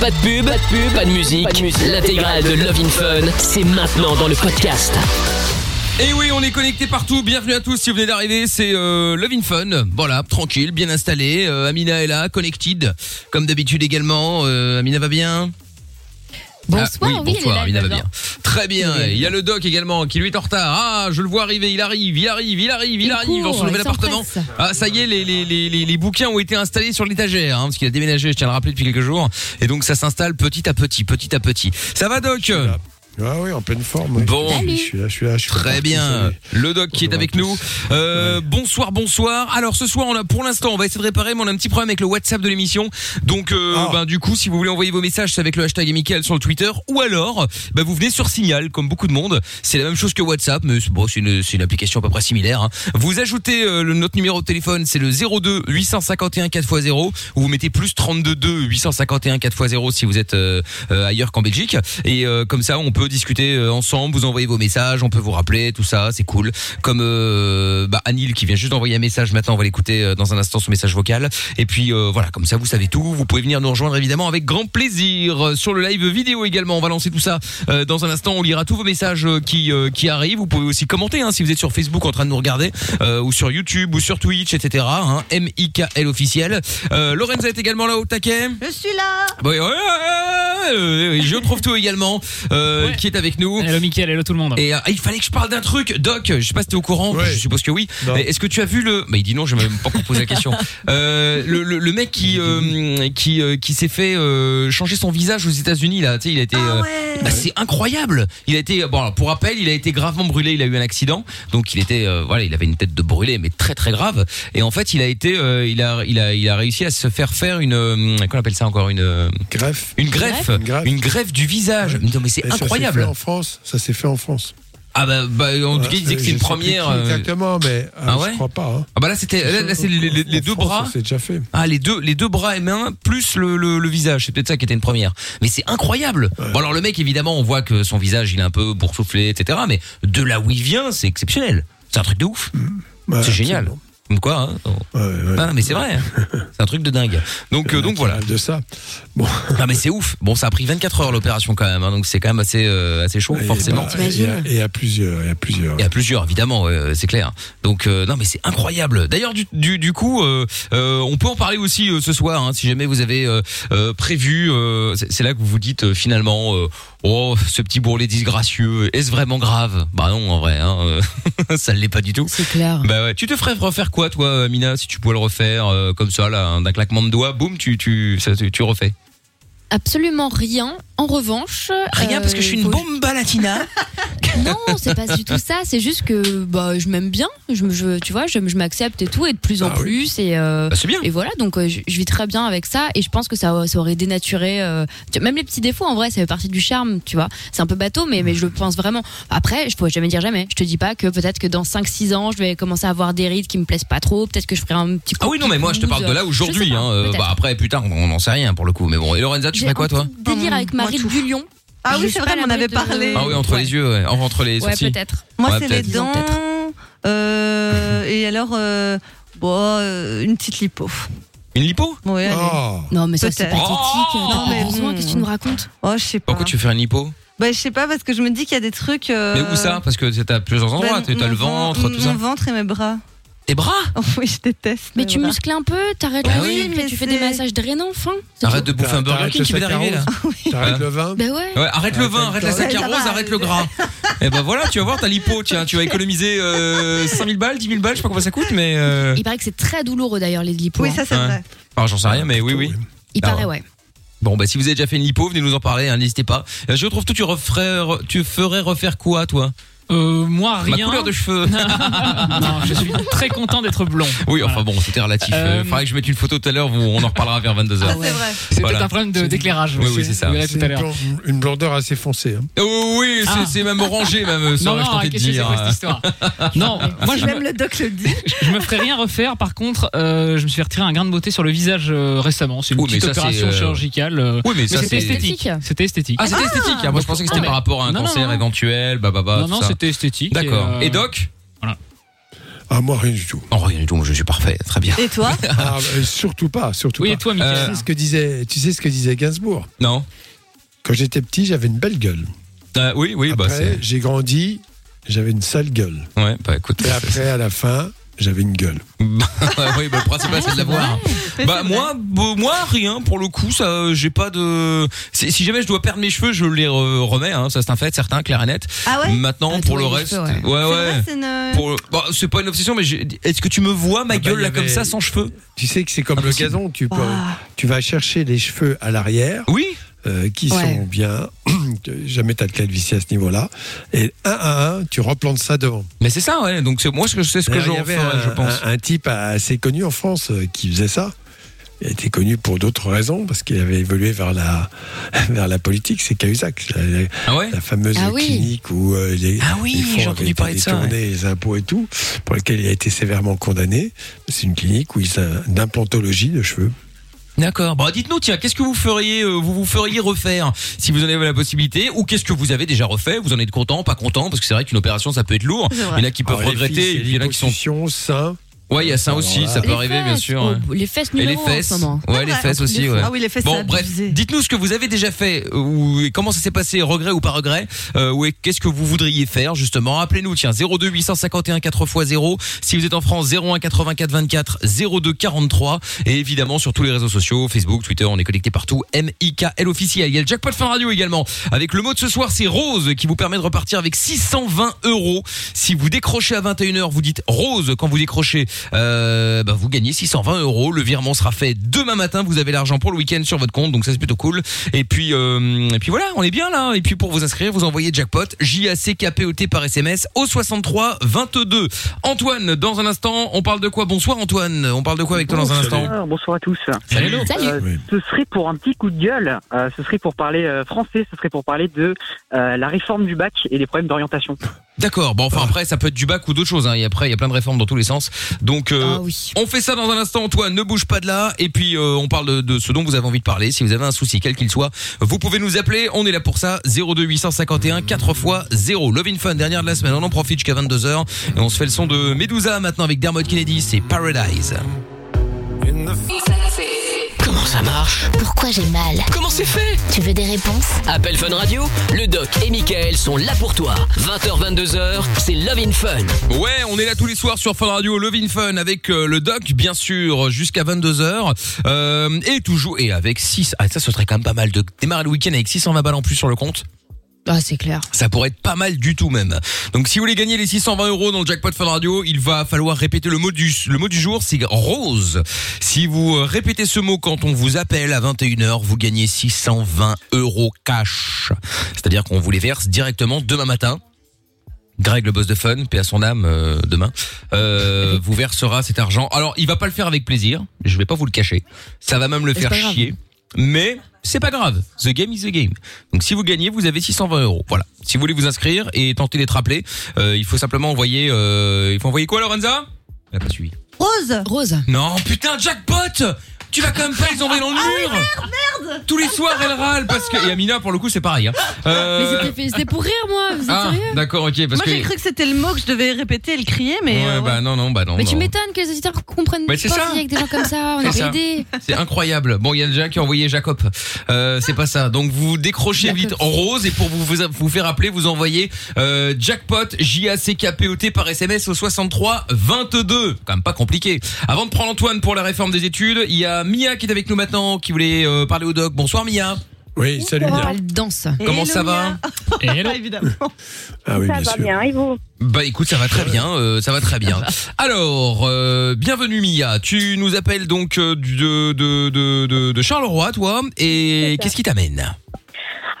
Pas de pub, pas de pub, pas de musique. L'intégrale de Love in Fun, c'est maintenant dans le podcast. Et oui, on est connecté partout. Bienvenue à tous. Si vous venez d'arriver, c'est euh, Love in Fun. Voilà, tranquille, bien installé. Euh, Amina est là, connected, comme d'habitude également. Euh, Amina va bien? Bonsoir, Ah, oui, oui, elle est bonsoir, là, Amina va bien. Très bien. Il y a le doc également qui lui est en retard. Ah, je le vois arriver. Il arrive, il arrive, il arrive, il Il arrive dans son nouvel il appartement. Ah, ça y est, les, les, les, les, les bouquins ont été installés sur l'étagère, hein, parce qu'il a déménagé. Je tiens à le rappeler depuis quelques jours. Et donc ça s'installe petit à petit, petit à petit. Ça va, doc? Ah oui, en pleine forme. oui. Bon. Je suis là, je suis là, je suis Très bien. Le doc qui est avec nous. Euh, Bonsoir, bonsoir. Alors ce soir, on a pour l'instant, on va essayer de réparer, mais on a un petit problème avec le WhatsApp de l'émission. Donc, euh, Ah. ben, du coup, si vous voulez envoyer vos messages, c'est avec le hashtag Mickaël sur le Twitter, ou alors, ben, vous venez sur Signal, comme beaucoup de monde. C'est la même chose que WhatsApp, mais c'est- bon, c'est une, c'est une application à peu près similaire. hein. Vous ajoutez euh, le, notre numéro de téléphone, c'est le 02 851 4x0, ou vous mettez plus 32 2 851 4x0 si vous êtes euh, euh, ailleurs qu'en Belgique. Et euh, comme ça, on peut discuter euh, ensemble, vous envoyez vos messages, on peut vous rappeler, tout ça, c'est cool. Comme euh, bah, Anil qui vient juste d'envoyer un message maintenant, on va l'écouter euh, dans un instant son message vocal. Et puis euh, voilà, comme ça vous savez tout, vous pouvez venir nous rejoindre évidemment avec grand plaisir Euh, sur le live vidéo également. On va lancer tout ça euh, dans un instant. On lira tous vos messages euh, qui euh, qui arrivent. Vous pouvez aussi commenter hein, si vous êtes sur Facebook en train de nous regarder euh, ou sur YouTube ou sur Twitch, etc. Hein, M I K L officiel. Euh, Lorenza est également là au taquet. Je suis là Oui, ouais, ouais, ouais, ouais, ouais, je trouve tout également euh, Ouais. Qui est avec nous. Hello Mickaël, hello tout le monde. Et euh, il fallait que je parle d'un truc, Doc. Je sais pas si t'es au courant. Ouais. Je suppose que oui. Est-ce que tu as vu le Bah il dit non. Je vais même pas poser la question. Euh, le, le, le mec qui euh, qui euh, qui s'est fait euh, changer son visage aux États-Unis là. Tu sais, il a été. Ah euh, ouais bah, c'est incroyable. Il a été bon alors, pour rappel, il a été gravement brûlé. Il a eu un accident, donc il était euh, voilà, il avait une tête de brûlé, mais très très grave. Et en fait, il a été, euh, il a il a il a réussi à se faire faire une euh, qu'on appelle ça encore une euh, Greffe. une greffe, Une greffe. une greffe du visage. Non mais c'est Ça fait en France. Ça s'est fait en France. Ah bah, bah en tout cas, il disait que c'est Je une première. euh, Exactement, mais euh, Ah ouais je crois pas. hein. Ah bah là c'était là, là, c'est les, les- les En deux France, bras. ça, C'est déjà fait. Ah les deux les deux bras et mains plus le, le, le visage, c'est peut-être ça qui était une première. Mais c'est incroyable. Bon alors le mec évidemment on voit que son visage il est un peu boursouflé etc. Mais de là où il vient c'est exceptionnel. C'est un truc de ouf. Ouais, C'est génial. absolument. Comme quoi hein Ouais, ouais. Ah, mais c'est vrai. hein. C'est un truc de dingue. Donc euh, donc voilà. De ça. Bon. Ah mais c'est ouf. Bon ça a pris 24 heures l'opération quand même. hein, donc c'est quand même assez euh, assez chaud Et forcément. bah, Et à- et à plusieurs. Et à plusieurs. Il y a plusieurs, évidemment, c'est clair. Donc euh, non, mais c'est incroyable. D'ailleurs, du, du, du coup, euh, euh, on peut en parler aussi euh, ce soir, hein, si jamais vous avez euh, euh, prévu. euh, c'est là que vous vous dites euh, finalement, euh, oh, ce petit bourrelet disgracieux, est-ce vraiment grave? Bah non, en vrai, hein, euh, ça ne l'est pas du tout. C'est clair. Bah ouais. Tu te ferais refaire quoi, toi, Mina, si tu pouvais le refaire euh, comme ça, là, d'un claquement de doigts, boum, tu tu ça, tu refais. Absolument rien. En revanche. Rien euh, parce que je suis une bomba latina. Non, c'est pas du tout ça. C'est juste que bah, je m'aime bien. Je, je, tu vois, je, je m'accepte et tout, et de plus en Ah oui. plus. Et, euh, Bah, c'est bien. et voilà, donc euh, je, je vis très bien avec ça. Et je pense que ça, ça aurait dénaturé. euh, tu- même les petits défauts, en vrai, ça fait partie du charme, tu vois. C'est un peu bateau, mais, mais je le pense vraiment. Après, je pourrais jamais dire jamais. Je te dis pas que peut-être que dans 5-6 ans, je vais commencer à avoir des rides qui me plaisent pas trop. Peut-être que je ferai un petit Ah oui, non, mais moi je te parle de là aujourd'hui. Hein, euh, bah, après, plus tard, on n'en sait rien pour le coup. Mais bon, et Lorenza, tu J'ai ferais quoi, un toi petit délire avec Moi, Marie tout. du Lion. Ah oui, c'est vrai, on avait parlé. Ah oui, entre Ouais. les yeux, ouais. Entre les Ouais, sourcils. peut-être. Moi, Ouais, c'est les dents. Euh, et alors, euh, bon, euh, une petite lipo. Une lipo Oui. Oh. Non, mais ça, c'est pathétique. Oh Non, pas mais besoin. Qu'est-ce que tu nous racontes Oh, je sais pas. Pourquoi tu veux faire une lipo Bah, je sais pas, parce que je me dis qu'il y a des trucs. euh, Mais où ça? Parce que t'as plusieurs endroits. bah, T'as le ventre, ven- tout ça. Mon ventre et mes bras. Tes bras Oh, oui, je déteste. Mais tu muscles un peu, t'arrêtes Bah la oui, mais tu fais des massages drainants, enfin. Arrête de bouffer un Burger King le qui va d'arriver là. T'arrêtes le vin Bah ouais. Ouais, arrête le vin, arrête la sac à Ouais, ça rose, va, arrête le gras. Et ben voilà, tu vas voir ta lipo, tiens, tu vas économiser euh, 5000 balles, 10 000 balles, je sais pas combien ça coûte, mais. Euh... Il paraît que c'est très douloureux d'ailleurs les lipos. Oui, hein. ça, c'est vrai. Enfin, j'en sais rien, mais oui, oui. Il paraît, ouais. Bon, bah si vous avez déjà fait une lipo, venez nous en parler, hein, n'hésitez pas. Euh, Je retrouve tout, tu referais, re- tu ferais refaire quoi, toi? Euh, moi Ma rien. couleur de cheveux. non, je suis très content d'être blond. Oui, enfin bon, c'était relatif. Euh, Euh, faudrait que je mette une photo tout à l'heure, on en reparlera vers 22h. Ah, c'est vrai. C'est Voilà. peut-être un problème de- d'éclairage. Oui, oui, c'est ça. Tout à une, blondeur assez foncée. hein. Oh, oui, c'est- Ah. c'est même orangé, même, ça Non, aurait non, tenté de dire. quoi cette histoire Non, moi je Même me, le doc le dit. je me ferai rien refaire. Par contre, euh, je me suis fait retirer un grain de beauté sur le visage euh, récemment. C'est une Oui, petite ça, opération chirurgicale. Oui, mais c'était c'est. esthétique. esthétique. C'était esthétique. Ah, c'était esthétique. hein. Moi, je pensais que c'était Ah, par rapport à un cancer éventuel, bah, bah, bah. non, non, esthétique. D'accord. euh, Et Doc Ah, moi, rien du tout. Oh, rien du tout, moi je suis parfait, très bien. Et toi Ah, euh, surtout pas, surtout Oui, pas. et toi, Mickaël Euh, Tu sais ce que disait, tu sais ce que disait Gainsbourg Non Quand j'étais petit, j'avais une belle gueule. Euh, Oui, oui, bah Après, c'est. j'ai grandi, j'avais une sale gueule. Ouais, bah écoute. Et après, à la fin, j'avais une gueule. oui, bah, le principal c'est de l'avoir. Bah moi, bah, moi rien pour le coup, ça, euh, j'ai pas de. Si jamais je dois perdre mes cheveux, je les re- remets, hein, ça c'est un fait, certain, clair et net. Ah ouais? Maintenant, Ah, pour le les reste, cheveux, ouais. ouais, C'est ouais. vrai, c'est une... Pour le- bah, c'est pas une obsession, mais j'ai- est-ce que tu me vois ma Ah bah, gueule il y là comme avait- ça sans cheveux? Tu sais que c'est comme Impossible. le gazon, tu, peux, Ah. tu vas chercher les cheveux à l'arrière, Oui. Euh, qui Ouais. sont bien, jamais t'as de calvitie à ce niveau-là, et un à un, tu replantes ça devant. Mais c'est ça, ouais. Donc c'est moi, je sais ce que D'ailleurs, je il y avait ferais, un, je pense. un- un type assez connu en France euh, qui faisait ça. Il été connu pour d'autres raisons, parce qu'il avait évolué vers la, vers la politique, c'est Cahuzac, la, Ah ouais. la fameuse Ah oui. clinique où euh, les, Ah oui, les fonds avaient été détournés, les impôts et tout, pour lequel il a été sévèrement condamné. C'est une clinique où il a d'implantologie de cheveux. D'accord. Bon, dites-nous, tiens, qu'est-ce que vous feriez, euh, vous vous feriez refaire si vous en avez la possibilité, ou qu'est-ce que vous avez déjà refait? Vous en êtes content, pas content? Parce que c'est vrai qu'une opération, ça peut être lourd. Il y en a qui peuvent les regretter, il y en a qui sont. sein. Ouais, il y a ça aussi, ça peut Les arriver, bien sûr. oh, ouais. Les fesses Et les numéro un, en fesses. ce moment. Ouais, les Ouais, fesses aussi, ouais. Ah oui, les fesses, Bon, c'est bref, dites-nous ce que vous avez déjà fait, euh, ou et comment ça s'est passé, regret ou pas regret, euh, ou et qu'est-ce que vous voudriez faire, justement. Appelez-nous, tiens, 02 851 4x0. Si vous êtes en France, 01 84 24 02 43. Et évidemment, sur tous les réseaux sociaux, Facebook, Twitter, on est connecté partout. M-I-K-L officiel. Il y a le jackpot fin radio également. Avec le mot de ce soir, c'est Rose, qui vous permet de repartir avec 620 euros. Si vous décrochez à 21h, vous dites Rose quand vous décrochez, euh, bah, vous gagnez 620 euros. Le virement sera fait demain matin. Vous avez l'argent pour le week-end sur votre compte, donc ça c'est plutôt cool. Et puis, euh, et puis voilà, on est bien là. Et puis pour vous inscrire, vous envoyez jackpot J A C K P O T par SMS au 63 22. Antoine, dans un instant, on parle de quoi? Bonsoir Antoine. On parle de quoi avec toi dans un instant? Bonsoir, bonsoir à tous. Salut. Salut. Euh, Oui. ce serait pour un petit coup de gueule. Euh, ce serait pour parler euh, français. Ce serait pour parler de euh, la réforme du bac et des problèmes d'orientation. D'accord. Bon, enfin après, ça peut être du bac ou d'autres choses. Hein. Et après, il y a plein de réformes dans tous les sens. Donc, euh, Ah oui. on fait ça dans un instant, Antoine. Ne bouge pas de là. Et puis, euh, on parle de, de ce dont vous avez envie de parler. Si vous avez un souci, quel qu'il soit, vous pouvez nous appeler. On est là pour ça. 02 851 4 x 0. Love in Fun, dernière de la semaine. On en profite jusqu'à 22h. Et on se fait le son de Medusa maintenant avec Dermot Kennedy. C'est Paradise. Comment ça marche Pourquoi j'ai mal Comment c'est fait Tu veux des réponses Appel Fun Radio, le doc et Michael sont là pour toi. 20h, 22h, c'est Love in Fun. Ouais, on est là tous les soirs sur Fun Radio, Love in Fun avec euh, le doc, bien sûr, jusqu'à 22h. Euh, et toujours, et avec 6, ah, ça ce serait quand même pas mal de démarrer le week-end avec 620 balles en plus sur le compte. Ah, c'est clair. Ça pourrait être pas mal du tout même. Donc si vous voulez gagner les 620 euros dans le jackpot Fun Radio, il va falloir répéter le mot du le mot du jour, c'est rose. Si vous euh, répétez ce mot quand on vous appelle à 21h, vous gagnez 620 euros cash. C'est-à-dire qu'on vous les verse directement demain matin. Greg, le boss de Fun, paix à son âme euh, demain, euh, vous versera cet argent. Alors, il va pas le faire avec plaisir. Je vais pas vous le cacher. Ça va même le faire chier. Mais c'est pas grave. The game is the game. Donc si vous gagnez, vous avez 620 euros. Voilà. Si vous voulez vous inscrire et tenter d'être appelé, euh, il faut simplement envoyer. Euh, il faut envoyer quoi, Lorenza? Elle a pas suivi. Rose Rose. Non, putain, jackpot Tu vas quand même pas les envoyer dans le mur Tous les soirs, elle râle parce que et Amina pour le coup c'est pareil. Hein. Euh, Mais c'était- c'était pour rire, moi. Vous êtes ah, sérieux d'accord, ok, parce Moi que. j'ai cru que c'était le mot que je devais répéter et le crier, mais. ouais, euh, ouais. bah non, non, bah non. Mais tu non. m'étonnes que les auditeurs comprennent Mais pas c'est ça. avec des gens comme ça. On C'est a ça. pas aidé. C'est incroyable. Bon, il y a déjà qui a envoyé Jacob. Euh, c'est pas ça. Donc vous décrochez Jacob. vite en rose et pour vous vous, vous faire appeler, vous envoyez euh, jackpot J A C K P O T par SMS au 63 22. Quand même pas compliqué. Avant de prendre Antoine pour la réforme des études, il y a Mia qui est avec nous maintenant, qui voulait euh, parler au doc. Bonsoir Mia. Oui, salut On Mia. danse. Comment Hello, ça va hello. Évidemment. Ah oui, Ça bien va sûr. bien, et vous Bah écoute, ça va très bien, euh, ça va très bien. Alors, euh, bienvenue Mia. Tu nous appelles donc euh, de de de de, de Charleroi, toi, et qu'est-ce qui t'amène?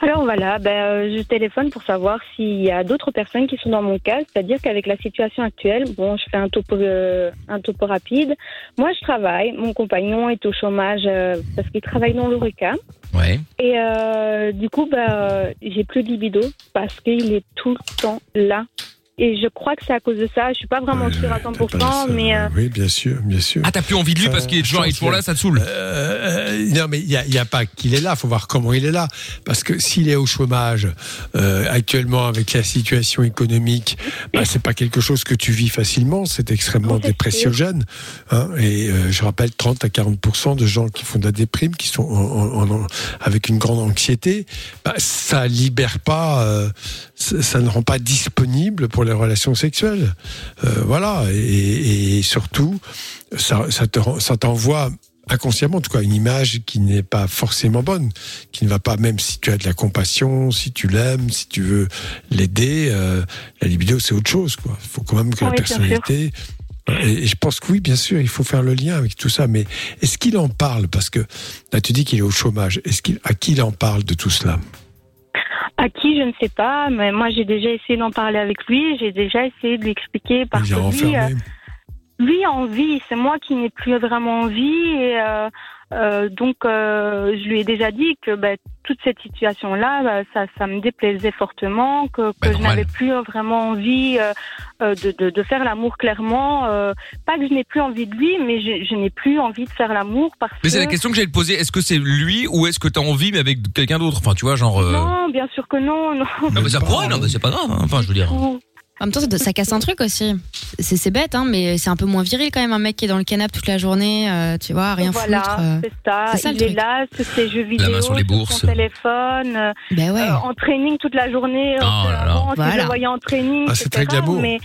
Alors voilà, ben, euh, je téléphone pour savoir s'il y a d'autres personnes qui sont dans mon cas, c'est-à-dire qu'avec la situation actuelle, bon, je fais un topo, euh, un topo rapide. Moi, je travaille, mon compagnon est au chômage euh, parce qu'il travaille dans l'ORECA. Ouais. Et euh, du coup, bah, euh, j'ai plus de libido parce qu'il est tout le temps là et je crois que c'est à cause de ça. Je suis pas vraiment sûre à 100%, mais euh, Oui, bien sûr, bien sûr. Ah, t'as plus envie de lui parce qu'il est toujours, il est toujours là, ça te saoule. Euh, non, mais il n'y a, il y a pas qu'il est là, faut voir comment il est là. Parce que s'il est au chômage, euh, actuellement, avec la situation économique, bah, c'est pas quelque chose que tu vis facilement, c'est extrêmement dépressiogène. hein. et euh, je rappelle 30 à 40% de gens qui font de la déprime, qui sont en- en- en- avec une grande anxiété, bah, ça libère pas, euh, ça, ça ne rend pas disponible pour les relations sexuelles. Euh, voilà, et, et surtout, ça, ça te rend- ça t'envoie inconsciemment, en tout cas, une image qui n'est pas forcément bonne, qui ne va pas, même si tu as de la compassion, si tu l'aimes, si tu veux l'aider, euh, la libido, c'est autre chose, quoi. Il faut quand même que la Oui, personnalité. Et, et je pense que oui, bien sûr, il faut faire le lien avec tout ça. Mais est-ce qu'il en parle? Parce que là, tu dis qu'il est au chômage. Est-ce qu'il, à qui il en parle de tout cela? À qui je ne sais pas. Mais moi, j'ai déjà essayé d'en parler avec lui. J'ai déjà essayé de lui expliquer parce que lui, euh, lui a envie. C'est moi qui n'ai plus vraiment envie. Et euh, euh, donc, euh, je lui ai déjà dit que bah, toute cette situation-là, bah, ça, ça me déplaisait fortement, que, que Bah, je normal. n'avais plus vraiment envie euh, euh, de, de, de faire l'amour clairement. euh, pas que je n'ai plus envie de lui, mais je, je n'ai plus envie de faire l'amour parce Mais c'est que... la question que j'allais te poser. Est-ce que c'est lui ou est-ce que t'as envie mais avec quelqu'un d'autre? Enfin, tu vois, genre. euh, Non, bien sûr que non. non. Non, mais ça pourrait, non, mais c'est pas grave. hein. Enfin, je veux dire. En même temps, ça, ça casse un truc aussi. C'est bête, hein, mais c'est un peu moins viril quand même, un mec qui est dans le canapé toute la journée, euh, tu vois, rien voilà, foutre. euh. c'est ça. c'est ça, le il est truc. là, sur ses jeux vidéo, main sur les bourses. son téléphone, euh, Ben ouais. euh, en training toute la journée. Oh là là. avant, si je Voilà. le voyais en training, Ah, c'est très glamour. Mais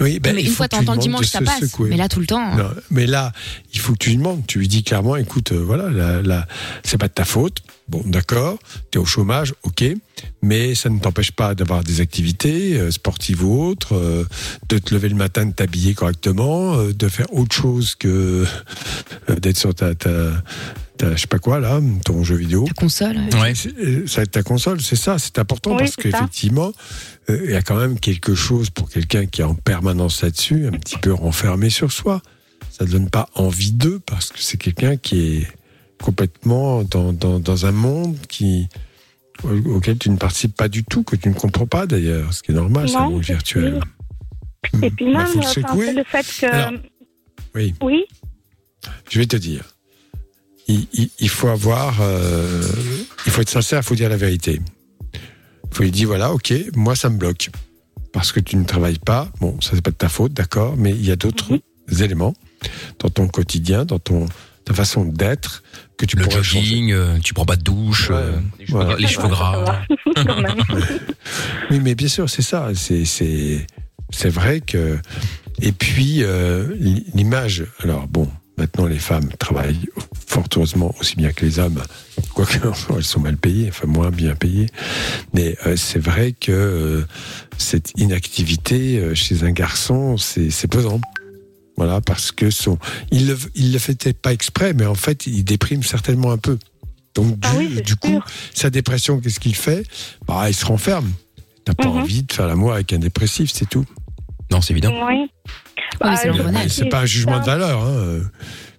Oui, ben, mais une fois que de tu temps le demandes dimanche, ça se passe. secouer. Mais là, tout le temps. hein. Non, mais là, il faut que tu lui demandes. Tu lui dis clairement, écoute, euh, voilà, là, là, c'est pas de ta faute. Bon, d'accord, tu es au chômage, ok, mais ça ne t'empêche pas d'avoir des activités euh, sportives ou autres, euh, de te lever le matin, de t'habiller correctement, de faire autre chose que d'être sur ta, ta, ta, je sais pas quoi là, ton jeu vidéo. La console. ouais. Ça va être ta console, c'est ça, c'est important Oui, parce qu'effectivement, euh, il y a quand même quelque chose pour quelqu'un qui est en permanence là-dessus, un petit peu renfermé sur soi. Ça ne donne pas envie d'eux parce que c'est quelqu'un qui est complètement dans, dans, dans un monde qui au- auquel tu ne participes pas du tout, que tu ne comprends pas d'ailleurs, ce qui est normal, c'est un monde virtuel. sûr. Et puis Bah, même, faut le enfin, le fait que... Alors, oui. Oui, Je vais te dire. Il, il- il faut avoir, euh, il faut être sincère, il faut dire la vérité. Il faut lui dire voilà, ok, moi ça me bloque parce que tu ne travailles pas. Bon, ça c'est pas de ta faute, d'accord, mais il y a d'autres éléments dans ton quotidien, dans ton ta façon d'être que tu Le pourrais changer. jogging, euh, tu prends pas de douche, Ouais, euh, les cheveux, voilà. gras- les cheveux gras. quand même. Oui, mais bien sûr, c'est ça. C'est c'est c'est vrai que et puis euh, l'image. Alors bon, maintenant les femmes travaillent fort heureusement aussi bien que les hommes, quoique elles sont mal payées, enfin moins bien payées. Mais euh, c'est vrai que euh, cette inactivité euh, chez un garçon, c'est pesant. Voilà, parce que son, il le, il le fait pas exprès, mais en fait, il déprime certainement un peu. Donc, du, Ah oui, du coup, sa dépression, qu'est-ce qu'il fait? Bah, il se renferme. T'as pas Mhm. envie de faire l'amour avec un dépressif, c'est tout. Non, c'est évident. Oui. mais c'est je l'hormonal. sais C'est pas un jugement de valeur. Hein.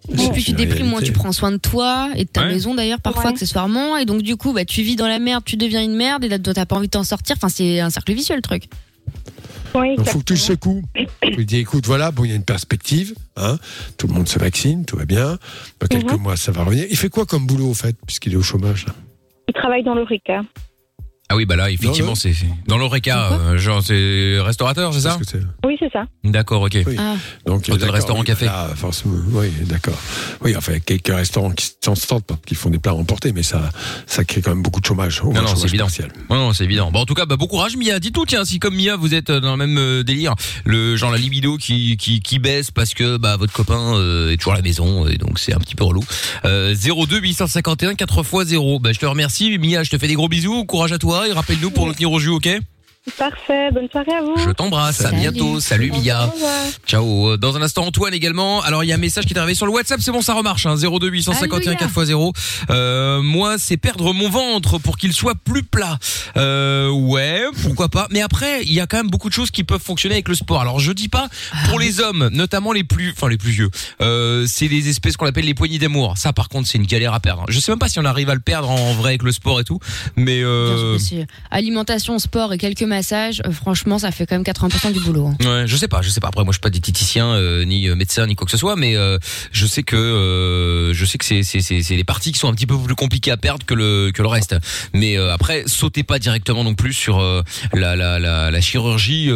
Et puis tu déprimes, moins tu prends soin de toi et de ta Ouais. maison d'ailleurs parfois Ouais. accessoirement et donc du coup bah tu vis dans la merde, tu deviens une merde et là toi t'as pas envie de t'en sortir. Enfin c'est un cercle vicieux le truc. Oui, Donc, faut que tu le secoues. Tu lui dis, écoute, voilà, bon, il y a une perspective. Hein, tout le monde se vaccine, tout va bien. Dans quelques Mhm. mois, ça va revenir. Il fait quoi comme boulot, au fait, puisqu'il est au chômage là? Il travaille dans l'ORECA. Ah oui, bah là, effectivement, c'est c'est- dans l'Oreca, euh, genre c'est restaurateur, c'est ça Oui, c'est ça. D'accord, ok. Oui. Ah. Donc, Hôtel, d'accord, restaurant, oui, café. là, forcément, oui, d'accord. Oui, enfin, il y a quelques restaurants qui s'en sortent, qui font des plats emportés, mais ça, ça crée quand même beaucoup de chômage. au moins Non, non, chômage c'est évident. partiel. Non, c'est évident. Bon, en tout cas, bah, bon courage, Mia. Dis tout, tiens, si comme Mia, vous êtes euh, dans le même euh, délire, le genre la libido qui qui, qui baisse parce que bah votre copain euh, est toujours à la maison et donc c'est un petit peu relou. Euh, 02 851 4 x 0. Bah, je te remercie, Mia. Je te fais des gros bisous. Courage à toi rappelle-nous pour nous tenir au jus, ok Parfait. Bonne soirée à vous. Je t'embrasse. À bientôt. Salut, Mia. Ciao. Dans un instant, Antoine également. Alors, il y a un message qui est arrivé sur le WhatsApp. C'est bon, ça remarche. Hein. 02 851 4 x 0. Euh, moi, c'est perdre mon ventre pour qu'il soit plus plat. Euh, ouais, pourquoi pas. Mais après, il y a quand même beaucoup de choses qui peuvent fonctionner avec le sport. Alors, je dis pas pour les hommes, notamment les plus, enfin les plus vieux. Euh, c'est les espèces qu'on appelle les poignées d'amour. Ça, par contre, c'est une galère à perdre. Je sais même pas si on arrive à le perdre en vrai avec le sport et tout. Mais Bien sûr euh, alimentation, sport et quelques massage, euh, franchement, ça fait quand même 80% du boulot. hein. Ouais, je sais pas, je sais pas. Après, moi, je suis pas diététicien, euh, ni euh, médecin, ni quoi que ce soit, mais je sais que je sais que c'est c'est les parties qui sont un petit peu plus compliquées à perdre que le reste. Mais après, sautez pas directement non plus sur la chirurgie.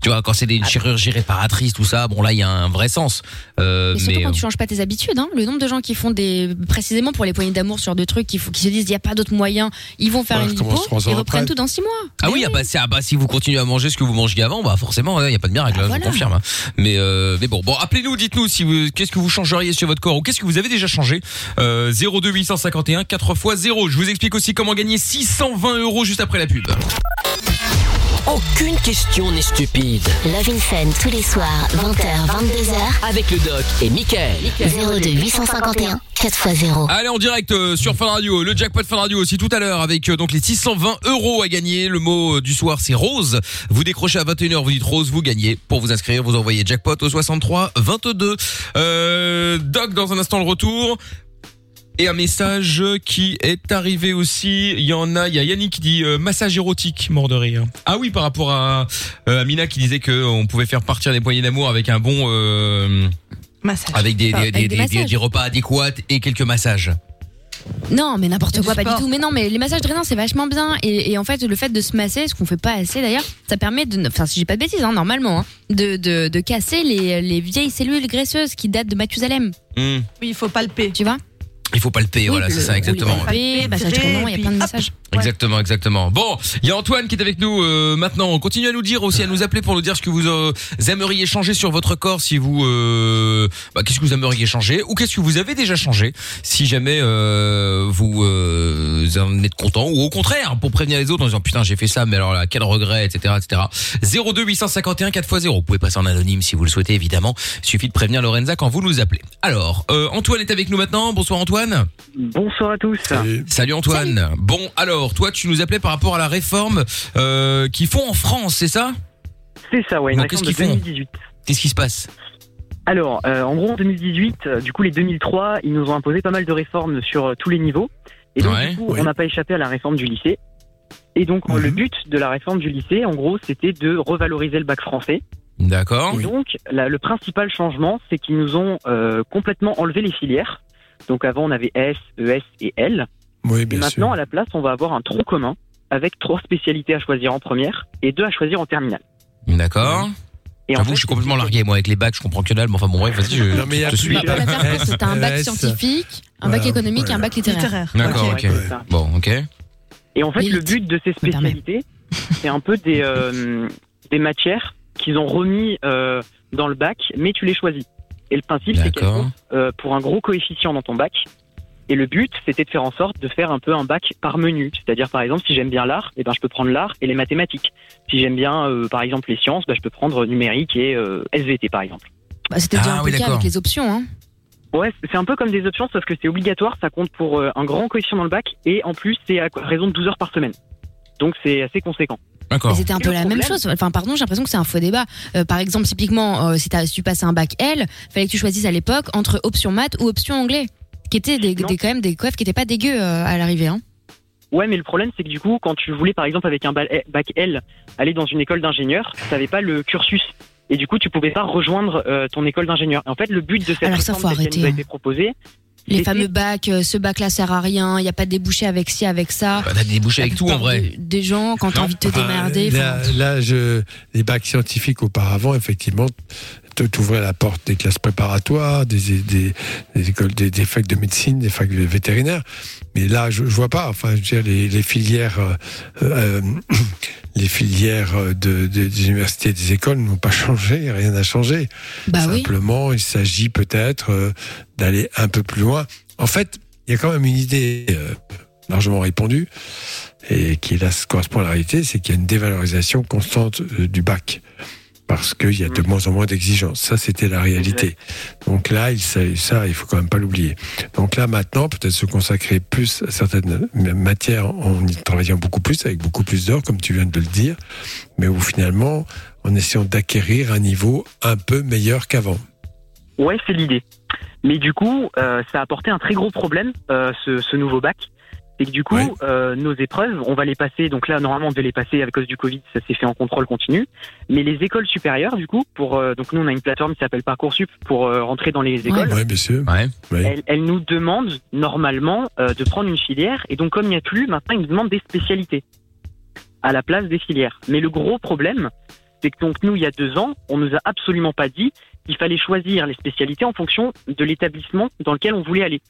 Tu vois, quand c'est des chirurgies réparatrices, tout ça, bon là, il y a un vrai sens. Euh, Et surtout mais quand euh, tu changes pas tes habitudes, hein. le nombre de gens qui font des précisément pour les poignées d'amour sur deux trucs, qui, font- qui se disent il y a pas d'autre moyen, ils vont faire Ouais, une lipo, ils reprennent après. tout dans six mois. Ah oui, ah bah, c'est- ah bah, si vous continuez à manger ce que vous mangiez avant, bah forcément, il n'y a pas de miracle, Ah, hein, je voilà. vous confirme. hein. Mais euh, mais bon, bon, appelez-nous, dites-nous si vous, qu'est-ce que vous changeriez sur votre corps ou qu'est-ce que vous avez déjà changé. Euh, 02 851 4 x 0. Je vous explique aussi comment gagner 620 euros juste après la pub. Aucune question n'est stupide. Love in Fun tous les soirs, 20h, 22h, Avec le doc et Michael. 02 851 4x0. Allez en direct euh, sur Fun Radio, le jackpot Fun Radio aussi tout à l'heure avec euh, donc les 620 euros à gagner. Le mot euh, du soir c'est rose. Vous décrochez à 21h, vous dites rose, vous gagnez. Pour vous inscrire, vous envoyez jackpot au 63 22. Euh, Doc dans un instant le retour. Et un message qui est arrivé aussi. Il y en a, il y a Yannick qui dit euh, massage érotique, mort de rire. Ah oui, par rapport à euh, Amina qui disait que on pouvait faire partir des poignées d'amour avec un bon, euh, Massage. avec des, Enfin, des, avec des, des des- massages. des repas adéquats et quelques massages. Non, mais n'importe quoi, du pas du tout. Mais non, mais les massages drainants, c'est vachement bien. Et, et en fait, le fait de se masser, ce qu'on fait pas assez d'ailleurs, ça permet de, enfin, si j'ai pas de bêtises, hein, normalement, hein, de, de, de casser les, les vieilles cellules graisseuses qui datent de Mathusalem. Hmm. Oui, il faut palper. Tu vois? Il faut pas le payer, voilà, c'est ça, exactement. oui, il y a plein de. Exactement, exactement. Bon, il y a Antoine qui est avec nous euh, maintenant. Continuez à nous dire aussi, à nous appeler pour nous dire ce que vous euh, aimeriez changer sur votre corps si vous... Euh, bah, qu'est-ce que vous aimeriez changer ou qu'est-ce que vous avez déjà changé si jamais euh, vous euh, en êtes content ou au contraire pour prévenir les autres en disant putain j'ai fait ça mais alors là quel regret etc etc 02 851 4x0 vous pouvez passer en anonyme si vous le souhaitez évidemment il suffit de prévenir Lorenza quand vous nous appelez alors euh, Antoine est avec nous maintenant bonsoir Antoine Bonsoir à tous. Salut Antoine. Bon, alors, toi, tu nous appelais par rapport à la réforme euh, qu'ils font en France, c'est ça? C'est ça, ouais, une Bon, réforme qu'est-ce de qu'ils font? 2018. Qu'est-ce qui se passe? Alors, euh, en gros, en 2018, euh, du coup, les 2003, ils nous ont imposé pas mal de réformes sur euh, tous les niveaux. Et donc, Ouais, du coup, oui. on n'a pas échappé à la réforme du lycée. Et donc, Mhm. le but de la réforme du lycée, en gros, c'était de revaloriser le bac français. D'accord. Et donc, la- le principal changement, c'est qu'ils nous ont euh, complètement enlevé les filières. Donc, avant, on avait S, ES et L. Oui, Et bien maintenant, sûr. à la place, on va avoir un tronc commun avec trois spécialités à choisir en première et deux à choisir en terminale. D'accord. Et en J'avoue, fait, je suis complètement largué, moi, avec les bacs, je comprends que dalle, mais enfin bon, bref, vas-y, je Non, mais il y a te suis. Bah, t'as un bac scientifique, un bac Voilà, économique et un bac littéraire. D'accord, ok. Bon, ok. Et en fait, le but de ces spécialités, c'est un peu des, euh, des matières qu'ils ont remis euh, dans le bac, mais tu les choisis. Et le principe, c'est qu'elles comptent euh, pour un gros coefficient dans ton bac. Et le but, c'était de faire en sorte de faire un peu un bac par menu. C'est-à-dire, par exemple, si j'aime bien l'art, eh ben, je peux prendre l'art et les mathématiques. Si j'aime bien, euh, par exemple, les sciences, ben, je peux prendre numérique et euh, SVT, par exemple. Bah, C'était déjà Ah un peu oui, avec les options. Hein. Ouais, c'est un peu comme des options, sauf que c'est obligatoire, ça compte pour euh, un grand coefficient dans le bac, et en plus, c'est à raison de 12 heures par semaine. Donc, c'est assez conséquent. Mais D'accord. c'était un peu la même chose. Enfin, pardon, j'ai l'impression que c'est un faux débat. Euh, par exemple, typiquement, euh, si, tu passais un bac L, fallait que tu choisisses à l'époque entre option maths ou option anglais, qui étaient des, quand même des coefs qui étaient pas dégueux euh, à l'arrivée. Hein. Ouais, mais le problème, c'est que du coup, quand tu voulais, par exemple, avec un bal- bac L, aller dans une école d'ingénieur, tu n'avais pas le cursus. Et du coup, tu pouvais pas rejoindre euh, ton école d'ingénieur. En fait, le but de cette Alors ça, réforme faut arrêter, nous a hein. été proposée, Les fameux bacs, euh, ce bac-là sert à rien, il n'y a pas de débouché avec ci, avec ça. Bah, t'as des débouchés avec tout, en vrai. de- des gens, quand t'as envie de te démerder. là, enfin, là, je, les bacs scientifiques auparavant, effectivement, t'ouvrais la porte des classes préparatoires, des, des, des écoles, des, des facs de médecine, des facs vétérinaires. Mais là, je, je vois pas. Enfin, je veux dire, les, les filières, euh, euh, les filières de, de- des universités, et des écoles n'ont pas changé, rien n'a changé. bah oui. Simplement, il s'agit peut-être euh, d'aller un peu plus loin. En fait, il y a quand même une idée euh, largement répandue et qui correspond à la réalité, c'est qu'il y a une dévalorisation constante du bac parce qu'il y a de moins en moins d'exigences. Ça, c'était la réalité. Donc là, il, ça, ça, il faut quand même pas l'oublier. Donc là, maintenant, peut-être se consacrer plus à certaines matières en y travaillant beaucoup plus, avec beaucoup plus d'heures, comme tu viens de le dire, mais où finalement, en essayant d'acquérir un niveau un peu meilleur qu'avant. ouais, c'est l'idée. Mais du coup, euh, ça a apporté un très gros problème, euh, ce, ce nouveau bac. C'est que du coup, Ouais. euh, nos épreuves, on va les passer. Donc là, normalement, on devait les passer à cause du Covid, ça s'est fait en contrôle continu. Mais les écoles supérieures, du coup, pour euh, donc nous, on a une plateforme qui s'appelle Parcoursup pour euh, rentrer dans les écoles. Oui, bien sûr. Ouais. Oui. Elle, elle nous demande normalement euh, de prendre une filière et donc comme il n'y a plus, maintenant ils nous demandent des spécialités à la place des filières. Mais le gros problème, c'est que donc nous il y a deux ans, on nous a absolument pas dit qu'il fallait choisir les spécialités en fonction de l'établissement dans lequel on voulait aller.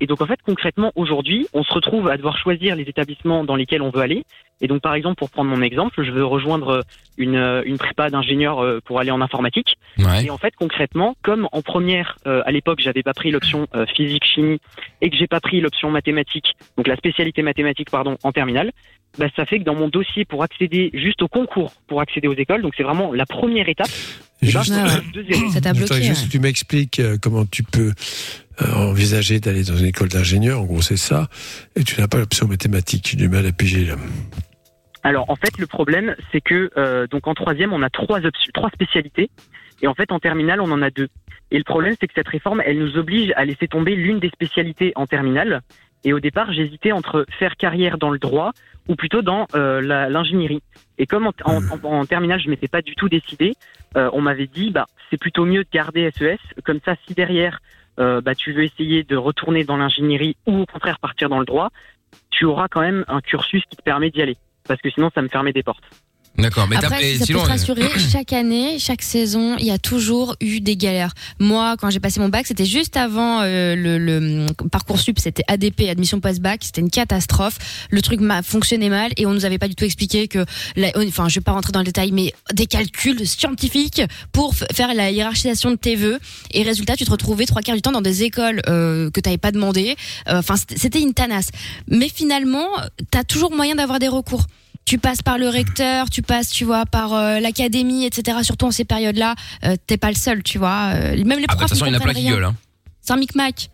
Et donc en fait concrètement aujourd'hui, on se retrouve à devoir choisir les établissements dans lesquels on veut aller. Et donc par exemple pour prendre mon exemple, je veux rejoindre une, euh, une prépa d'ingénieur euh, pour aller en informatique. Ouais. Et en fait, concrètement, comme en première, euh, à l'époque, j'avais pas pris l'option euh, physique-chimie et que j'ai pas pris l'option mathématique, donc la spécialité mathématique, pardon, en terminale, bah, ça fait que dans mon dossier pour accéder juste au concours, pour accéder aux écoles, donc c'est vraiment la première étape, ben, Juste, Ah zéros. Ça t'a bloqué. juste ouais. que tu m'expliques euh, comment tu peux euh, envisager d'aller dans une école d'ingénieur, en gros c'est ça, et tu n'as pas l'option mathématique, j'ai du mal à piger là. Alors en fait, le problème, c'est que euh, donc en troisième, on a trois trois spécialités, et en fait en terminale, on en a deux. Et le problème, c'est que cette réforme, elle nous oblige à laisser tomber l'une des spécialités en terminale. Et au départ, j'hésitais entre faire carrière dans le droit ou plutôt dans euh, l'ingénierie. Et comme en, en, en- en terminale, je m'étais pas du tout décidé, euh, on m'avait dit, bah c'est plutôt mieux de garder SES. Comme ça, si derrière, euh, bah tu veux essayer de retourner dans l'ingénierie ou au contraire partir dans le droit, tu auras quand même un cursus qui te permet d'y aller. Parce que sinon, ça me fermait des portes. D'accord, mais t'as Après, si ça sinon, peut te euh, rassurer, chaque année, chaque saison, il y a toujours eu des galères. Moi, quand j'ai passé mon bac, c'était juste avant euh, le, le hum, parcoursup, c'était ADP, admission post-bac, c'était une catastrophe. Le truc m'a fonctionné mal et on nous avait pas du tout expliqué que, la- enfin, je vais pas rentrer dans le détail, mais des calculs scientifiques pour faire la hiérarchisation de tes vœux. Et résultat, tu te retrouvais trois quarts du temps dans des écoles euh, que t'avais pas demandé. Euh, Enfin, c'était- c'était une tanasse. Mais finalement, t'as toujours moyen d'avoir des recours tu passes par le recteur, tu passes, tu vois, par euh, l'académie, etc. Surtout en ces périodes-là, euh, t'es pas le seul, tu vois. Euh, même les Ah, bah, de profs toute façon, il y en a plein qui rien. gueulent. Hein. C'est un micmac.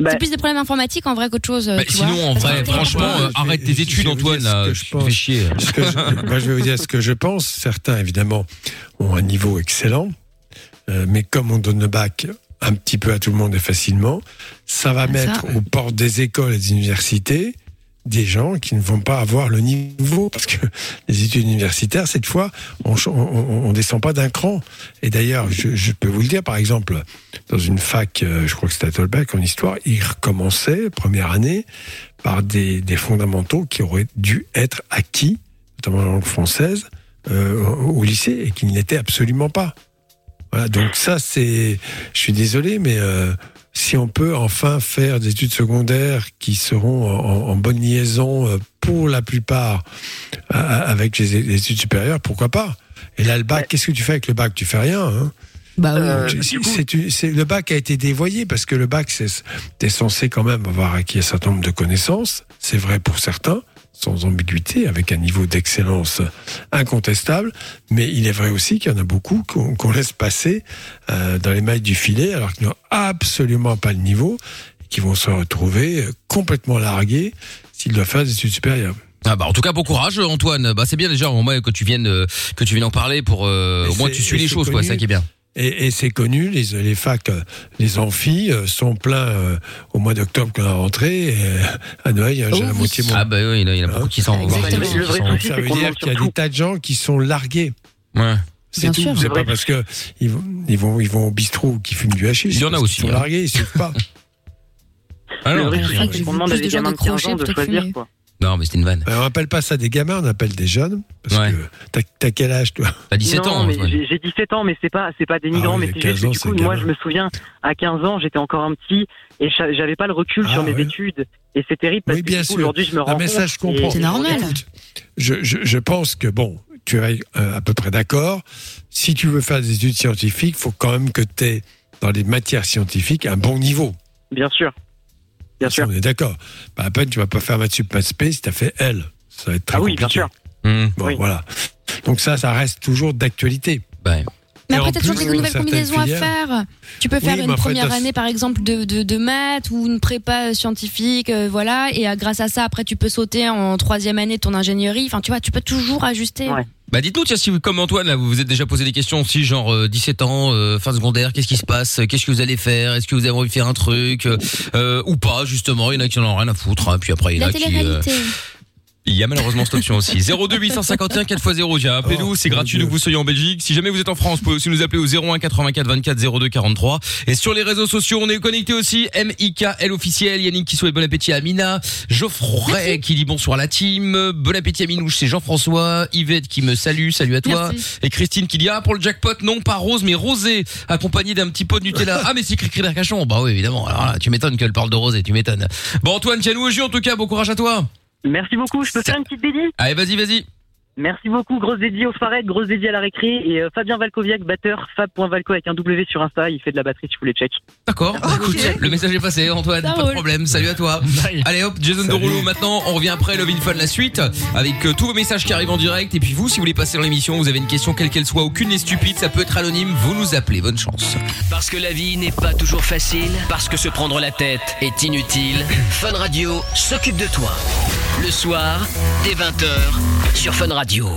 Bah, c'est plus des problèmes informatiques en vrai qu'autre chose. Bah, tu sinon, vois, en vrai, franchement, euh, arrête tes études, Antoine. là, je fais pense. chier. Ce que je, moi, je vais vous dire ce que je pense. Certains, évidemment, ont un niveau excellent, Euh, mais comme on donne le bac un petit peu à tout le monde et facilement, ça va Ah, ça. mettre aux portes des écoles et des universités des gens qui ne vont pas avoir le niveau parce que les études universitaires cette fois on on descend pas d'un cran. Et d'ailleurs je, peux vous le dire par exemple dans une fac euh, je crois que c'était à Tolbeck en histoire ils recommençaient première année par des, fondamentaux qui auraient dû être acquis notamment la langue française euh, au au lycée et qui ne l'étaient absolument pas. Voilà donc ça c'est je suis désolé mais euh, si on peut enfin faire des études secondaires qui seront en, en bonne liaison euh, pour la plupart euh, avec les, les études supérieures, pourquoi pas Et là, le bac, qu'est-ce que tu fais avec le bac? Tu fais rien. Hein? Bah. Euh, c'est- le bac a été dévoyé parce que le bac, c'est- t'es censé quand même avoir acquis un certain nombre de connaissances. C'est vrai pour certains, sans ambiguïté, avec un niveau d'excellence incontestable. Mais il est vrai aussi qu'il y en a beaucoup qu'on laisse passer euh, dans les mailles du filet alors qu'ils n'ont absolument pas le niveau et qui vont se retrouver complètement largués s'ils doivent faire des études supérieures. Ah bah en tout cas bon courage Antoine. Bah c'est bien déjà au moins que tu viennes euh, que tu viennes en parler pour euh, au moins tu suis les choses quoi, connu. c'est ça qui est bien. Et, et c'est connu, les, les facs, euh, les amphis euh, sont pleins euh, au mois d'octobre quand la rentrée. Et, euh, à Noël, il y a Oh moitié moins. Ah bah oui, il y en a, il y en a beaucoup qui s'en vont. Souci, Ça c'est veut dire qu'il y a des tas de gens qui sont largués. Ouais. C'est Bien tout. sûr. C'est pas parce que ils vont, ils vont, ils vont au bistrot qui fument du hachis. Il y en a aussi, qu'ils sont hein. largués, ils pas. Ah vrai que c'est j'ai qu'on vu demande à plus des de gens gamins de 15 décrocher ans de choisir, quoi. Non mais c'était une vanne. Euh, on appelle pas ça des gamins, on appelle des jeunes. Parce Ouais. que t'as- t'as quel âge, toi? T'as 17 non, ans mais j'ai j'ai 17 ans, mais c'est pas, c'est pas dénigrant, Ah oui, mais c'est 15 juste que ans, du coup, c'est moi, je me souviens, à 15 ans, j'étais encore un petit et j'a- j'avais pas le recul Ah sur mes ouais. études. Et c'est terrible parce Oui, que bien du coup, sûr. aujourd'hui, je me rends Non, mais ça, compte je comprends. C'est normal. Écoute, je, je, je pense que, bon, tu es euh, à peu près d'accord. Si tu veux faire des études scientifiques, il faut quand même que tu aies, dans les matières scientifiques, un bon niveau. Bien sûr. Bien sûr. On est d'accord. Pas à peine, tu vas pas faire maths sup, maths spé si tu as fait L. Ça va être très Ah oui, compliqué. bien sûr. Mmh. Bon, Oui. voilà. Donc ça, ça reste toujours d'actualité. Bah, Mais après, t'as toujours plus, des nouvelles combinaisons à faire. Tu peux faire Oui, une fait, première année, par exemple, de, de, de maths ou une prépa scientifique, euh, voilà. Et euh, grâce à ça, après, tu peux sauter en troisième année de ton ingénierie. Enfin, tu vois, tu peux toujours ajuster. Ouais. Bah dites-nous tiens si vous comme Antoine là vous vous êtes déjà posé des questions aussi genre euh, 17 ans euh, fin secondaire qu'est-ce qui se passe? Qu'est-ce que vous allez faire? Est-ce que vous avez envie de faire un truc? Euh, euh, ou pas justement il y en a qui en ont rien à foutre hein, puis après il y en a qui euh. Il y a malheureusement cette option aussi. 02 851 4x0 tiens appelez-nous c'est gratuit d'où vous soyez en Belgique. Si jamais vous êtes en France vous pouvez aussi nous appeler au 01 84 24 02 43 et sur les réseaux sociaux on est connecté aussi. MIKL officiel Yannick qui souhaite bon appétit à Amina. Geoffrey qui dit bonsoir à la team. Bon appétit à Minouche c'est Jean-François. Yvette qui me salue. Salut à toi. Merci. et Christine qui dit ah pour le jackpot non pas rose mais rosé. Accompagné d'un petit pot de Nutella. Ah mais c'est Cricri d'Arcachon bah oui évidemment. Alors là tu m'étonnes qu'elle parle de rosé tu m'étonnes. Bon Antoine tiens-nous au jus en tout cas. Bon courage à toi Merci beaucoup. Je peux faire une petite dédie allez vas-y vas-y Merci beaucoup. Grosse dédie au Farek, grosse dédie à la récré. Et euh, Fabien Valkoviak, batteur, fab.valco avec un W sur Insta. Il fait de la batterie si vous voulez check. D'accord, bah, écoute, le message est passé, Antoine, Ça pas de problème, salut à toi. Bye. Allez hop, Jason Derulo maintenant, on revient après Love in Fun la suite, avec euh, tous vos messages qui arrivent en direct, et puis vous, si vous voulez passer dans l'émission, vous avez une question, quelle qu'elle soit, aucune n'est stupide, ça peut être anonyme, vous nous appelez, bonne chance. Parce que la vie n'est pas toujours facile, parce que se prendre la tête est inutile, Fun Radio s'occupe de toi. Le soir, dès 20h, sur Fun Radio.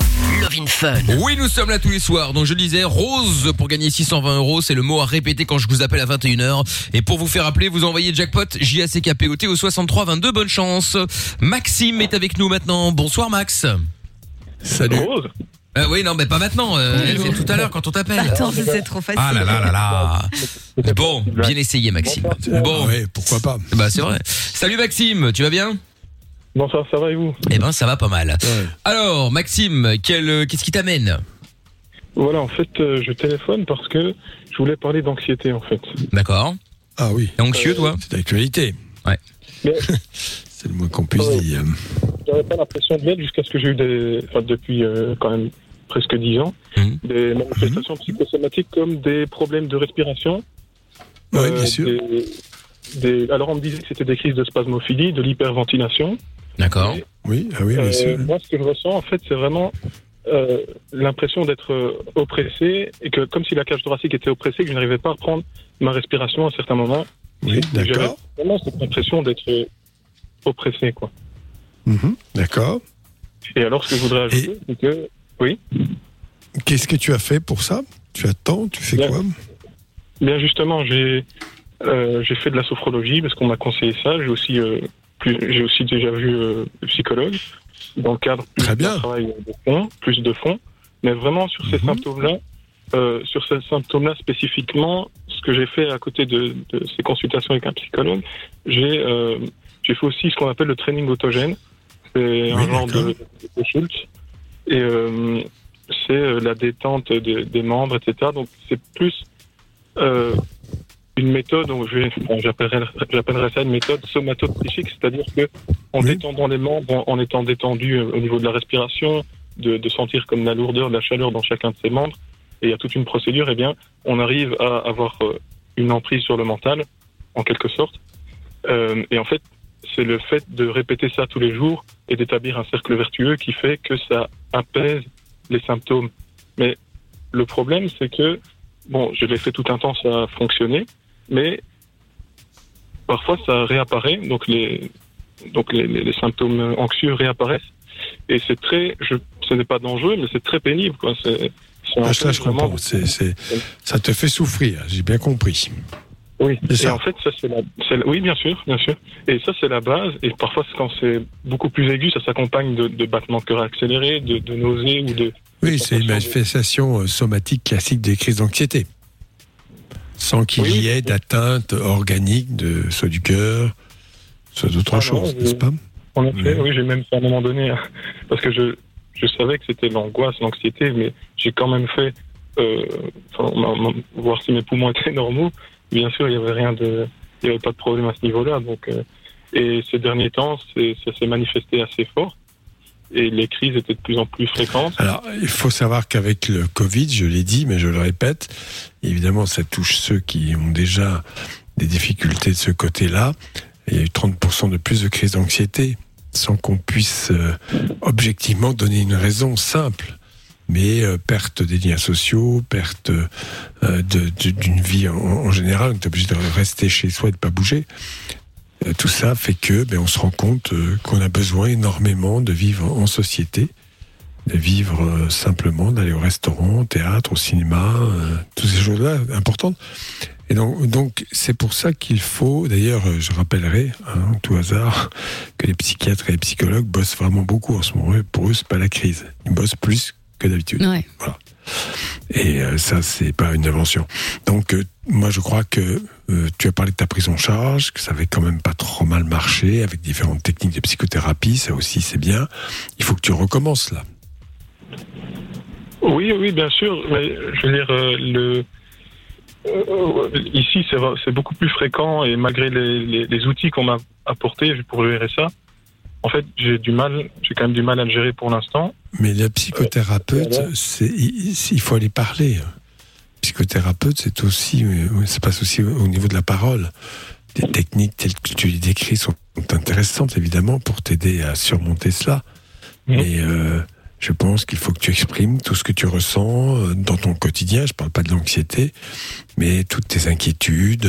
Love in Fun. Oui, nous sommes là tous les soirs, donc je disais, Rose, pour gagner 620 euros, c'est le mot à répéter quand je vous appelle à 21h, et pour vous faire appeler, vous envoyez jackpot, J-A-C-K-P-O-T au 63 22, bonne chance. Maxime est avec nous maintenant, bonsoir Max. Salut. Rose Euh, oui, non, mais pas maintenant, euh, c'est tout à l'heure quand on t'appelle. Attends, c'est trop facile. Ah là là là là. Bon, bien essayé Maxime. Bon, ouais, pourquoi pas. bah c'est vrai. Salut Maxime, tu vas bien? Bonsoir, ça va et vous? Eh ben ça va pas mal. Ouais. Alors Maxime, quel euh, qu'est-ce qui t'amène? Voilà, en fait, euh, je téléphone parce que je voulais parler d'anxiété, en fait. D'accord. Ah oui, T'es anxieux toi? C'est d'actualité. Ouais. Mais C'est le moins qu'on puisse Ouais. dire. j'avais pas l'impression de l'être jusqu'à ce que j'ai eu des, enfin, depuis euh, quand même presque dix ans, Mhm. des manifestations psychosomatiques comme des problèmes de respiration. Oui, euh, bien sûr. des- des- alors on me disait que c'était des crises de spasmophilie, de l'hyperventilation. D'accord. Oui, ah oui, bien Euh, sûr. moi, ce que je ressens, en fait, c'est vraiment euh, l'impression d'être euh, oppressé et que comme si la cage thoracique était oppressée, que je n'arrivais pas à prendre ma respiration à certains moments. Oui, J'avais d'accord. vraiment cette impression d'être euh, oppressé, quoi. Mhm, D'accord. Et alors, ce que je voudrais ajouter, c'est que Qu'est-ce que tu as fait pour ça? Tu attends Tu fais Bien. quoi? Bien justement, j'ai euh, j'ai fait de la sophrologie parce qu'on m'a conseillé ça. J'ai aussi euh, j'ai aussi déjà vu euh, le psychologue dans le cadre Très bien. travail de fond, plus de fond. Mais vraiment sur ces Mhm. symptômes-là, euh, sur ces symptômes-là spécifiquement, ce que j'ai fait à côté de, de ces consultations avec un psychologue, j'ai euh, j'ai fait aussi ce qu'on appelle le training autogène. C'est un genre de, de Schultz. Et euh, c'est la détente des- des membres, etc. Donc c'est plus une méthode, j'appellerais ça une méthode somatopsychique, c'est-à-dire que en Oui. détendant les membres, en, en étant détendu euh, au niveau de la respiration, de, de sentir comme la lourdeur, de la chaleur dans chacun de ses membres, et il y a toute une procédure, eh bien, on arrive à avoir euh, une emprise sur le mental, en quelque sorte. Euh, et en fait, c'est le fait de répéter ça tous les jours et d'établir un cercle vertueux qui fait que ça apaise les symptômes. Mais le problème, c'est que, bon, je l'ai fait tout un temps, ça a fonctionné, mais parfois ça réapparaît, donc les, donc les, les- les symptômes anxieux réapparaissent. Et c'est très, je, ce n'est pas dangereux, mais c'est très pénible, quoi. C'est, Ah, ça, peu je vraiment- comprends. C'est, c'est, ça te fait souffrir, j'ai bien compris. Oui, et ça. en fait, ça c'est la, oui, bien sûr, bien sûr. Et ça c'est la base. Et parfois, quand c'est beaucoup plus aigu, ça s'accompagne de, de battements de cœur accélérés, de, de nausées ou de. Oui, c'est une manifestation euh, somatique classique des crises d'anxiété. Sans qu'il Oui. y ait d'atteinte organique, de, soit du cœur, soit d'autres Ah je- n'est-ce pas En effet, Oui. oui, j'ai même fait à un moment donné, hein, parce que je, je savais que c'était l'angoisse, l'anxiété, mais j'ai quand même fait euh, enfin, voir si mes poumons étaient normaux. Bien sûr, il n'y avait rien de, il y avait pas de problème à ce niveau-là. Donc, euh, et ces derniers temps, ça s'est manifesté assez fort, et les crises étaient de plus en plus fréquentes. Alors, il faut savoir qu'avec le Covid, je l'ai dit, mais je le répète, évidemment, ça touche ceux qui ont déjà des difficultés de ce côté-là. Il y a eu 30% de plus de crises d'anxiété, sans qu'on puisse euh, objectivement donner une raison simple. Mais euh, perte des liens sociaux, perte euh, d'une vie en, en général, on est obligé de rester chez soi et de pas bouger. Euh, tout ça fait que ben, on se rend compte euh, qu'on a besoin énormément de vivre en, société de vivre euh, simplement, d'aller au restaurant, au théâtre, au cinéma, toutes ces choses-là importantes. Et donc, donc c'est pour ça qu'il faut, d'ailleurs, je rappellerai, hein, tout hasard, que les psychiatres et les psychologues bossent vraiment beaucoup en ce moment. Pour eux, c'est pas la crise. Ils bossent plus que d'habitude. Ouais. Voilà. Et euh, ça, c'est pas une invention. Donc, euh, moi, je crois que euh, tu as parlé de ta prise en charge, que ça avait quand même pas trop mal marché avec différentes techniques de psychothérapie. Ça aussi, c'est bien. Il faut que tu recommences là. Oui, oui, bien sûr. Mais je veux dire, euh, le euh, ici, c'est beaucoup plus fréquent et malgré les, les- les outils qu'on m'a apportés pour gérer ça, en fait, j'ai du mal, j'ai quand même du mal à le gérer pour l'instant. Mais la psychothérapeute, il, il faut aller parler. Psychothérapeute, c'est aussi, euh, ça passe aussi au au niveau de la parole. Des techniques telles que tu les décris sont intéressantes, évidemment, pour t'aider à surmonter cela. Mais euh, je pense qu'il faut que tu exprimes tout ce que tu ressens euh, dans ton quotidien. Je parle pas de l'anxiété, mais toutes tes inquiétudes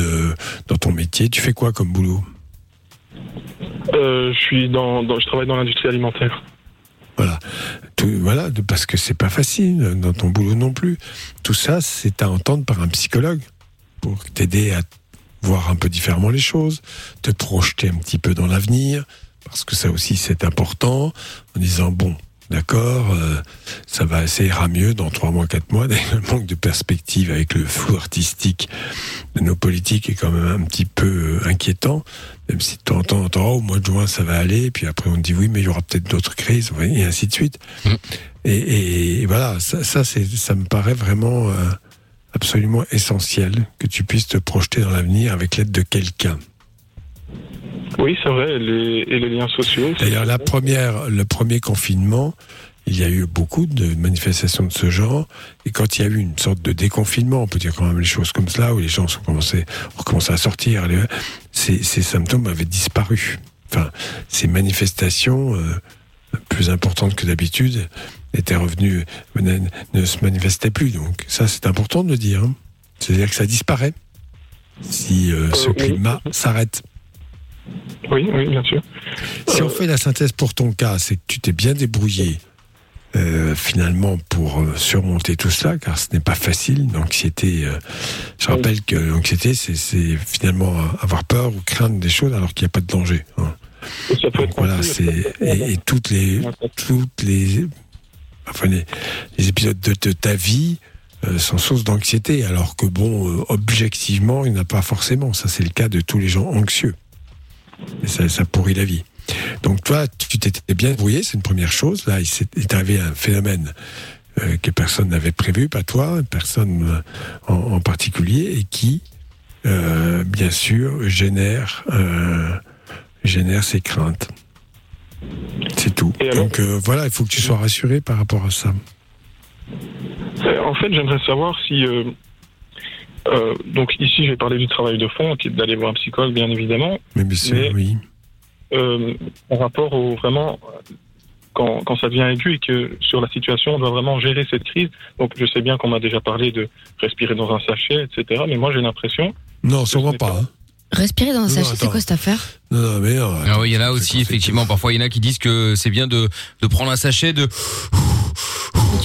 dans ton métier. Tu fais quoi comme boulot? Euh, je suis dans, dans- je travaille dans l'industrie alimentaire. Voilà, voilà, parce que c'est pas facile euh, dans ton boulot non plus. Tout ça, c'est à entendre par un psychologue pour t'aider à voir un peu différemment les choses, te projeter un petit peu dans l'avenir, parce que ça aussi c'est important, en disant bon, d'accord, euh, ça va, ça ira mieux dans trois mois, quatre mois. D'ailleurs, Le manque de perspective avec le flou artistique de nos politiques est quand même un petit peu euh, inquiétant, même si de temps en temps on oh, au mois de juin ça va aller, puis après on dit oui mais il y aura peut-être d'autres crises, et ainsi de suite. Et, et voilà, ça, ça, ça me paraît vraiment euh, absolument essentiel que tu puisses te projeter dans l'avenir avec l'aide de quelqu'un. Oui, c'est vrai, et les, et les liens sociaux. D'ailleurs, la première, le premier confinement, il y a eu beaucoup de manifestations de ce genre. Et quand il y a eu une sorte de déconfinement, on peut dire quand même les choses comme cela, où les gens sont commencé, ont commencé à sortir, ces, ces symptômes avaient disparu. Enfin, ces manifestations euh, plus importantes que d'habitude étaient revenues, ne, ne se manifestaient plus. Donc ça, c'est important de le dire. hein. C'est-à-dire que ça disparaît si euh, ce oui. climat s'arrête. Oui, oui, bien sûr. Si on fait la synthèse pour ton cas, c'est que tu t'es bien débrouillé euh, finalement pour euh, surmonter tout cela, car ce n'est pas facile. L'anxiété, euh, je rappelle que l'anxiété, c'est- finalement avoir peur ou craindre des choses alors qu'il n'y a pas de danger. hein. Être Voilà, c'est et, et toutes les toutes les enfin les, les épisodes de, de ta vie euh, sont source d'anxiété, alors que bon, objectivement, il n'y en a pas forcément. Ça, c'est le cas de tous les gens anxieux. Ça, ça pourrit la vie. Donc toi, tu t'étais bien débrouillé, c'est une première chose. Là, il est arrivé un phénomène euh, que personne n'avait prévu, pas toi, personne euh, en, en particulier, et qui, euh, bien sûr, génère euh, génère ses craintes. C'est tout. Donc voilà, il faut que tu sois rassuré par rapport à ça. En fait, j'aimerais savoir si. Euh, donc, ici, j'ai parlé du travail de fond, qui est d'aller voir un psychologue, bien évidemment. Mais bien sûr, Mais- oui. euh, en rapport au vraiment. Quand, quand ça devient aigu et que sur la situation, on doit vraiment gérer cette crise. Donc, je sais bien qu'on m'a déjà parlé de respirer dans un sachet, etc. Mais moi, j'ai l'impression. Non, sûrement pas. hein. Respirer dans un sachet, c'est quoi cette affaire? Non, non, mais non. Ah oui, il y en a aussi, effectivement. Parfois, il y en a qui disent que c'est bien de, de prendre un sachet, de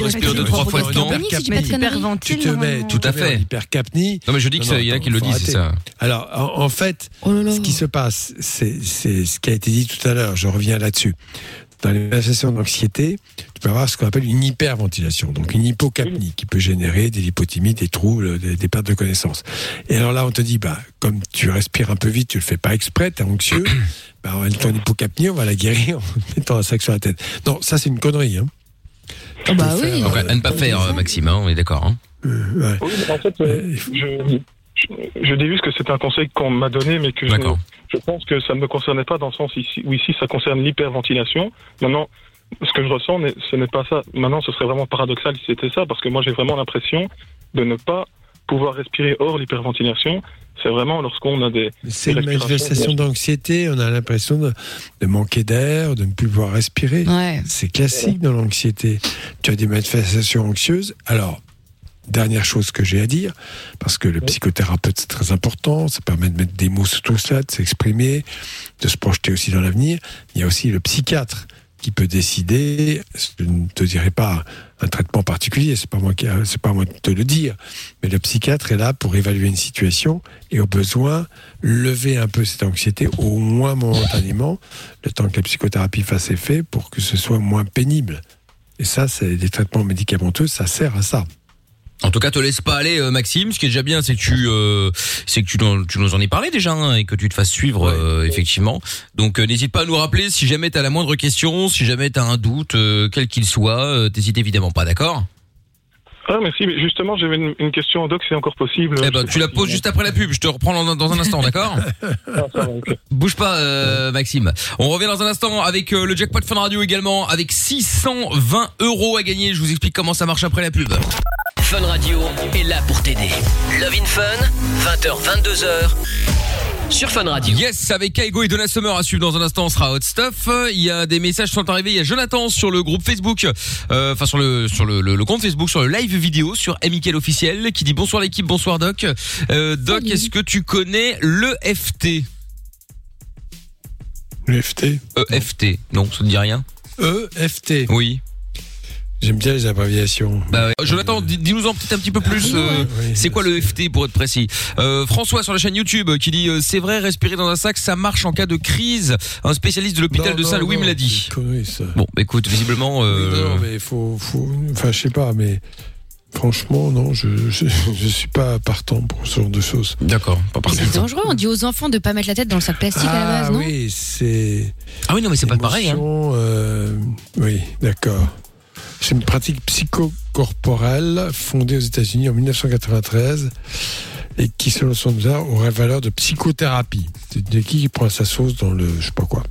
respirer deux, trois fois dedans. Tu te mets, Tout à fait. Hypercapnie. Non, mais je dis que Non, ça- non, il y en a qui le disent, c'est ça. Alors, en, en fait, ce qui se passe, c'est ce qui a été dit tout à l'heure. Je reviens là-dessus. Dans les manifestations d'anxiété, tu peux avoir ce qu'on appelle une hyperventilation, donc une hypocapnie qui peut générer des lipotymies, des troubles, des, des pertes de connaissance. Et alors là, on te dit, bah, comme tu respires un peu vite, tu le fais pas exprès, t'es anxieux, bah, ton hypocapnie, on va la guérir en mettant un sac sur la tête. Non, ça c'est une connerie. Hein. bah oui. Donc, à ne pas faire, euh, Maxime, hein, on est d'accord. Hein. Ouais. Oui, mais en fait, euh, je, je, je dis juste que c'est un conseil qu'on m'a donné, mais que je, D'accord. Je pense que ça ne me concernait pas dans le sens ici, où ici ça concerne l'hyperventilation. Maintenant, ce que je ressens, ce n'est pas ça. Maintenant, ce serait vraiment paradoxal si c'était ça, parce que moi j'ai vraiment l'impression de ne pas pouvoir respirer hors l'hyperventilation. C'est vraiment lorsqu'on a des. C'est une manifestation d'anxiété, on a l'impression de, de manquer d'air, de ne plus pouvoir respirer. Ouais. C'est classique dans l'anxiété. Tu as des manifestations anxieuses. Alors, dernière chose que j'ai à dire, parce que le psychothérapeute c'est très important, ça permet de mettre des mots sur tout cela, de s'exprimer, de se projeter aussi dans l'avenir. Il y a aussi le psychiatre qui peut décider. Je ne te dirai pas un traitement particulier, c'est pas moi qui, c'est pas moi de te le dire, mais le psychiatre est là pour évaluer une situation et au besoin lever un peu cette anxiété, au moins momentanément, le temps que la psychothérapie fasse effet pour que ce soit moins pénible. Et ça, c'est des traitements médicamenteux, ça sert à ça. En tout cas, te laisse pas aller, euh, Maxime. Ce qui est déjà bien, c'est que tu, euh, c'est que tu, nous- tu nous en aies parlé déjà hein, et que tu te fasses suivre euh, effectivement. Donc, euh, n'hésite pas à nous rappeler si jamais t'as la moindre question, si jamais t'as un doute, euh, quel qu'il soit. euh, T'hésites évidemment pas, d'accord? Ah, merci. Mais justement, j'avais une, une question, Doc, c'est encore possible. Eh ben, tu la poses juste après la pub. Je te reprends dans, dans un instant, d'accord? Ah, ça va, ok. Bouge pas, euh, Maxime. On revient dans un instant avec euh, le jackpot Fun Radio également, avec 620 euros à gagner. Je vous explique comment ça marche après la pub. Fun Radio est là pour t'aider. Love in Fun, 20h, 22h, sur Fun Radio. Yes, avec Kaigo et Donna Summer à suivre dans un instant, on sera Hot Stuff. Il y a des messages qui sont arrivés. Il y a Jonathan sur le groupe Facebook, euh, enfin sur le sur le, le- le compte Facebook, sur le live vidéo sur Amical officiel, qui dit bonsoir l'équipe, bonsoir Doc. Euh, Doc, est-ce que tu connais le FT L'EFT EFT, non, ça ne dit rien. EFT. Oui. J'aime bien les abréviations. Bah ouais. Jonathan, dis- dis-nous en peut-être un petit peu plus. euh, c'est quoi le FT pour être précis? Euh, François sur la chaîne YouTube qui dit euh, c'est vrai respirer dans un sac ça marche en cas de crise. Un spécialiste de l'hôpital de Saint-Louis me l'a dit. connerie, ça. Bon, bah, écoute, visiblement. euh, non, mais faut, faut, enfin, je sais pas, mais franchement, non, je, je, je suis pas partant pour ce genre de choses. D'accord, pas Mais C'est dangereux, on dit aux enfants de pas mettre la tête dans le sac plastique à la Ah base, non? oui, c'est. Ah oui, non, mais c'est pas pareil. Hein. Euh, oui, d'accord. C'est une pratique psychocorporelle fondée aux États-Unis en 1993 et qui, selon son usage, aurait valeur de psychothérapie. C'est de qui qui prend sa sauce dans le, je sais pas quoi.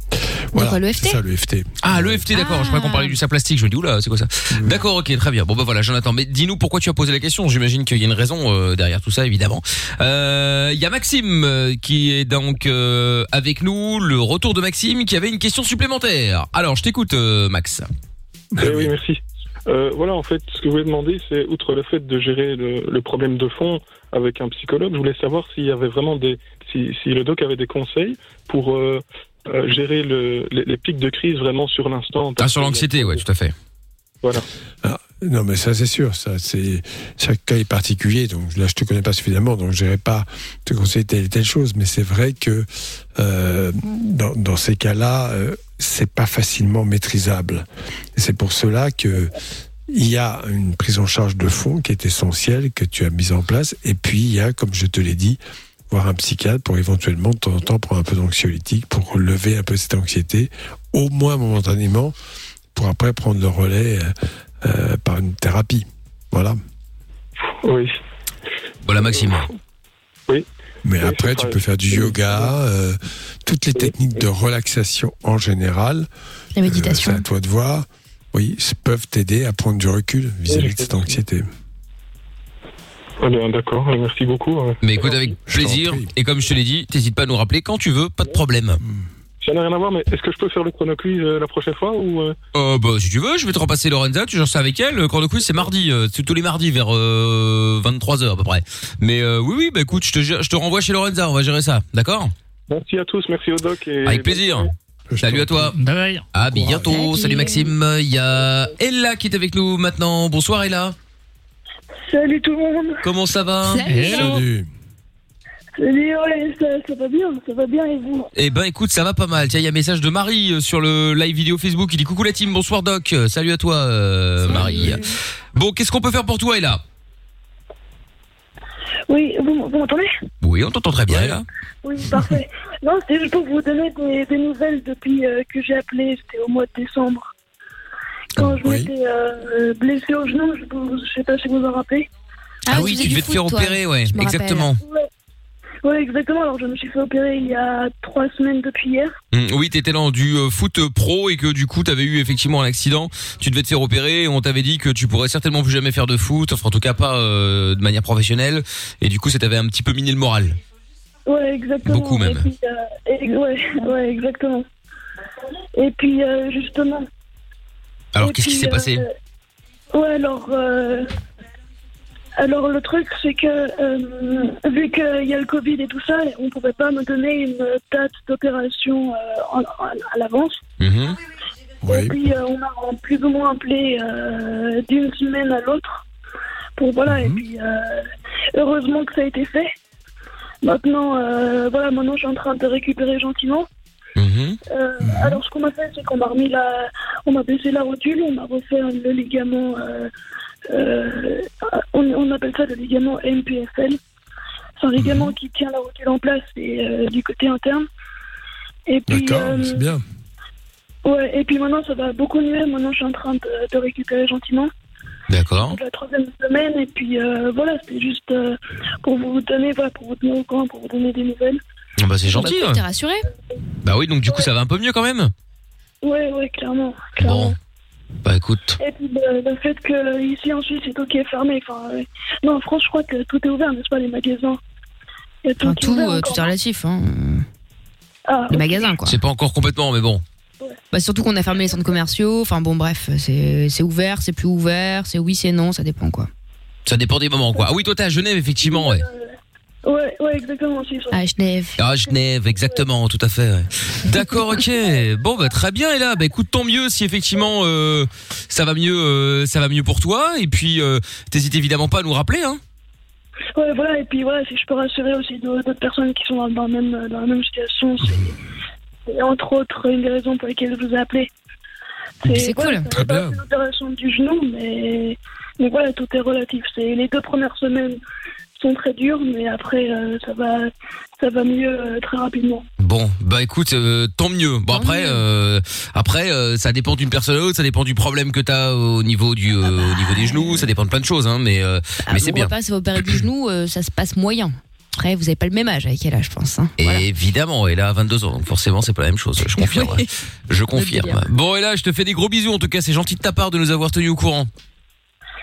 Voilà, ça, le FT. Ah, le FT, d'accord. Je croyais qu'on parlait du sac plastique. Je me dis, oula, c'est quoi ça D'accord, ok, très bien. Bon, bah voilà, Jonathan. Mais dis-nous pourquoi tu as posé la question. J'imagine qu'il y a une raison euh, derrière tout ça, évidemment. Euh, Il y a Maxime euh, qui est donc euh, avec nous. Le retour de Maxime qui avait une question supplémentaire. Alors, je t'écoute, euh, Max. Eh oui, merci. Euh, voilà, en fait, ce que je voulais demander, c'est, outre le fait de gérer le, le problème de fond avec un psychologue, je voulais savoir s'il y avait vraiment des, si, si le doc avait des conseils pour euh, euh, gérer le, les, les pics de crise vraiment sur l'instant. Ah, sur l'anxiété, ouais, tout à fait. Voilà. Ah, non, mais ça, c'est sûr. Ça, c'est chaque cas est particulier. Donc là, je te connais pas suffisamment, donc je n'irai pas te conseiller telle et telle chose. Mais c'est vrai que euh, dans, dans ces cas-là, euh, c'est pas facilement maîtrisable. C'est pour cela que il y a une prise en charge de fond qui est essentielle que tu as mise en place. Et puis il y a, comme je te l'ai dit, voir un psychiatre pour éventuellement de temps en temps prendre un peu d'anxiolytique pour lever un peu cette anxiété, au moins momentanément, pour après prendre le relais euh, euh, par une thérapie. Voilà. Oui. Voilà, Maxime. Oui. Mais Oui, après, tu peux faire du yoga, euh, toutes les techniques de relaxation en général. La euh, méditation. c'est à toi de voir. Oui, ça peuvent t'aider à prendre du recul vis-à-vis de cette anxiété. Bien, d'accord, euh, merci beaucoup. euh. Mais écoute, avec plaisir. Et comme je te l'ai dit, t'hésites pas à nous rappeler quand tu veux, pas de problème. Ça n'a rien à voir, mais est-ce que je peux faire le chrono quiz euh, la prochaine fois ou euh, Euh, bah, si tu veux, je vais te repasser Lorenza, tu gères ça avec elle. Le chrono quiz, c'est mardi, euh, c'est tous les mardis vers euh, 23h à peu près. Mais euh, oui, oui, bah écoute, je te, gère- je te renvoie chez Lorenza, on va gérer ça, d'accord? Merci à tous, merci au doc. Et Avec plaisir. Salut à toi. Bye bye. À bientôt. Salut. Salut Maxime. Il y a Ella qui est avec nous maintenant. Bonsoir Ella. Salut tout le monde. Comment ça va? Salut. Hello. Salut. Salut, ouais, ça, ça va bien, ça va bien et vous Eh ben écoute, ça va pas mal. Tiens, il y a un message de Marie euh, sur le live vidéo Facebook. Il dit coucou la team, bonsoir Doc. Euh, Salut à toi euh, Marie. Bon, qu'est-ce qu'on peut faire pour toi Ella? Oui, vous, vous m'entendez? Oui, on t'entend très bien. Ella. Oui, parfait. non, c'était juste pour vous donner des, des nouvelles depuis euh, que j'ai appelé, c'était au mois de décembre. Quand je Oui. m'étais euh, blessé au genou, je, vous- je sais pas si vous vous en rappelez. Ah, oui, tu devais te faire toi. opérer, ouais, Je exactement. Ouais. Ouais, exactement. Alors, je me suis fait opérer il y a trois semaines depuis hier. Hum, oui, t'étais dans du euh, foot pro et que du coup t'avais eu effectivement un accident. Tu devais te faire opérer. On t'avait dit que tu pourrais certainement plus jamais faire de foot, enfin en tout cas pas euh, de manière professionnelle. Et du coup, ça t'avait un petit peu miné le moral. Ouais, exactement. Beaucoup même. Et puis, euh, et- ouais, ouais, exactement. Et puis, justement. Alors qu'est-ce qui s'est passé? Ouais, alors, alors le truc, c'est que euh, vu qu'il y a le Covid et tout ça, on pouvait pas me donner une date d'opération euh, à l'avance. Mhm. Oui. Et puis euh, on a plus ou moins appelé d'une semaine à l'autre. Pour voilà, et puis euh, heureusement que ça a été fait. Maintenant, voilà, maintenant je suis en train de récupérer gentiment. Euh, Alors ce qu'on a fait, c'est qu'on m'a remis la, on a baissé la rotule, on a refait le ligament, euh, euh, on, on appelle ça le ligament MPFL. C'est un ligament qui tient la rotule en place et euh, du côté interne. Et puis, D'accord, euh, c'est bien. Ouais, et puis maintenant ça va beaucoup mieux. Maintenant je suis en train de, de récupérer gentiment. D'accord. C'est la troisième semaine et puis euh, voilà, c'était juste euh, pour vous donner, voilà, pour vous tenir au courant, pour vous donner des nouvelles. Ah Bah c'est gentil. Bah, hein. T'es rassuré Bah oui, donc du coup ça va un peu mieux quand même. Ouais, ouais, clairement. clairement. Bon. Bah écoute. Et puis le, le fait que ici en Suisse c'est tout qui est fermé. Enfin, euh, non, en France je crois que tout est ouvert, n'est-ce pas, les magasins? Il y a tout, Enfin, qui est tout, ouvert euh, encore. tout est relatif. Hein. Ah, Les magasins, quoi. C'est pas encore complètement, mais bon. Bah, surtout qu'on a fermé les centres commerciaux. Enfin bon, bref, c'est c'est ouvert, c'est plus ouvert, c'est oui, c'est non, ça dépend quoi. Ça dépend des moments quoi. Ah oui, toi t'es à Genève effectivement, ouais. Ouais, ouais, exactement. À Genève. Ah Genève, exactement, tout à fait. ouais. D'accord, ok. Bon bah très bien et là, bah écoute tant mieux si effectivement euh, ça va mieux, euh, ça va mieux pour toi et puis euh, t'hésites évidemment pas à nous rappeler hein. Ouais, voilà, et puis voilà, si je peux rassurer aussi d'autres d'autres personnes qui sont dans, dans, le même, dans la même situation, c'est c'est entre autres une des raisons pour lesquelles je vous ai appelé. C'est voilà, cool. Très bien. une opération du genou, mais, mais voilà, tout est relatif. C'est les deux premières semaines sont très dures, mais après euh, ça va, ça va mieux euh, très rapidement. Bon, bah écoute, euh, tant mieux. Bon après, euh, après, euh, ça dépend d'une personne à l'autre, ça dépend du problème que t'as au niveau du, euh, au niveau des genoux, ça dépend de plein de choses, hein. Mais, euh, Ah, mais c'est on bien. va pas se opérer du genou, euh, ça se passe moyen. Après, vous avez pas le même âge avec quel âge, je pense. Hein. Et évidemment, elle a 22 ans, donc forcément c'est pas la même chose. Je confirme. Je confirme. Bon et là, je te fais des gros bisous. En tout cas, c'est gentil de ta part de nous avoir tenus au courant.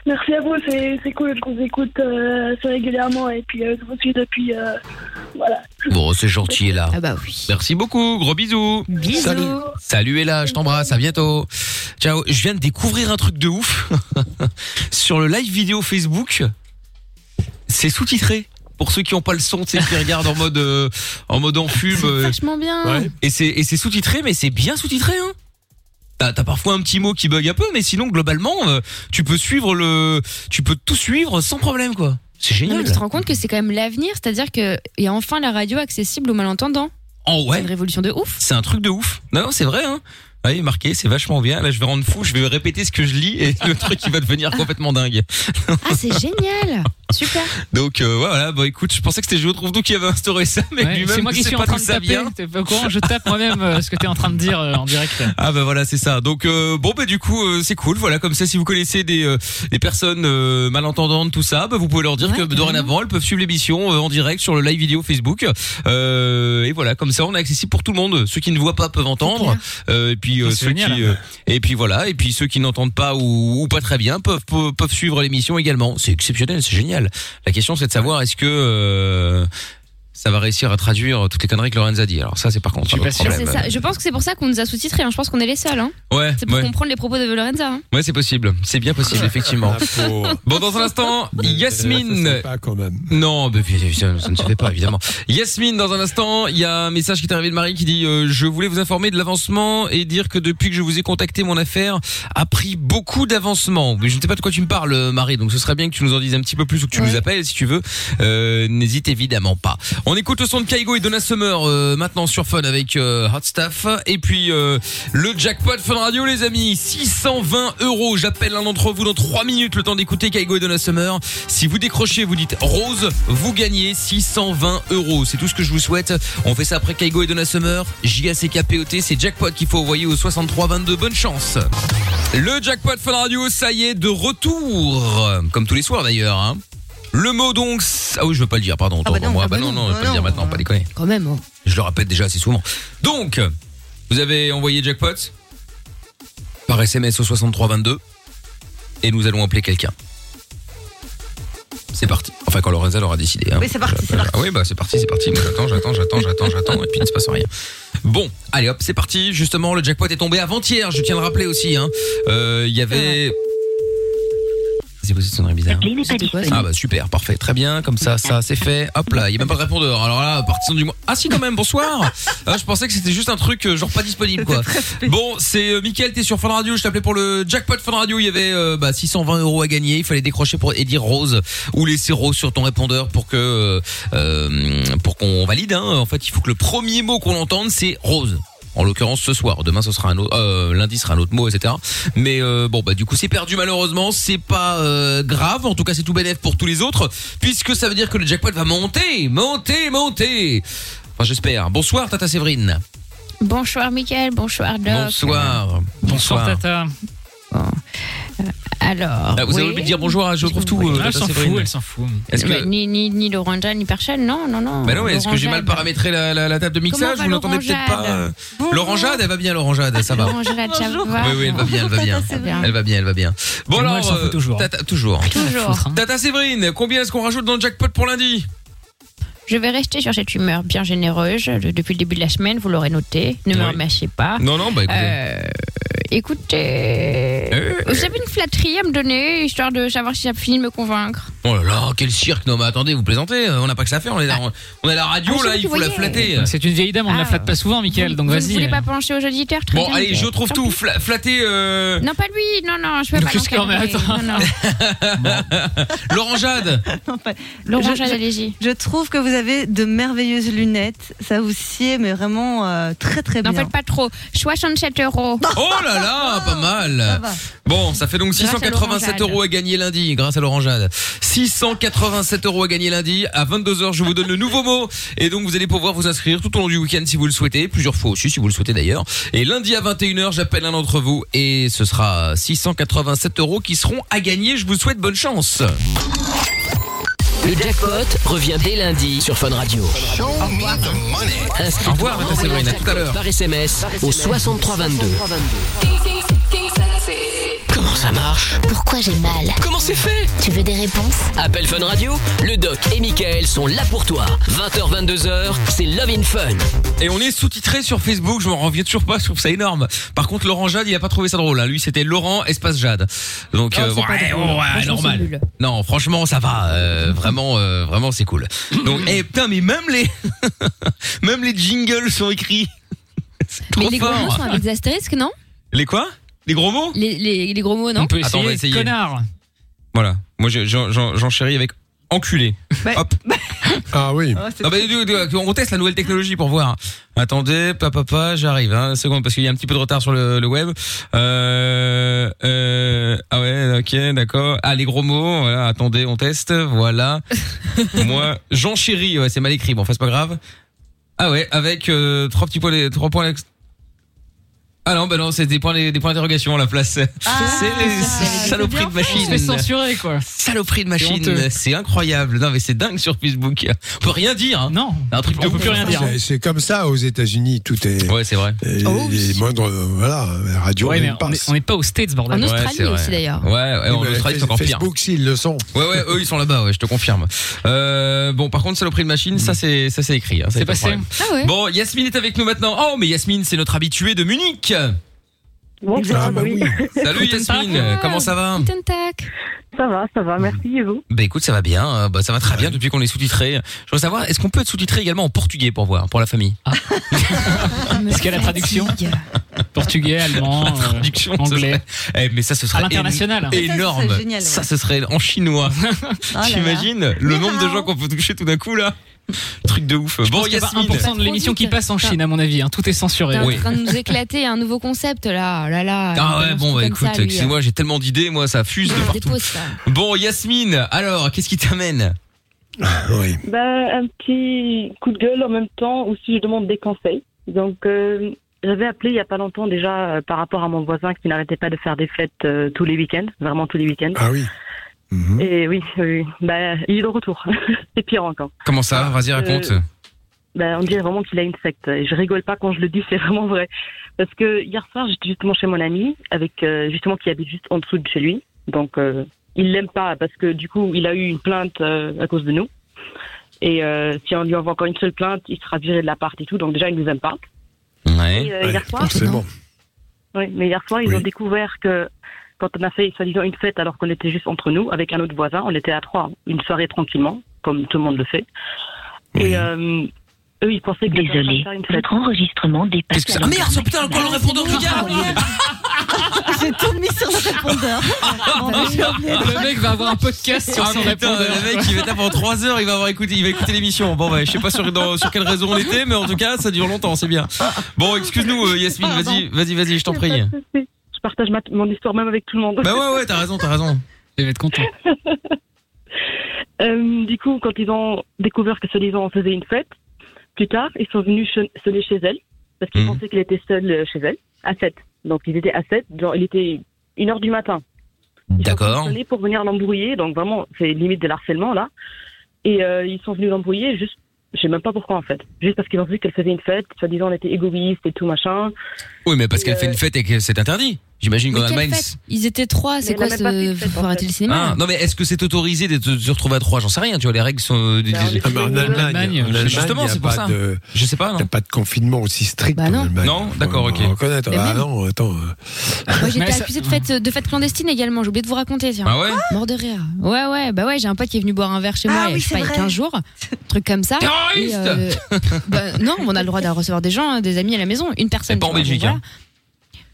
Merci à vous, c'est c'est cool, je vous écoute euh, assez régulièrement et puis euh, je vous suis depuis. euh, voilà. Bon, c'est gentil, là. Ah bah oui. Merci beaucoup. Gros bisous. Bisous. Salut. Salut Ella, je t'embrasse, à bientôt. Ciao, je viens de découvrir un truc de ouf. Sur le live vidéo Facebook, c'est sous-titré. Pour ceux qui n'ont pas le son, tu sais, qui regardent en mode euh, en mode en pub. euh, Vachement bien. Ouais. et c'est et c'est sous-titré, mais c'est bien sous-titré, hein. T'as parfois un petit mot qui bug un peu, mais sinon globalement, euh, tu peux suivre le, tu peux tout suivre sans problème, quoi. C'est Non, génial. mais tu te rends compte que c'est quand même l'avenir, c'est-à-dire qu'il y a enfin la radio accessible aux malentendants. Oh C'est ouais, une révolution de ouf. c'est un truc de ouf. Non, non, c'est vrai, hein. Oui, marqué, c'est vachement bien. Là, je vais rendre fou, je vais répéter ce que je lis et le truc il va devenir complètement dingue. Ah, c'est génial. Super. Donc euh, voilà, bon écoute, je pensais que c'était Géo Trouve tout qui avait instauré ça, mais Ouais, lui-même c'est moi qui suis en train de taper. T'es pas au courant Je tape moi-même euh, ce que t'es en train de dire euh, en direct. Ah bah voilà, c'est ça. Donc euh, bon bah du coup euh, c'est cool. Voilà, comme ça si vous connaissez des euh, des personnes euh, malentendantes tout ça, bah, vous pouvez leur dire Ouais, que dorénavant elles peuvent suivre l'émission euh, en direct sur le live vidéo Facebook. Euh, et voilà, comme ça on est accessible pour tout le monde. Ceux qui ne voient pas peuvent entendre. Euh, et puis euh, ceux qui et puis voilà, et puis ceux qui n'entendent pas ou, ou pas très bien peuvent peuvent, peuvent suivre l'émission également. C'est exceptionnel, c'est génial. La question c'est de savoir est-ce que euh, ça va réussir à traduire toutes les conneries que Lorenz a dit. Alors ça c'est par contre Je pas sûr. Ça. Pense que c'est pour ça qu'on nous a sous-titrés. hein. Je pense qu'on est les seuls. Hein. Ouais, C'est pour ouais. comprendre les propos de Lorenza. Hein. Ouais, c'est possible. C'est bien possible, effectivement. Info. Bon, dans un instant, Ça se Yasmine. fait pas quand même. Non, mais ça, ça ne se fait pas, évidemment. Yasmine, dans un instant, il y a un message qui est arrivé de Marie qui dit euh, Je voulais vous informer de l'avancement et dire que depuis que je vous ai contacté, mon affaire a pris beaucoup d'avancement. Mais je ne sais pas de quoi tu me parles, euh, Marie, donc ce serait bien que tu nous en dises un petit peu plus ou que tu Ouais. nous appelles si tu veux. Euh, N'hésite évidemment pas. On écoute le son de Kaigo et Donna Summer euh, maintenant sur Fun avec euh, Hot Stuff. Et puis euh, le jackpot Fun Radio, les amis, 620 euros. J'appelle l'un d'entre vous dans 3 minutes, le temps d'écouter Kaigo et Donna Summer. Si vous décrochez, vous dites Rose, vous gagnez 620 euros. C'est tout ce que je vous souhaite. On fait ça après Kaigo et Donna Summer. JACKPOT, c'est jackpot qu'il faut envoyer au 6322. Bonne chance. Le jackpot Fun Radio, ça y est, de retour. Comme tous les soirs d'ailleurs. Hein. Le mot donc... Ah oui, je veux pas le dire, pardon. autant bah non, moi. ah bah bah non, non, non, je ah peux le dire maintenant, pas déconner. Quand même. hein. Je le répète déjà assez souvent. Donc, vous avez envoyé jackpot par SMS au 6322 et nous allons appeler quelqu'un. C'est parti. Enfin, quand Lorenza l'aura décidé. Hein. Oui, c'est parti, c'est parti. Ah oui, bah c'est parti, c'est parti. Moi j'attends, j'attends, j'attends, j'attends, j'attends, et puis il ne se passe rien. Bon, allez hop, c'est parti. Justement, le jackpot est tombé avant-hier. Je tiens à le rappeler aussi. hein. Euh, Il y avait C'est quoi cette sonnerie bizarre quoi, Ah bah super, parfait, très bien, comme ça, ça c'est fait. Hop là, il y a même pas de répondeur. Alors là, partition du mois. Ah si quand même, bonsoir. Ah, je pensais que c'était juste un truc euh, genre pas disponible quoi. Bon, c'est euh, Mickaël, t'es sur Fun Radio. Je t'appelais pour le jackpot Fun Radio. Il y avait euh, bah, 620 euros à gagner. Il fallait décrocher pour et dire rose ou laisser rose sur ton répondeur pour que euh, pour qu'on valide. Hein. En fait, il faut que le premier mot qu'on entende c'est rose. En l'occurrence ce soir. Demain ce sera un autre, euh, lundi sera un autre mot, etc. Mais euh, bon bah du coup c'est perdu malheureusement. C'est pas euh, grave. En tout cas c'est tout bénéf pour tous les autres puisque ça veut dire que le jackpot va monter, monter, monter. Enfin j'espère. Bonsoir Tata Séverine. Bonsoir Mickaël, bonsoir Doc. Bonsoir. Bonsoir Tata. Alors. Ah, vous avez oui. oublié de dire bonjour à Je trouve tout. euh, Ah, elle Tata s'en Séverine. fout, elle s'en fout. Est-ce Bah, que ni, ni, ni l'orangeade, ni Perchel, non, non, non. bah non, est-ce que j'ai mal paramétré la, la, la table de mixage Comment va Vous l'entendez peut-être pas euh l'orangeade L'orangeade, elle va bien, l'orangeade, ça va. L'orangeade, ça Bonjour. va. Oui, oui, elle va bien, elle va bien. Elle va bien, elle va bien. Bon alors, elle s'en fout euh, toujours. Tata, toujours. Hein. Tata Séverine, combien est-ce qu'on rajoute dans le jackpot pour lundi Je vais rester sur cette humeur bien généreuse de- depuis le début de la semaine, vous l'aurez noté. Ne me Oui. remerciez pas. Non, non, bah écoutez. Euh, écoutez, Euh. vous avez une flatterie à me donner, histoire de savoir si ça finit de me convaincre? Oh là là, quel cirque Non mais attendez, vous plaisantez, euh, on n'a pas que ça à faire, on est, là- on est à la radio Ah, là, il faut la flatter. C'est une vieille dame, on ne la Ah. flatte pas souvent, Mickaël, donc vous ne vas-y. voulez pas pencher aux auditeurs très Bon, bien, allez, je trouve tout. Fla- flatter euh, Non, pas lui, non, non, je peux pas l'encadrer. attends. Non, non. l'orangeade. Enfin, L'orangeade, je- allez-y. Je trouve que vous avez de merveilleuses lunettes. Ça vous sied, mais vraiment euh, très très bien. N'en faites pas trop. 67 euros. Oh là là, pas Ça mal. Bon, ça fait donc Grâce à 687 l'orangeade. euros à gagner lundi grâce à l'orangeade. 687 euros à gagner lundi. À 22h, je vous donne le nouveau mot. Et donc, vous allez pouvoir vous inscrire tout au long du week-end si vous le souhaitez. Plusieurs fois aussi, si vous le souhaitez d'ailleurs. Et lundi à 21h, j'appelle un d'entre vous. Et ce sera 687 euros qui seront à gagner. Je vous souhaite bonne chance. Le jackpot revient dès lundi sur Fun Radio. Inscris-toi Au revoir, Tata Séverine, à tout à l'heure. par SMS au 6322. Comment ça marche Pourquoi j'ai mal Comment c'est fait Tu veux des réponses Appel Fun Radio, le doc et Michael sont là pour toi. 20h, 22h, c'est Love in Fun. Et on est sous-titré sur Facebook, je m'en reviens toujours pas, je trouve ça énorme. Par contre, Laurent Jade, il a pas trouvé ça drôle. hein. Lui, c'était Laurent espace Jade. Donc, Oh, euh, c'est pas ouais, drôle. ouais, Franchement, c'est normal. nul. Non, franchement, ça va. euh, vraiment, euh, vraiment, c'est cool. Donc, eh putain, mais même les, même les jingles sont écrits. C'est trop Mais les gros fort. sont avec des astérisques, non? Les quoi? Les gros mots les, les, les gros mots, non On peut Attends, on va essayer, connard. Voilà. Moi, je- j'en j'en- j'en chéris avec enculé. Ouais. Hop. Ah oui. Oh, c'est Ah bah, du- du- on teste la nouvelle technologie pour voir. Attendez, papa, papa, j'arrive. Hein, une seconde parce qu'il y a un petit peu de retard sur le, le web. Euh, euh, ah ouais, ok, d'accord. Ah les gros mots. Voilà, attendez, on teste. Voilà. Moi, Jean chéri. Ouais, c'est mal écrit. Bon, enfin c'est pas grave. Ah ouais, avec euh, trois petits points, trois points. d'ex- Ah non, bah non, c'est des points, des points d'interrogation à la place. Ah, c'est les c'est saloperies de machine. censurer, quoi. Saloperie de C'est machine, c'est incroyable. Non mais c'est dingue sur Facebook. On peut rien dire. Hein. Non, Un truc de on peut plus rien dire. C'est- C'est comme ça aux États-Unis, tout est. Ouais, c'est vrai. Oh, les oui. moindres, euh, voilà, la radio Ouais, mais on est- passe. on n'est pas aux States, bordel. En Australie c'est aussi, d'ailleurs. Ouais, ouais, en Australie c'est encore pire. Facebook, s'ils le sont. Ouais, ouais, eux ils sont là-bas, ouais, je te confirme. Euh, bon, par contre, saloperie de machine, ça c'est, ça c'est écrit. Hein, C'est passé. problème. Ah ouais Bon, Yasmine est avec nous maintenant. Oh, mais Yasmine, c'est notre habituée de Munich. Bonsoir, Ah bah oui. Salut. Yasmine, comment ça va. Ça va, ça va, merci et vous Bah écoute, ça va bien, euh, bah ça va très bien depuis qu'on est sous-titré. Je veux savoir, est-ce qu'on peut être sous-titré également en portugais pour voir, pour la famille Me Est-ce qu'il y a la traduction. Portugais, allemand, euh, Traduction, ce anglais. serait- Eh, mais ça ce serait À l'international. é- énorme. Ça, ce serait génial, ouais. Ça, ce serait en chinois. Oh là là. T'imagines le nombre de gens qu'on peut toucher tout d'un coup là? Truc de ouf. Je bon, pense qu'il y a pas Yasmine. 1% de l'émission qui passe en Chine, à mon avis. hein. Tout est censuré. T'es en train de nous éclater un nouveau concept là, oh là là. Ah il ouais, bon bah écoute, excuse-moi, j'ai tellement d'idées, moi ça fuse de partout. Bon, Yasmine, alors, qu'est-ce qui t'amène? Oui. bah, Un petit coup de gueule en même temps, ou si je demande des conseils. Donc, euh, j'avais appelé il y a pas longtemps déjà euh, par rapport à mon voisin qui n'arrêtait pas de faire des fêtes euh, tous les week-ends, vraiment tous les week-ends. Ah oui. Mhm. Et oui, oui, bah, il est de retour. C'est pire encore. Comment ça Vas-y, raconte. Euh, Bah, on dirait vraiment qu'il a une secte. Et je rigole pas quand je le dis, c'est vraiment vrai. Parce que hier soir, j'étais justement chez mon ami, avec euh, justement qui habite juste en dessous de chez lui. Donc, euh, il l'aime pas parce que du coup, il a eu une plainte euh, à cause de nous. Et euh, si on lui envoie encore une seule plainte, il sera viré de l'appart et tout. Donc déjà, il nous aime pas. Ouais. Et euh, Ouais, hier soir, forcément. oui, mais hier soir, ils Oui. ont découvert que quand on a fait soi-disant une fête alors qu'on était juste entre nous avec un autre voisin, on était à trois, une soirée tranquillement, comme tout le monde le fait. Et euh, eux, ils pensaient que Désolé, faire une fête. votre enregistrement dépasse. Qu'est-ce que ça Ah, Merde, putain, encore le répondeur gars J'ai tout mis sur le répondeur. Oh, de- Le mec va avoir un podcast sur Ah son putain, répondeur. le mec il va être là pendant 3 heures, il va avoir écouté, il va écouter l'émission. Bon bah je sais pas sur, dans- sur quelle raison on était, mais en tout cas ça dure longtemps, c'est bien. Bon excuse-nous euh, Yasmine, vas-y, vas-y, vas-y, je t'en prie. Je partage ma- mon histoire même avec tout le monde. Bah ouais ouais, t'as raison, t'as raison. Il va être content. Euh, du coup, quand ils ont découvert que soi-disant on faisait une fête, plus tard, ils sont venus sonner chez elle parce qu'ils Mhm. pensaient qu'elle était seule euh, chez elle à 7. Donc ils étaient à 7, genre il était une heure du matin. Ils sont D'accord. venus pour venir l'embrouiller, donc vraiment c'est limite de l'harcèlement là. Et euh, ils sont venus l'embrouiller juste, je sais même pas pourquoi en fait, juste parce qu'ils ont vu qu'elle faisait une fête, soi-disant on était égoïste et tout machin. Oui mais parce qu'elle fait une fête et que c'est interdit. J'imagine qu'en Allemagne. Ils étaient trois, c'est quoi ce... Faut arrêter le cinéma. Ah, non mais est-ce que c'est autorisé de se retrouver à trois? J'en sais rien, tu vois les règles sont. euh, Ah, en Allemagne, Allemagne, en Allemagne, justement, c'est pour pas ça. Je sais pas non. a pas de confinement aussi strict Bah en non. Allemagne. Non, d'accord, ok. Reconnaître. Ah non, attends. euh, Moi ça- accusée de fête, de fête clandestine également, j'ai oublié de vous raconter, tiens. Ah ouais Mort de rire. Ouais, ouais, bah ouais, j'ai un pote qui est venu boire un verre chez Ah moi, il y a, oui, je sais pas, c'est il y a vrai. 15 jours. Un truc comme ça. Terroriste euh, bah, non, on a le droit de recevoir des gens, hein, des amis à la maison, une personne. Mais pas en Belgique, hein.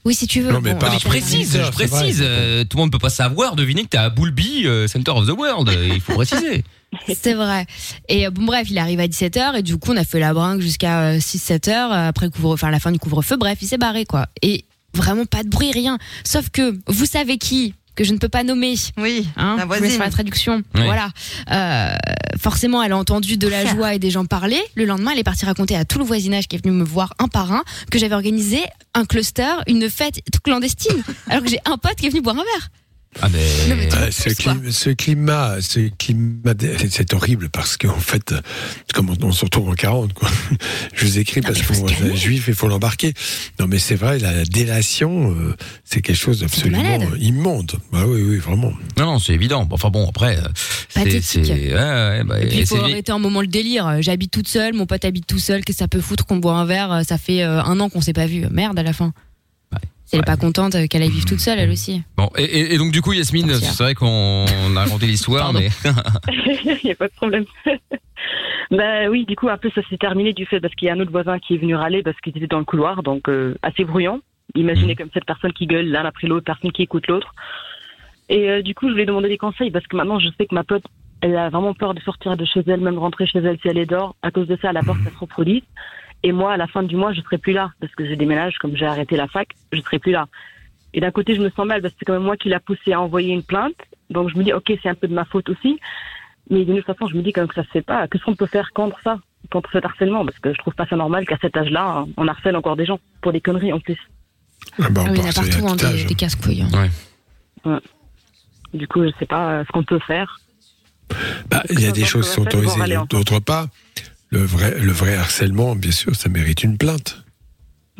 Oui, si tu veux. Non, mais Bon, pas mais euh, je précise, je précise. euh, tout le monde peut pas savoir, deviner que t'es à Boulby, euh, Center of the World. Il faut préciser. C'est vrai. Et euh, bon bref, il arrive à 17h et du coup on a fait la brinque jusqu'à 6-7 heures euh, après le couvre enfin la fin du couvre-feu. Bref, il s'est barré quoi. Et vraiment pas de bruit, rien. Sauf que vous savez qui que je ne peux pas nommer. Oui, Hein, la voisine. faire la traduction. Oui. Voilà. Euh, forcément, elle a entendu de la joie et des gens parler. Le lendemain, elle est partie raconter à tout le voisinage qui est venu me voir un par un que j'avais organisé un cluster, une fête clandestine, alors que j'ai un pote qui est venu boire un verre. Ah mais. Euh, ce, clim- climat, ce climat, c'est horrible parce qu'en fait, euh, comme on, on se retrouve en 40, quoi. Je vous écris Non, parce qu'on est juif, il faut l'embarquer. Non, mais c'est vrai, la délation, euh, c'est quelque chose d'absolument immonde. Bah oui, oui, vraiment. Non, non, c'est évident. Bon, Enfin bon, après, c'est, ouais, bah, Et puis il faut arrêter un moment le délire. J'habite toute seule, mon pote habite tout seul. Qu'est-ce que ça peut foutre qu'on boit un verre? Ça fait un an qu'on s'est pas vu. Merde à la fin. Elle est Ouais. pas contente euh, qu'elle aille vivre toute seule, elle aussi. Bon, et, et- et donc du coup, Yasmine, c'est vrai qu'on a raconté l'histoire, mais Il n'y a pas de problème. bah oui, du coup, un peu ça s'est terminé du fait parce qu'il y a un autre voisin qui est venu râler parce qu'il était dans le couloir, donc euh, assez bruyant. Imaginez comme cette personne qui gueule l'un après l'autre, personne qui écoute l'autre. Et euh, du coup, je lui ai demandé des conseils parce que maintenant, je sais que ma pote, elle a vraiment peur de sortir de chez elle, même rentrer chez elle si elle est dehors. À cause de ça, elle a peur que ça se reproduise. Et moi, à la fin du mois, je serai plus là parce que je déménage, comme j'ai arrêté la fac, je serai plus là. Et d'un côté, je me sens mal parce que c'est quand même moi qui l'a poussé à envoyer une plainte. Donc je me dis, ok, c'est un peu de ma faute aussi. Mais d'une autre façon, je me dis quand même que ça se fait pas. Qu'est-ce qu'on peut faire contre ça, contre cet harcèlement? Parce que je trouve pas ça normal qu'à cet âge-là, on harcèle encore des gens pour des conneries en plus. Ah bah, on Ah oui, il y en a partout hein, des, des casse-couilles. hein. Du coup, je sais pas euh, ce qu'on peut faire. Bah, il y a des choses qui sont autorisées, d'autres pas. Le vrai, le vrai harcèlement, bien sûr, ça mérite une plainte.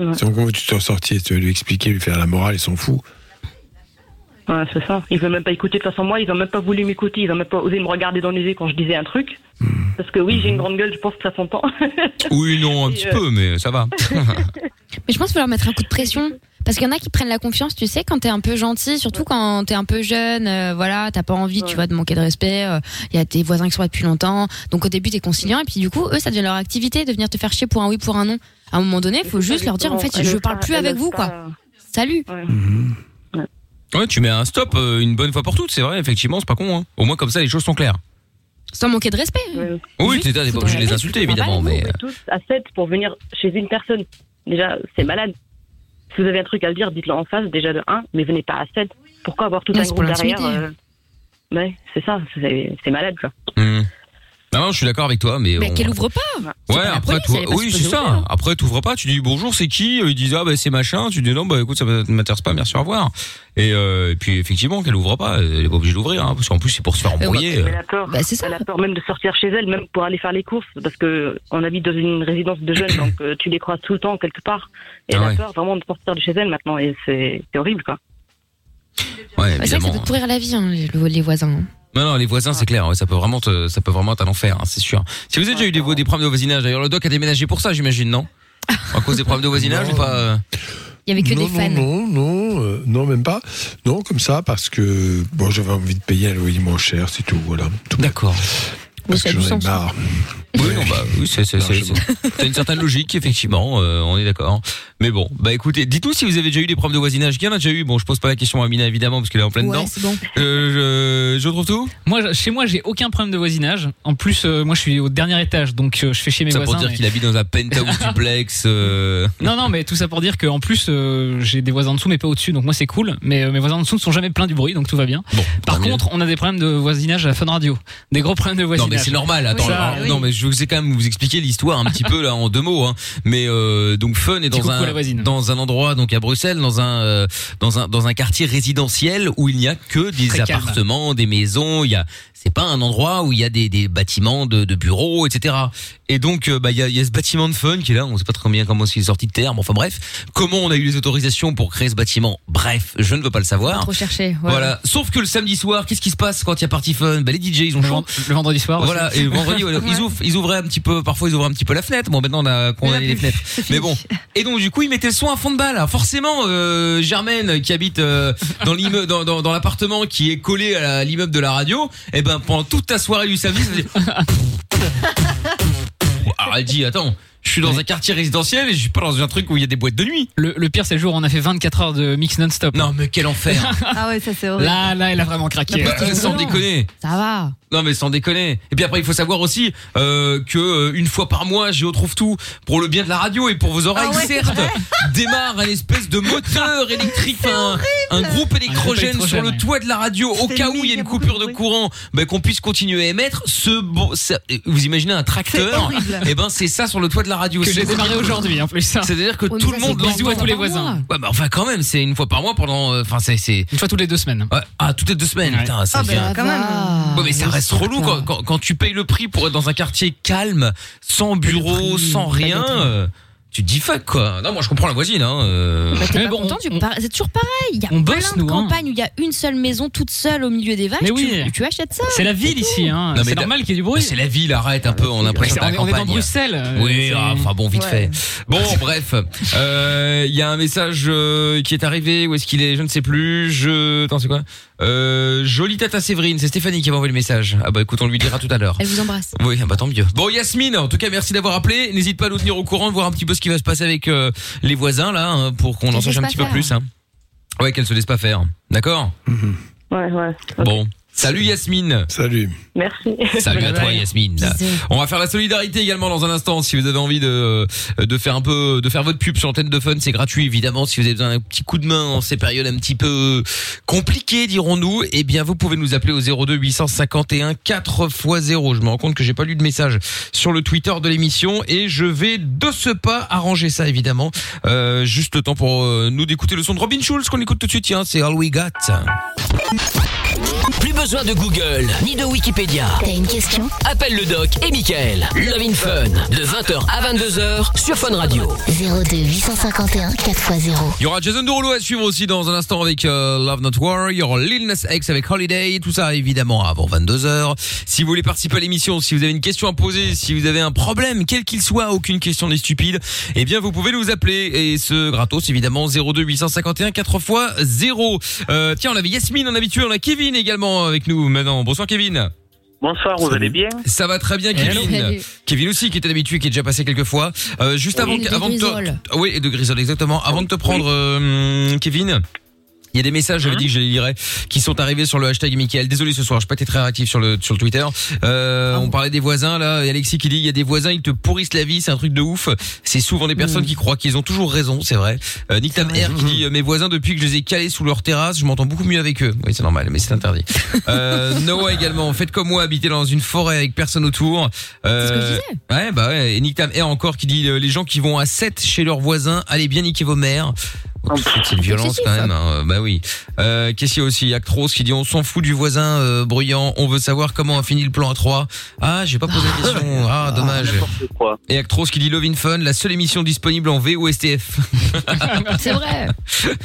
Ouais. Si on comment tu t'en sortir, tu vas lui expliquer, lui faire la morale, ils s'en fout. Ouais, c'est ça. Ils veulent même pas écouter. De toute façon, moi, ils ont même pas voulu m'écouter. Ils ont même pas osé me regarder dans les yeux quand je disais un truc. Parce que oui, j'ai une grande gueule, je pense que ça s'entend. oui, non, un Et, petit euh, peu, mais ça va. Mais je pense qu'il faut leur mettre un coup de pression. Parce qu'il y en a qui prennent la confiance, tu sais, quand t'es un peu gentil, surtout quand t'es un peu jeune, euh, voilà, t'as pas envie, tu Ouais. vois, de manquer de respect. euh, Il y a tes voisins qui sont là depuis longtemps, donc au début t'es conciliant, et puis du coup, eux, ça devient leur activité de venir te faire chier pour un oui, pour un non. À un moment donné, il faut juste leur dire, en fait, Elle je parle pas- plus avec vous, pas- quoi. Salut. Ouais. Ouais, tu mets un stop euh, une bonne fois pour toutes, c'est vrai, effectivement, c'est pas con. Hein. Au moins comme ça, les choses sont claires. Sans manquer de respect. Ouais. Oui, t'es pas obligé de les insulter, évidemment, faut mais. Êtes tous à 7 pour venir chez une personne. Déjà, c'est malade. Si vous avez un truc à le dire, dites-le en face, déjà de 1, mais venez pas à 7. Pourquoi avoir tout un groupe derrière euh, Ouais, c'est ça, c'est c'est malade, quoi. Hmm. Non, non, je suis d'accord avec toi, mais. Mais on- qu'elle ouvre pas. Ouais, pas après, police, toi, oui, c'est ça. ouvrir. Après, t'ouvres pas, tu dis bonjour, c'est qui? Ils disent ah bah c'est machin. Tu dis non bah écoute ça m'intéresse pas, merci au revoir. Et, euh, et puis effectivement qu'elle ouvre pas, elle est pas obligée d'ouvrir, hein, parce qu'en plus c'est pour se faire embrouiller. Elle euh. a peur. Bah, c'est ça. Elle a peur même de sortir chez elle, même pour aller faire les courses, parce que on habite dans une résidence de jeunes, donc euh, tu les croises tout le temps quelque part. Et Ah elle ouais. a peur vraiment de sortir de chez elle maintenant, et c'est horrible, quoi. Ouais, Bah, c'est vrai que ça évidemment. peut pourrir la vie, hein, les, les voisins. hein. Non, non, les voisins, c'est clair. ouais, ça peut vraiment, te, ça peut vraiment être un enfer, hein, c'est sûr. Si vous avez déjà eu des, vo- des problèmes de voisinage, d'ailleurs, le doc a déménagé pour ça, j'imagine, non? À cause des problèmes de voisinage ou pas euh? Il y avait que non, des fans. Non, non, non, euh, non, même pas. Non, comme ça, parce que bon, j'avais envie de payer un loyer moins cher, c'est tout, voilà. D'accord. Parce que j'en ai sens. marre. Oui, non, bah, oui, c'est, c'est, c'est, c'est- t'as une certaine logique, effectivement, euh, on est d'accord. Mais bon, bah écoutez, dites-nous si vous avez déjà eu des problèmes de voisinage. Qui en a déjà eu Bon, je pose pas la question à Amina, évidemment, parce qu'elle est en pleine Ouais, dedans. c'est bon. Euh, je, je retrouve tout? Moi, chez moi, j'ai aucun problème de voisinage. En plus, euh, moi, je suis au dernier étage, donc euh, je fais chez mes Ça voisins. pour dire mais- qu'il habite dans un penthouse duplex. euh, Non, non, mais tout ça pour dire qu'en plus, euh, j'ai des voisins en dessous, mais pas au-dessus, donc moi c'est cool. Mais euh, mes voisins en dessous ne sont jamais pleins du bruit, donc tout va bien. Par contre, on a des problèmes de voisinage à la Fun Radio. Des gros problèmes de Non voisinage. mais c'est normal. Attends, alors, oui. non mais je vais quand même vous expliquer l'histoire un petit peu là en deux mots. Hein. Mais euh, donc Fun est dans un dans un endroit donc à Bruxelles, dans un euh, dans un dans un quartier résidentiel où il n'y a que des Très calme. appartements, des maisons. Il y a c'est pas un endroit où il y a des, des bâtiments de, de bureaux, etc. Et donc euh, bah il y a, il y a ce bâtiment de Fun qui est là. On sait pas très bien comment il est sorti de terre. mais Enfin bref, comment on a eu les autorisations pour créer ce bâtiment? Bref, je ne veux pas le savoir. Trop cherché. ouais. Voilà. Sauf que le samedi soir, qu'est-ce qui se passe quand il y a party fun? Bah les DJ ils ont Le, le vendredi soir. aussi. Voilà, et le vendredi, voilà, ils ouvrent, ils ouvraient un petit peu, parfois ils ouvraient un petit peu la fenêtre. Bon, maintenant on a condamné les fenêtres. Mais bon. Et donc, du coup, ils mettaient le son à fond de balle. Forcément, euh, Germaine, qui habite euh, dans l'immeuble, dans, dans, dans l'appartement qui est collé à l'immeuble de la radio, et ben, pendant toute ta soirée du samedi, ça faisait... Alors, elle dit, attends, je suis dans un quartier résidentiel et je suis pas dans un truc où il y a des boîtes de nuit. Le, le pire, c'est le jour où on a fait 24 heures de mix non-stop. Non, mais quel enfer. Ah ouais, ça c'est horrible. Là, là, elle a vraiment craqué. Euh, sans déconner. Ça va. Non mais sans déconner. Et puis après il faut savoir aussi euh, que euh, une fois par mois, Géo trouve tout pour le bien de la radio et pour vos oreilles Ah ouais, certes. Démarre un espèce de moteur électrique, un, un groupe électrogène électrogène, sur le ouais. toit de la radio au cas où il y a une coupure de courant, ben qu'on puisse continuer à émettre. Ce beau, ça- vous imaginez un tracteur. Et ben c'est ça sur le toit de la radio. Que j'ai démarré aujourd'hui, en plus. ça. C'est-à-dire que mais tout le monde Bisous à tous les voisins. mois. Ouais, bah enfin quand même, c'est une fois par mois pendant, euh, enfin c'est c'est Une fois toutes les deux semaines. ouais, ah toutes les deux semaines. Ouais. Putain, ça Ah, bah, quand même. mais ça Oui, reste relou quand, quand, quand tu payes le prix pour être dans un quartier calme, sans bureau, prix, sans rien. hein. euh, tu te dis fuck quoi. Non, moi je comprends la voisine. Hein, euh. Bah, t'es Mais bon, content, tu c'est toujours pareil. Il y a on plein bosse, de nous, hein. campagnes où il y a une seule maison toute seule au milieu des vaches. Mais tu, oui. tu achètes ça. C'est la ville ici, hein. C'est normal qu'il y ait du bruit. C'est la ville, arrête un peu. On a l'impression on, est, on dans. Bruxelles. euh, Oui, ah, enfin bon, vite Ouais. fait. Bon, bref, Euh, il y a un message euh, qui est arrivé. Où est-ce qu'il est? Je ne sais plus. Je, attends, c'est quoi? Euh, Jolie tête à Séverine. C'est Stéphanie qui m'a envoyé le message. Ah bah écoute, on lui dira tout à l'heure. Elle vous embrasse. Oui, ah bah tant mieux. Bon, Yasmine, en tout cas, merci d'avoir appelé. N'hésite pas à nous tenir au courant, de voir un petit peu ce qui va se passer avec euh, les voisins là, hein, pour qu'on en sache un petit peu plus. Hein. Ouais, qu'elle se laisse pas faire. D'accord? Ouais, ouais. Bon. Salut Yasmine. Salut. Merci. Salut à toi. Yasmine. On va faire la solidarité également dans un instant. Si vous avez envie de de faire un peu de faire votre pub sur l'antenne de Fun, c'est gratuit évidemment. Si vous avez besoin d'un petit coup de main en ces périodes un petit peu compliquées, dirons-nous, eh bien vous pouvez nous appeler au 02 851 4 x 0. Je me rends compte que j'ai pas lu de message sur le Twitter de l'émission et je vais de ce pas arranger ça évidemment. Euh, juste le temps pour euh, nous d'écouter le son de Robin Schulz qu'on écoute tout de suite. Tiens, c'est All We Got. Plus besoin de Google ni de Wikipédia. T'as une question? Appelle le doc et Michael. Love in Fun de 20h à 22h sur Fun Radio. 02 851 4x0. Il y aura Jason Derulo à suivre aussi dans un instant avec euh, Love Not War. Il y aura Lil Nas X avec Holiday. Tout ça évidemment avant 22h. Si vous voulez participer à l'émission, si vous avez une question à poser, si vous avez un problème, quel qu'il soit, aucune question n'est stupide, eh bien vous pouvez nous appeler. Et ce gratos évidemment 02 851 4 x 0. Euh, tiens, on avait Yasmine en habitué, on a Kevin également avec nous maintenant. Bonsoir Kevin. Bonsoir, vous allez bien Ça va très bien Kevin. Salut. Kevin aussi qui était habitué, qui est déjà passé quelques fois. Euh, juste avant, Et de avant de te, oui, et de Grisol exactement. Avant de te prendre, euh, Kevin. Il y a des messages, j'avais dit que je les lirais, qui sont arrivés sur le hashtag Michael. Désolé ce soir, je n'ai pas été très réactif sur le sur le Twitter. Euh, on parlait des voisins là, et Alexis qui dit il y a des voisins, ils te pourrissent la vie, c'est un truc de ouf. C'est souvent des personnes qui croient qu'ils ont toujours raison, c'est vrai. Euh, Nick Tam Air qui dit euh, mes voisins depuis que je les ai calés sous leur terrasse, je m'entends beaucoup mieux avec eux. Oui, c'est normal, mais c'est interdit. Euh, Noah également, faites comme moi, habitez dans une forêt avec personne autour. Euh, C'est ce que je disais. Ouais, bah ouais. Et Nick Tam Air encore qui dit euh, les gens qui vont à 7 chez leurs voisins, allez bien niquer vos mères. C'est une violence quand même. hein. Bah oui. Euh, Qu'est-ce qu'il y a aussi? Actros qui dit on s'en fout du voisin euh, bruyant. On veut savoir comment a fini le plan à 3 Ah, j'ai pas posé la question. Ah, dommage. Et Actros qui dit Love in Fun, la seule émission disponible en VOSTF. C'est vrai.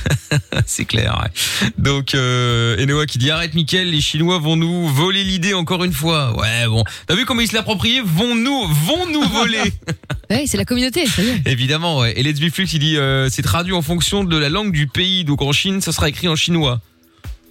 C'est clair. ouais. Donc euh, Enoa qui dit arrête Mickaël, les Chinois vont nous voler l'idée encore une fois. Ouais bon, t'as vu comment ils se l'approprient Vont nous, vont nous voler. Ouais, c'est la communauté, ça y est. Évidemment, ouais. Et Let's Be Flux, il dit, euh, c'est traduit en fonction de la langue du pays. Donc en Chine, ça sera écrit en chinois.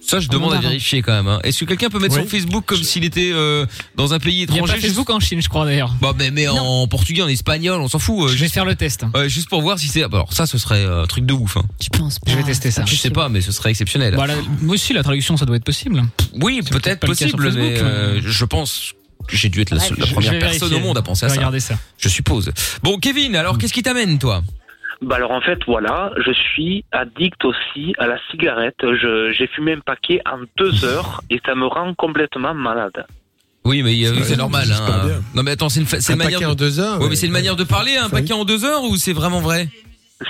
Ça, je demande à vérifier quand même. hein. Est-ce que quelqu'un peut mettre Oui. sur Facebook comme s'il était euh, dans un pays Il y a étranger pas Facebook en Chine, je crois d'ailleurs. Bah, mais, mais en portugais, en espagnol, on s'en fout. Je vais faire le test. juste pour voir si c'est. Alors ça, ce serait euh, un truc de ouf. Hein. Je pense pas. Je vais tester ça. Je sais pas, mais ce serait exceptionnel. Bah, la- moi aussi, la traduction, ça doit être possible. Oui, C'est peut-être pas le cas sur possible, mais Facebook, euh, je pense que j'ai dû être la, Ouais, seule- la je- première vais personne vérifier. au monde à penser à Je vais ça. regarder ça. Je suppose. Bon, Kevin, alors qu'est-ce qui t'amène, toi? Bah alors en fait voilà, je suis addict aussi à la cigarette. Je- J'ai fumé un paquet en deux heures et ça me rend complètement malade. Oui, mais euh, C'est c'est vrai, normal. Hein. Non, mais attends, c'est une, fa- c'est Un une manière paquet en deux heures, Ouais, mais ouais. c'est une manière de parler, un paquet en deux heures ou c'est vraiment vrai?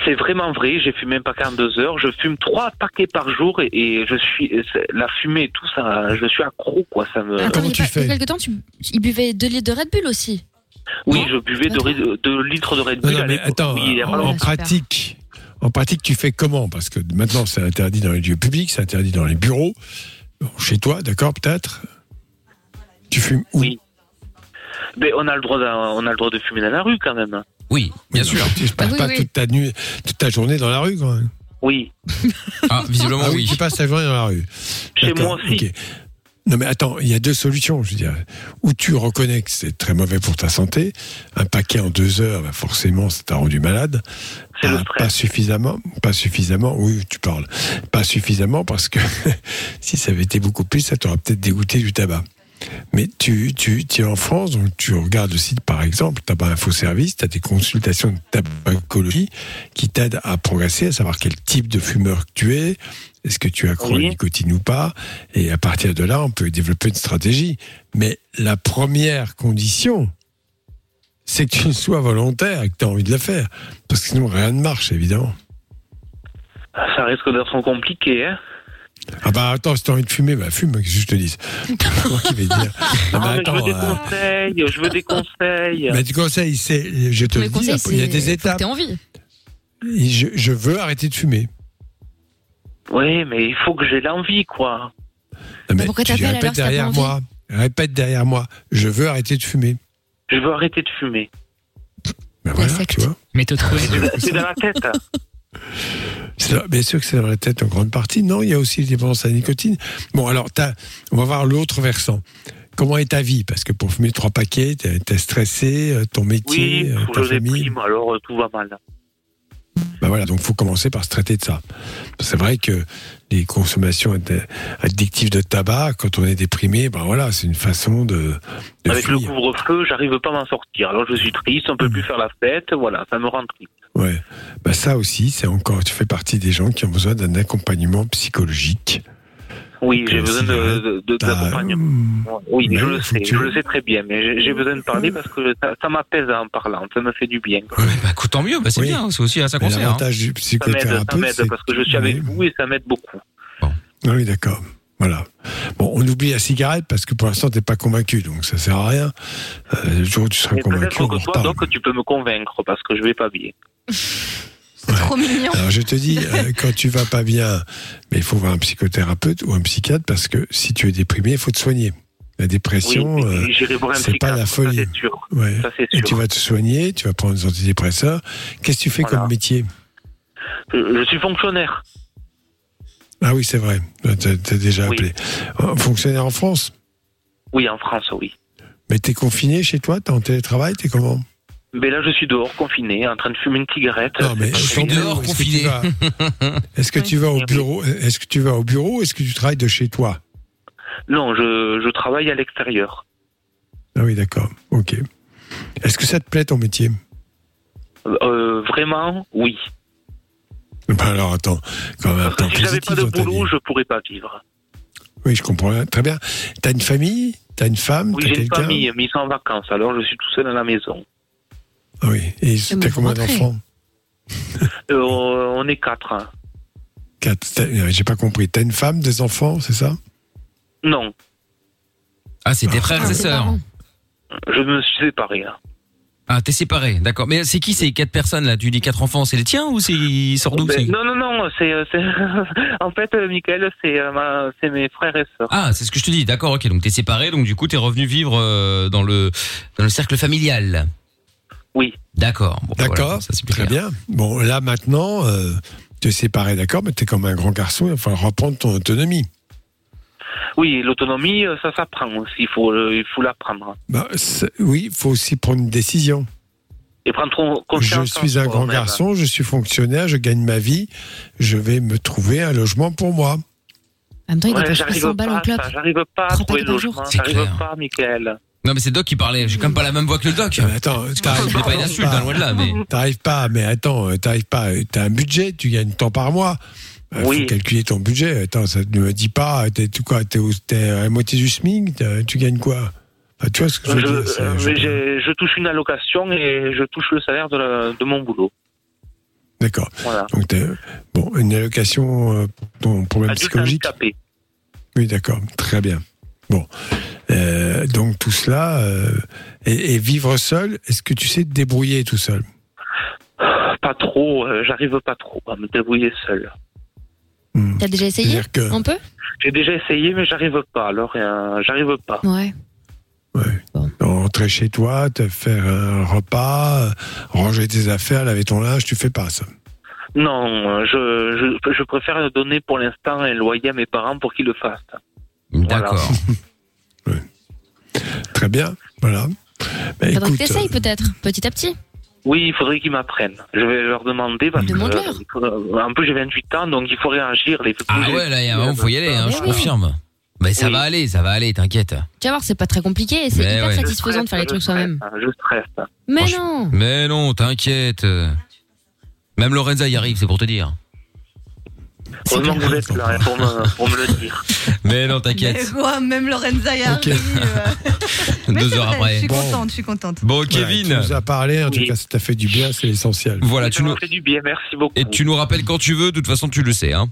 C'est vraiment vrai, j'ai fumé un paquet en deux heures. Je fume trois paquets par jour et, et je suis c'est- la fumée et tout ça, je suis accro quoi. Ça me. Attends, il y a pas- il y a quelque temps, tu, il buvait 2 litres de Red Bull aussi. Oui, je buvais deux litres de Red Bull. non, mais attends, Oui, en, pratique, en pratique, tu fais comment? Parce que maintenant, c'est interdit dans les lieux publics, c'est interdit dans les bureaux. Bon, Chez toi, d'accord, peut-être? Tu fumes où? Oui. Mais on a le droit, d'un- on a le droit de fumer dans la rue quand même. Oui, bien sûr. Tu passes Ah oui, pas oui. toute ta nuit, toute ta journée dans la rue, quand même. Oui. Ah, visiblement, Ah oui. Tu passes ta journée dans la rue. Chez moi aussi. Non mais attends, il y a deux solutions, je veux dire. Ou tu reconnais que c'est très mauvais pour ta santé, un paquet en deux heures, bah forcément, ça t'a rendu malade. Ah, pas suffisamment, pas suffisamment. Oui, tu parles. Pas suffisamment parce que si ça avait été beaucoup plus, ça t'aurait peut-être dégoûté du tabac. Mais tu, tu, tu es en France, donc tu regardes le site par exemple, Tabac Info Service, tu as des consultations de tabacologie qui t'aident à progresser, à savoir quel type de fumeur que tu es, est-ce que tu accrois Oui. la nicotine ou pas, et à partir de là, on peut développer une stratégie. Mais la première condition, c'est que tu sois volontaire et que tu as envie de le faire. Parce que sinon, rien ne marche, évidemment. Ça risque d'être compliqué, hein. Ah bah attends, si t'as envie de fumer, bah fume, qu'est-ce que je te dis. C'est moi qui vais dire? Ah, attends, je veux des euh, conseils, je veux des conseils. mais du conseil, c'est, je te Mais le dis, il y a des étapes. t'aies envie. Je veux arrêter de fumer. Oui, mais il faut que j'ai l'envie, quoi. Non, mais pourquoi tu t'appelles répètes alors si t'as pas derrière envie moi. Répète derrière moi. Je veux arrêter de fumer. Je veux arrêter de fumer. Ben voilà, tu vois. Mais te trouver. C'est dans la tête. C'est dans- Bien sûr que c'est dans la tête en grande partie. Non, il y a aussi les dépendances à la nicotine. Bon, alors, t'as- on va voir l'autre versant. Comment est ta vie? Parce que pour fumer trois paquets, t'es t'es stressé, euh, ton métier, Oui, euh, faut ta que je famille. déprime, alors euh, tout va mal. Ben voilà, donc faut commencer par se traiter de ça. C'est vrai que les consommations ad- addictives de tabac, quand on est déprimé, ben voilà, c'est une façon de, de Avec le couvre-feu, j'arrive pas à m'en sortir. Alors je suis triste, on peut Hmm. plus faire la fête, voilà, ça me rend triste. Ouais. Bah ça aussi, c'est encore, tu fais partie des gens qui ont besoin d'un accompagnement psychologique. Oui, j'ai besoin de, de, de- t'as- d'accompagnement. Oui, je le sais, tu- je le sais très bien, mais j'ai- besoin de parler parce que ça, ça m'apaise en parlant, ça me fait du bien. Bah écoute, tant mieux, bah, c'est Oui. bien, c'est aussi à ça qu'on sert. hein. l'avantage du Ça m'aide, ça parce que je suis avec vous et ça m'aide beaucoup. Ah oui, d'accord. Voilà. Bon, on oublie la cigarette parce que pour l'instant, t'es pas convaincu, donc ça sert à rien. Euh, le jour où tu seras Mais convaincu, peut-être que toi, donc, tu peux me convaincre parce que je vais pas bien. Trop mignon. Alors je te dis, euh, quand tu vas pas bien, mais il faut voir un psychothérapeute ou un psychiatre parce que si tu es déprimé, il faut te soigner. La dépression, Oui, euh, c'est pas la ça, folie. sûr. Ouais. Ça, c'est Et sûr. tu vas te soigner, tu vas prendre des antidépresseurs. Qu'est-ce que tu fais Voilà. comme métier? Je, je suis fonctionnaire. Ah oui, c'est vrai. Tu as, déjà appelé. Euh, Fonctionnaire en France? Oui, en France, oui. Mais t'es confiné chez toi? T'es en télétravail? T'es comment? Mais là, je suis dehors, confiné, en train de fumer une cigarette. Non, mais C'est ton pas bureau, est-ce que tu vas- au bureau Est-ce que tu vas au bureau ou est-ce que tu travailles de chez toi? Non, je, je travaille à l'extérieur. Ah oui, d'accord. Ok. Est-ce que ça te plaît ton métier? Euh, vraiment, oui. Ben alors attends, quand même temps Si j'avais pas de boulot, je pourrais pas vivre. Oui, je comprends. Très bien. T'as une famille? T'as une femme? Oui, j'ai une famille, mais ils sont en vacances, alors je suis tout seul à la maison. Ah oui. Et vous combien d'enfants Euh, on est quatre. hein. Quatre. T'as- J'ai pas compris. T'as une femme, des enfants, c'est ça? Non, Ah, c'est tes frères et sœurs. je me suis séparé. hein. Ah, t'es séparé, d'accord. Mais c'est qui ces quatre personnes là? Tu dis quatre enfants, c'est les tiens ou c'est ils sortent d'où Ben, c'est- non, non, non, c'est, euh, en fait, euh, Michael, c'est, euh, ma- c'est mes frères et sœurs. Ah, c'est ce que je te dis. D'accord, ok. Donc t'es séparé, donc du coup t'es revenu vivre euh, dans le dans le cercle familial. Oui. D'accord. Bon, bah, D'accord, voilà, ça c'est plus très clair. bien. Bon, là maintenant, euh, tu es séparé, d'accord, mais tu es comme un grand garçon, il va falloir reprendre ton autonomie. Oui, l'autonomie, euh, ça s'apprend aussi, il faut, euh, il faut l'apprendre. Bah, c'est- oui, il faut aussi prendre une décision. Et prendre con- Je conscience. en suis un soi grand même. garçon, je suis fonctionnaire, je gagne ma vie, je vais me trouver un logement pour moi. En même temps, il Ouais, dépense j'arrive 60 balles pas, clope. ça, j'arrive pas à 30 trouver paquets le par jour. logement, C'est j'arrive clair. pas, Michael. Non, mais c'est Doc qui parlait. J'ai quand même pas la même voix que le Doc. Mais attends, t'arrives C'est pas une insulte, hein, loin de là, mais. T'arrives pas, mais attends, euh, t'arrives pas, t'as un budget, tu gagnes tant par mois. Il Oui. faut calculer ton budget. Attends, ça ne me dit pas, t'es tu quoi, t'es t'es à la moitié du SMIC, tu gagnes quoi? Tu vois ce que je veux Je, dire euh, je- touche une allocation et je touche le salaire de, la- de mon boulot. D'accord. Voilà. Donc, t'es- bon, une allocation euh, pour ton problème Adulte psychologique? handicapé. Oui, d'accord, très bien. Bon, Euh, donc tout cela euh, et, et vivre seul. Est-ce que tu sais te débrouiller tout seul? Pas trop, euh, j'arrive pas trop à me débrouiller seul. T'as déjà essayé que- Un peu? J'ai déjà essayé, mais j'arrive pas. Alors, euh, j'arrive pas. Ouais. Rentrer chez toi, te faire un repas, ranger tes affaires, laver ton linge, tu fais pas ça? Non, je, je, je préfère donner pour l'instant un loyer à mes parents pour qu'ils le fassent. D'accord. Très bien, voilà. Bah, Faudrait que t'essayes peut-être, petit à petit. Oui, il faudrait qu'ils m'apprennent. Je vais leur demander parce que Demande-leur. euh, il faudra- en plus j'ai 28 ans, donc il faut réagir. Les Ah ouais, là, il y a un moment, faut y aller, hein, je oui. confirme. Mais ça Oui. va aller, ça va aller, t'inquiète. Tu vas voir, c'est pas très compliqué et c'est Mais hyper ouais. satisfaisant de faire les trucs soi-même. Je stresse. Mais non Mais non, t'inquiète. Même Lorenza y arrive, c'est pour te dire. Heureusement que vous êtes là hein, pour me, pour me le dire. Mais non, Mais t'inquiète. quoi, même Lorenza y. Mais Deux heures vrai, après. Je suis Bon. contente, je suis contente. Bon, voilà, Kevin. tu nous as parlé, en tout Oui. cas, ça t'a fait du bien, c'est l'essentiel. Voilà, ça tu nous fait du bien, merci beaucoup. et tu nous rappelles quand tu veux. De toute façon, tu le sais, hein.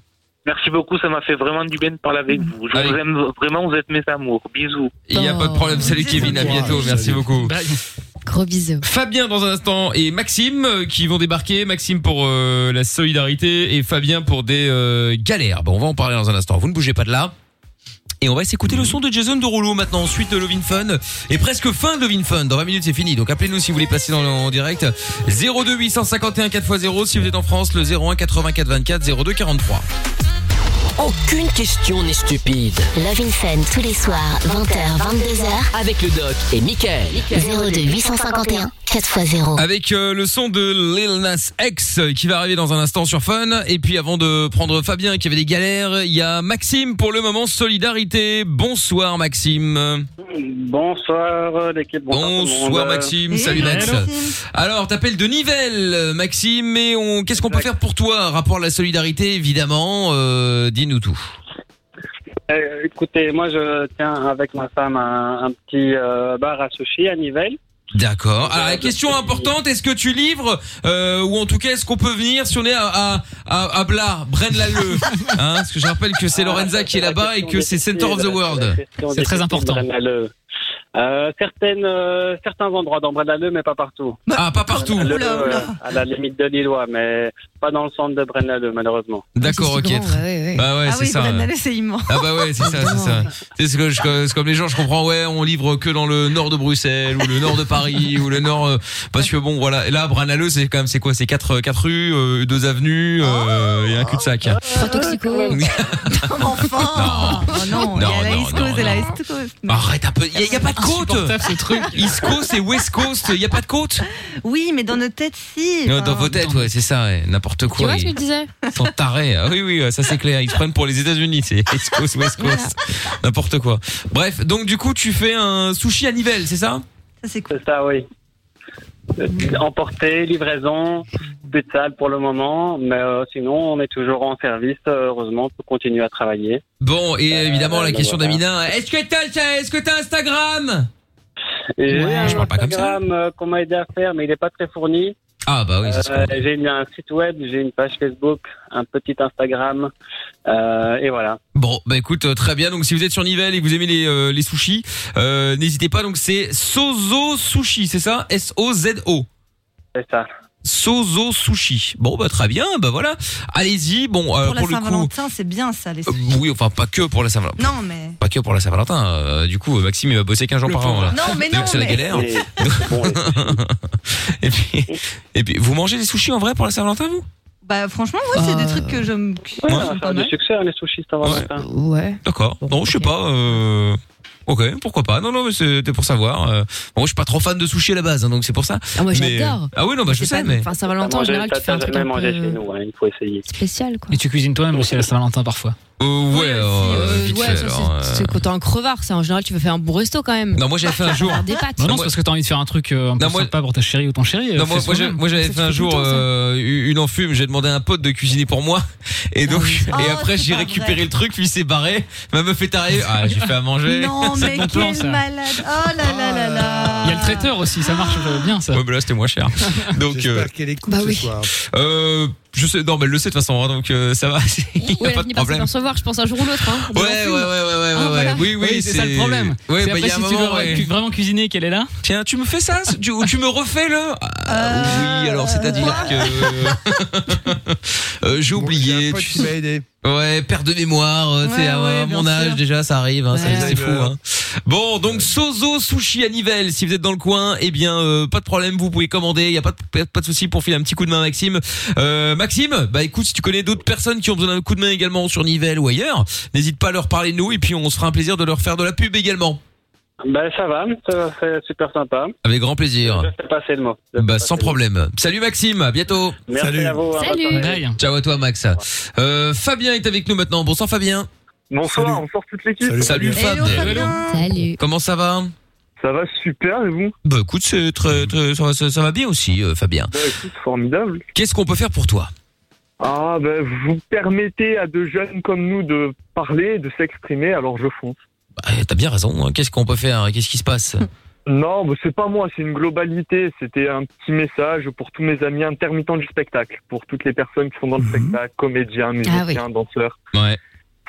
Merci beaucoup, ça m'a fait vraiment du bien de parler avec vous. Je Allez. vous aime vraiment, vous êtes mes amours. Bisous. Il y a Oh. pas de problème. Salut Bisous, Kevin, à bientôt. Merci beaucoup. Gros bisous. Fabien dans un instant et Maxime euh, qui vont débarquer. Maxime pour euh, la solidarité et Fabien pour des euh, galères. Bon, on va en parler dans un instant. Vous ne bougez pas de là. Et on va s'écouter le son de Jason Derulo maintenant, ensuite de Lovin Fun. Et presque fin de Lovin Fun. Dans 20 minutes, c'est fini. Donc appelez-nous si vous voulez passer dans le, en direct. 02 851 4x0 si vous êtes en France. Le 01 84 24 02 43. Aucune question n'est stupide. Love in Fun tous les soirs, 20h, 22h. Avec le doc et Michael. 02 851 4x0. Avec euh, le son de Lil Nas X euh, qui va arriver dans un instant sur Fun. Et puis avant de prendre Fabien qui avait des galères, il y a Maxime pour le moment Solidarité. Bonsoir Maxime. Bonsoir l'équipe. Bonsoir. Bonsoir Maxime, salut Max. Alors t'appelles de Nivelles Maxime, mais on qu'est-ce qu'on peut faire pour toi Rapport à la solidarité évidemment, euh, dis-nous tout. Euh, écoutez, moi je tiens avec ma femme un, un petit euh, bar à sushi à Nivelles. D'accord. Alors la question importante, est-ce que tu livres euh, ou en tout cas est-ce qu'on peut venir si on est à à à, à Blas, Braine-l'Alleud hein, Parce que je rappelle que c'est Lorenza qui est là-bas et que c'est Center of the World. C'est très important. Euh, certaines, euh, certains endroits dans Braine-l'Alleud, mais pas partout. Ah, pas partout. Euh, à la limite de Lillois, mais pas dans le centre de Braine-l'Alleud, malheureusement. D'accord, ok. Bah ouais, ah c'est oui, ça. C'est immense. Ah bah ouais, c'est ça, c'est ça. C'est ce que je- c'est comme les gens, je comprends. Ouais, on livre que dans le nord de Bruxelles ou le nord de Paris ou le nord euh, parce que bon voilà. Et là, Braine-l'Alleud, c'est quand même c'est quoi? C'est quatre quatre rues, euh, deux avenues euh, et un cul-de-sac. Trois toxico. Enfant Oh non, il y Non, a la non, East Coast non, et la non. East Coast. Arrête un peu. Il y, a- y a pas de côte. Ce truc. East Coast et West Coast. Il y a pas de côte? Oui, mais dans nos têtes, si. Non, dans vos têtes, ouais, c'est ça. ouais, N'importe Tu quoi. vois ce que je disais? Sont tarés. Ah oui, oui, ça c'est clair. Ils se prennent pour les États-Unis. C'est East Coast, West Coast, n'importe quoi. Bref, donc du coup, tu fais un sushi à Nivelles, c'est ça? Ça, c'est cool. C'est ça, oui. Euh, Emporter, livraison, plus de salle pour le moment, mais euh, sinon on est toujours en service, euh, heureusement, pour continuer à travailler. Bon, et évidemment la question voilà. d'Amina. Est-ce que t'as, est-ce que t'as Instagram? J'ai Ouais, un je parle pas comme ça. Instagram qu'on m'a aidé à faire, mais il n'est pas très fourni. Ah bah oui, Euh, j'ai un site web, j'ai une page Facebook, un petit Instagram, euh, et voilà. Bon, bah écoute, euh, très bien. Donc si vous êtes sur Nivelles et que vous aimez les, euh, les sushis, euh, n'hésitez pas. Donc c'est Sozo Sushi, c'est ça? S-O-Z-O. C'est ça. Sozo Sushi. Bon, bah très bien. Bah voilà. Allez-y. Bon, euh, Pour la pour le coup. Saint-Valentin, c'est bien ça, les euh, oui, enfin pas que pour la Saint-Valentin. Non, mais. Pas que pour la Saint-Valentin. euh, du coup, Maxime il va bosser 15 jours par an là. Non, mais Donc, non, C'est la galère. et puis, et puis, vous mangez des sushis en vrai pour la Saint-Valentin vous? Bah, franchement, ouais, c'est des trucs que j'aime. Ouais, ça a du succès, hein, les sushis Saint-Valentin. Ouais. D'accord. Non, je sais pas. Euh... Ok, pourquoi pas. Non, non, mais c'était pour savoir. Euh, Bon, je suis pas trop fan de sushis à la base, hein, donc c'est pour ça. Ah, moi, Mais- j'adore. Ah oui, non, bah je sais, pas- mais. Enfin, Saint-Valentin, en général, tu fais un truc un mangé peu chez nous, hein, il faut essayer. spécial, quoi. Et tu cuisines toi-même aussi à la Saint-Valentin parfois? Euh, ouais, euh, Euh, vite ouais, fait, ça, alors, c'est- euh. quand t'es un crevard, ça. En général, tu veux faire un bon resto quand même. Non, moi j'avais fait un jour. Faire des pâtes. Non, non, c'est parce que t'as envie de faire un truc euh, un peu sympa pour ta chérie ou ton chéri. euh, Non, moi, moi, moi, j'avais fait un jour euh, une enfume. J'ai demandé à un pote de cuisiner pour moi, et donc et Oh, après j'ai récupéré vrai. le truc, lui s'est barré, ma meuf est arrivée. Ah, j'ai fait à manger. Non, mais bon plan, quel ça. malade. Oh là là là là. Il y a le traiteur aussi, ça marche euh, bien ça. Ouais, mais là c'était moins cher. Donc, euh, J'espère qu'elle écoute Bah ce oui. soir. euh, je sais, non, mais elle le sait de toute façon, hein, donc euh, ça va. Il y a Ouais, elle pas de finit par problème. s'en recevoir, je pense, un jour ou l'autre. Hein, de Ouais, ouais, ouais, ouais, ouais, ouais, Ah, ouais. voilà. Oui, oui, c'est ça le problème. Ouais, c'est bah, il après y a un si tu moment, veux ouais. cu- vraiment cuisiner qu'elle est là. Tiens, tu me fais ça tu, ou tu me refais le ah, Oui, alors c'est-à-dire que Euh, j'ai oublié. pote tu qui m'a aidé. Ouais, perte de mémoire, euh, tu sais, Ouais, à ouais, mon bien âge sûr. déjà, ça arrive, hein, ça, Ouais. c'est fou. Hein. Bon, donc Sozo Sushi à Nivelles, si vous êtes dans le coin, eh bien, euh, pas de problème, vous pouvez commander, il y a pas de, pas de souci pour filer un petit coup de main à Maxime. Euh, Maxime, bah écoute, si tu connais d'autres personnes qui ont besoin d'un coup de main également sur Nivelles ou ailleurs, n'hésite pas à leur parler de nous et puis on se fera un plaisir de leur faire de la pub également. Ben, ça va, ça- c'est super sympa. Avec grand plaisir. Je fais passer le mot. Bah sans problème. Salut Maxime, à bientôt. Merci Salut. à vous. bonne Salut. Ciao à toi Max. Euh, Fabien est avec nous maintenant. Bonsoir Fabien. Bonsoir, Salut. bonsoir toute l'équipe. Salut. Salut Fabien. Fab. Hello, Fabien. Salut. Comment ça va? Ça va super et vous? Bah écoute, c'est très, très- ça, va, ça- ça va bien aussi euh, Fabien. Bah écoute, formidable. Qu'est-ce qu'on peut faire pour toi? Ah ben vous permettez à de jeunes comme nous de parler, de s'exprimer, alors je fonce. Bah, T'as bien raison. hein. Qu'est-ce qu'on peut faire? Qu'est-ce qui se passe? Non, bah, c'est pas moi, c'est une globalité. C'était un petit message pour tous mes amis intermittents du spectacle, pour toutes les personnes qui sont dans le spectacle, comédiens, musiciens, danseurs. Ouais.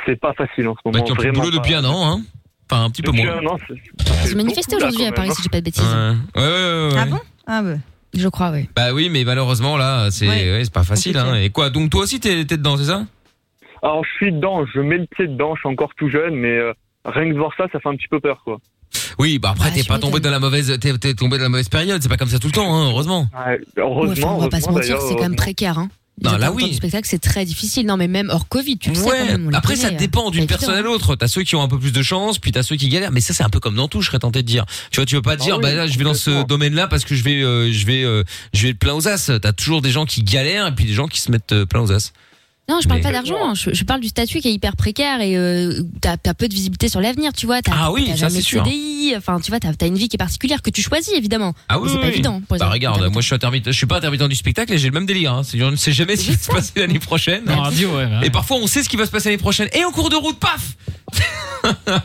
C'est pas facile en ce Bah moment. qui ont plus de vraiment boulot depuis un an, hein Enfin un petit peu Depuis moins. un an, c'est- Ils beaucoup, là, aujourd'hui à Paris, si j'ai pas de bêtises. Ouais. Ouais, ouais, ouais, ouais. Ah bon? Ah ouais. Je crois, oui. Bah oui, mais malheureusement là, c'est Ouais. pas facile. Hein. Et quoi Donc toi aussi t'es t'es dedans, c'est ça? Alors je suis dedans, je mets le pied dedans, je suis encore tout jeune, mais euh, rien que de voir ça, ça fait un petit peu peur, quoi. Oui, bah après Ah, t'es tu pas tombé m'étonnes. dans la mauvaise, t'es t'es tombé dans la mauvaise période. C'est pas comme ça tout le temps, hein, heureusement. Ouais, Ouais, heureusement, enfin, on va pas se heureusement, mentir, c'est quand même précaire. Hein. Non, là, intermittents oui. spectacle, c'est très difficile. Non, mais même hors Covid, tu le sais quand Ouais. même. on les Après, ça connaît, dépend euh, d'une c'est personne à évident. l'autre. T'as ceux qui ont un peu plus de chance, puis t'as ceux qui galèrent. Mais ça, c'est un peu comme dans tout. Je serais tenté de dire. Tu vois, tu veux pas te Ah dire, oui, bah là, je vais dans ce domaine-là parce que je vais, euh, je vais, euh, je vais être plein aux as. T'as toujours des gens qui galèrent et puis des gens qui se mettent euh, plein aux as. Non, je parle Mais- pas d'argent. Je, je parle du statut qui est hyper précaire et euh, t'as as peu de visibilité sur l'avenir, tu vois. Ah oui, t'as ça, jamais c'est sûr. CDI. Enfin, tu vois, t'as as une vie qui est particulière que tu choisis évidemment. Ah oui, c'est oui, pas oui. évident. Pour Bah regarde, moi je suis intermittent, je suis pas intermittent du spectacle et j'ai le même délire. Hein. On ne sait jamais ce qui va se passer l'année prochaine. Radio, ouais. ouais. Et parfois on sait ce qui va se passer l'année prochaine. Et en cours de route, paf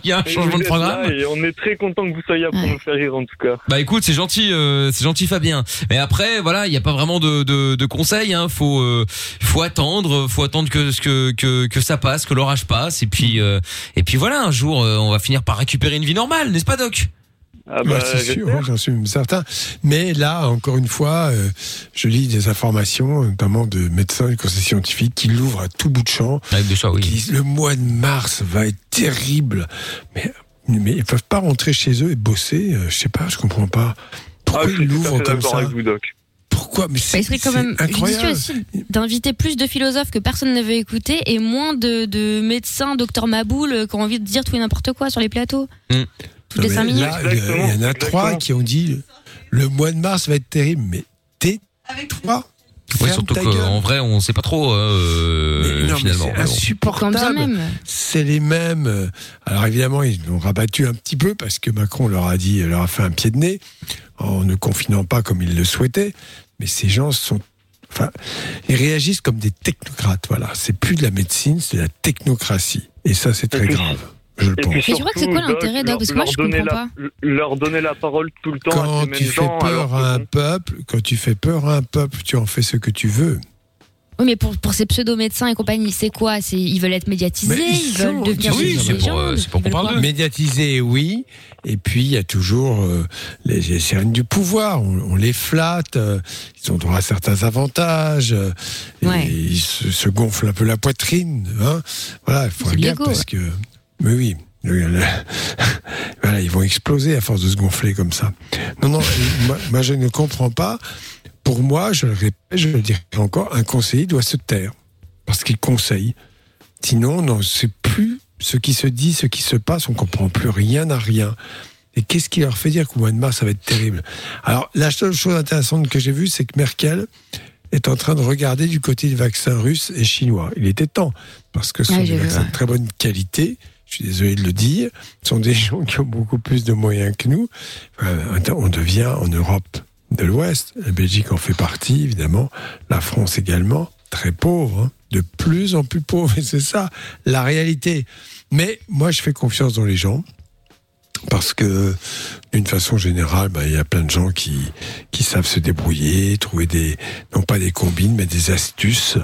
Il y a un Et changement de programme. et on est très content que vous soyez là pour Ouais. nous faire rire en tout cas. Bah écoute, c'est gentil, euh, c'est gentil Fabien. Mais après, voilà, il n'y a pas vraiment de, de, de conseils. Hein. Faut, euh, faut attendre, faut attendre que que que, que ça passe, que l'orage passe, et puis euh, et puis voilà, un jour, euh, on va finir par récupérer une vie normale, n'est-ce pas, Doc? Ah Ouais, bah, c'est sûr, hein, j'en suis certain. Mais là, encore une fois, euh, je lis des informations, notamment de médecins du conseil scientifique, qui l'ouvrent à tout bout de champ. Avec de ça, qui oui. disent le mois de mars va être terrible. Mais, mais ils peuvent pas rentrer chez eux et bosser. euh, je sais pas, je comprends pas. Ah, Pourquoi je ils l'ouvrent comme ça avec vous, Doc. Pourquoi Mais Bah, c'est il serait quand même incroyable. aussi d'inviter plus de philosophes que personne ne veut écouter et moins de, de médecins, docteur Maboul, euh, qui ont envie de dire tout et n'importe quoi sur les plateaux. Mm. Toutes les Non, cinq mais minutes. là, il y en a Exactement, trois qui ont dit le mois de mars va être terrible. Mais tais-toi. Ouais, surtout qu'en vrai, on sait pas trop euh, Mais non, finalement. c'est insupportable. même. C'est les mêmes. Alors évidemment, ils l'ont rabattu un petit peu parce que Macron leur a dit, leur a fait un pied de nez en ne confinant pas comme il le souhaitait. Mais ces gens sont, enfin, ils réagissent comme des technocrates. Voilà, c'est plus de la médecine, c'est de la technocratie. Et ça, c'est très grave. Je le pense. puis Mais tu crois que c'est quoi surtout, l'intérêt, Parce que moi, leur je donner comprends la- Leur donner la parole tout le temps Quand tu fais peur à un peuple, quand tu fais peur à un peuple, tu en fais ce que tu veux. Oui, mais pour, pour ces pseudo-médecins et compagnie, c'est quoi? C'est Ils veulent être médiatisés, Mais ils, veulent sont- devenir oui, c'est pour, euh, c'est pour qu'on parle quoi? D'eux. Médiatisé, oui. Et puis, il y a toujours euh, les, les sirènes du pouvoir. On, on les flatte. euh, ils ont droit à certains avantages. euh, et ils se, se gonflent un peu la poitrine. Hein. Voilà, il gaffe l'ego, parce que. Mais oui. voilà, ils vont exploser à force de se gonfler comme ça. Non, non, moi, moi, je ne comprends pas. Pour moi, je le répète, je le dirai encore, un conseiller doit se taire parce qu'il conseille. Sinon, non, c'est plus ce qui se dit, ce qui se passe, on comprend plus rien à rien. Et qu'est-ce qui leur fait dire qu'au mois de mars, ça va être terrible? Alors, la seule chose intéressante que j'ai vue, c'est que Merkel est en train de regarder du côté du vaccin russe et chinois. Il était temps, parce que ce sont des vaccins de très bonne qualité. Je suis désolé de le dire. Ce sont des gens qui ont beaucoup plus de moyens que nous. Euh, on devient en Europe de l'Ouest. La Belgique en fait partie, évidemment. La France également. Très pauvre. hein. De plus en plus pauvre. Et c'est ça, la réalité. Mais moi, je fais confiance dans les gens. Parce que, d'une façon générale, bah, il y a plein de gens qui, savent se débrouiller, trouver des, non pas des combines, mais des astuces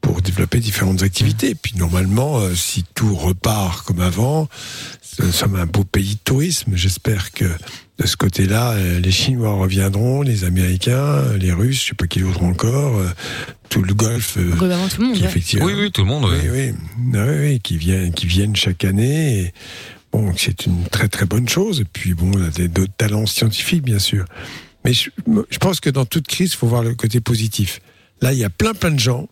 pour développer différentes activités. Et puis, normalement, euh, si tout repart comme avant, nous sommes un beau pays de tourisme. J'espère que de ce côté-là, euh, les Chinois reviendront, les Américains, euh, les Russes, je sais pas qui d'autre encore, euh, tout le Golfe. Globalement, tout le monde. qui, effectivement, Oui, oui, tout le monde. oui, oui. oui, Ah oui, oui, qui viennent, qui viennent chaque année. Et, bon, c'est une très très bonne chose. Et puis bon, on a des- d'autres talents scientifiques, bien sûr. Mais je, je pense que dans toute crise, il faut voir le côté positif. Là, il y a plein plein de gens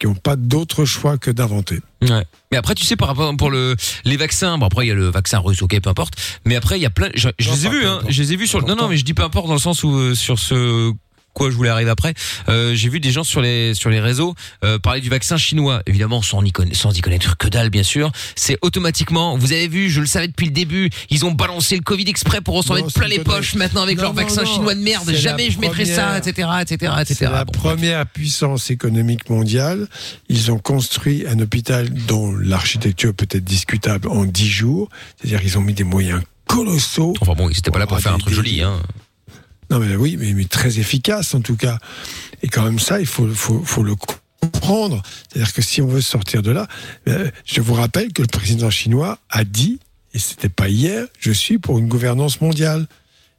qui n'ont pas d'autre choix que d'inventer. Ouais. Mais après, tu sais, par rapport pour le les vaccins, bon après il y a le vaccin russe, ok, peu importe. Mais après il y a plein, je, je Non, les ai vus, hein. Je les ai vus sur. le- Non, non, mais je dis peu importe dans le sens où euh, sur ce quoi je voulais arriver après. Euh, j'ai vu des gens sur les sur les réseaux euh, parler du vaccin chinois, évidemment sans y connaître, sans y connaître que dalle bien sûr. C'est automatiquement. Vous avez vu, je le savais depuis le début. Ils ont balancé le Covid exprès pour en s'en mettre plein les poches maintenant avec Non, leur non, vaccin non. chinois de merde. Jamais je mettrai ça, première- etc., etc., etc. C'est la Bon, première puissance économique mondiale. Ils ont construit un hôpital dont l'architecture peut être discutable en dix jours. C'est-à-dire qu'ils ont mis des moyens colossaux. Enfin bon, ils étaient pas là pour faire un truc des- joli, hein. Non, mais oui, mais, très efficace en tout cas. Et quand même ça, il faut, faut, faut le comprendre. C'est-à-dire que si on veut sortir de là, euh, je vous rappelle que le président chinois a dit, et c'était pas hier, je suis pour une gouvernance mondiale.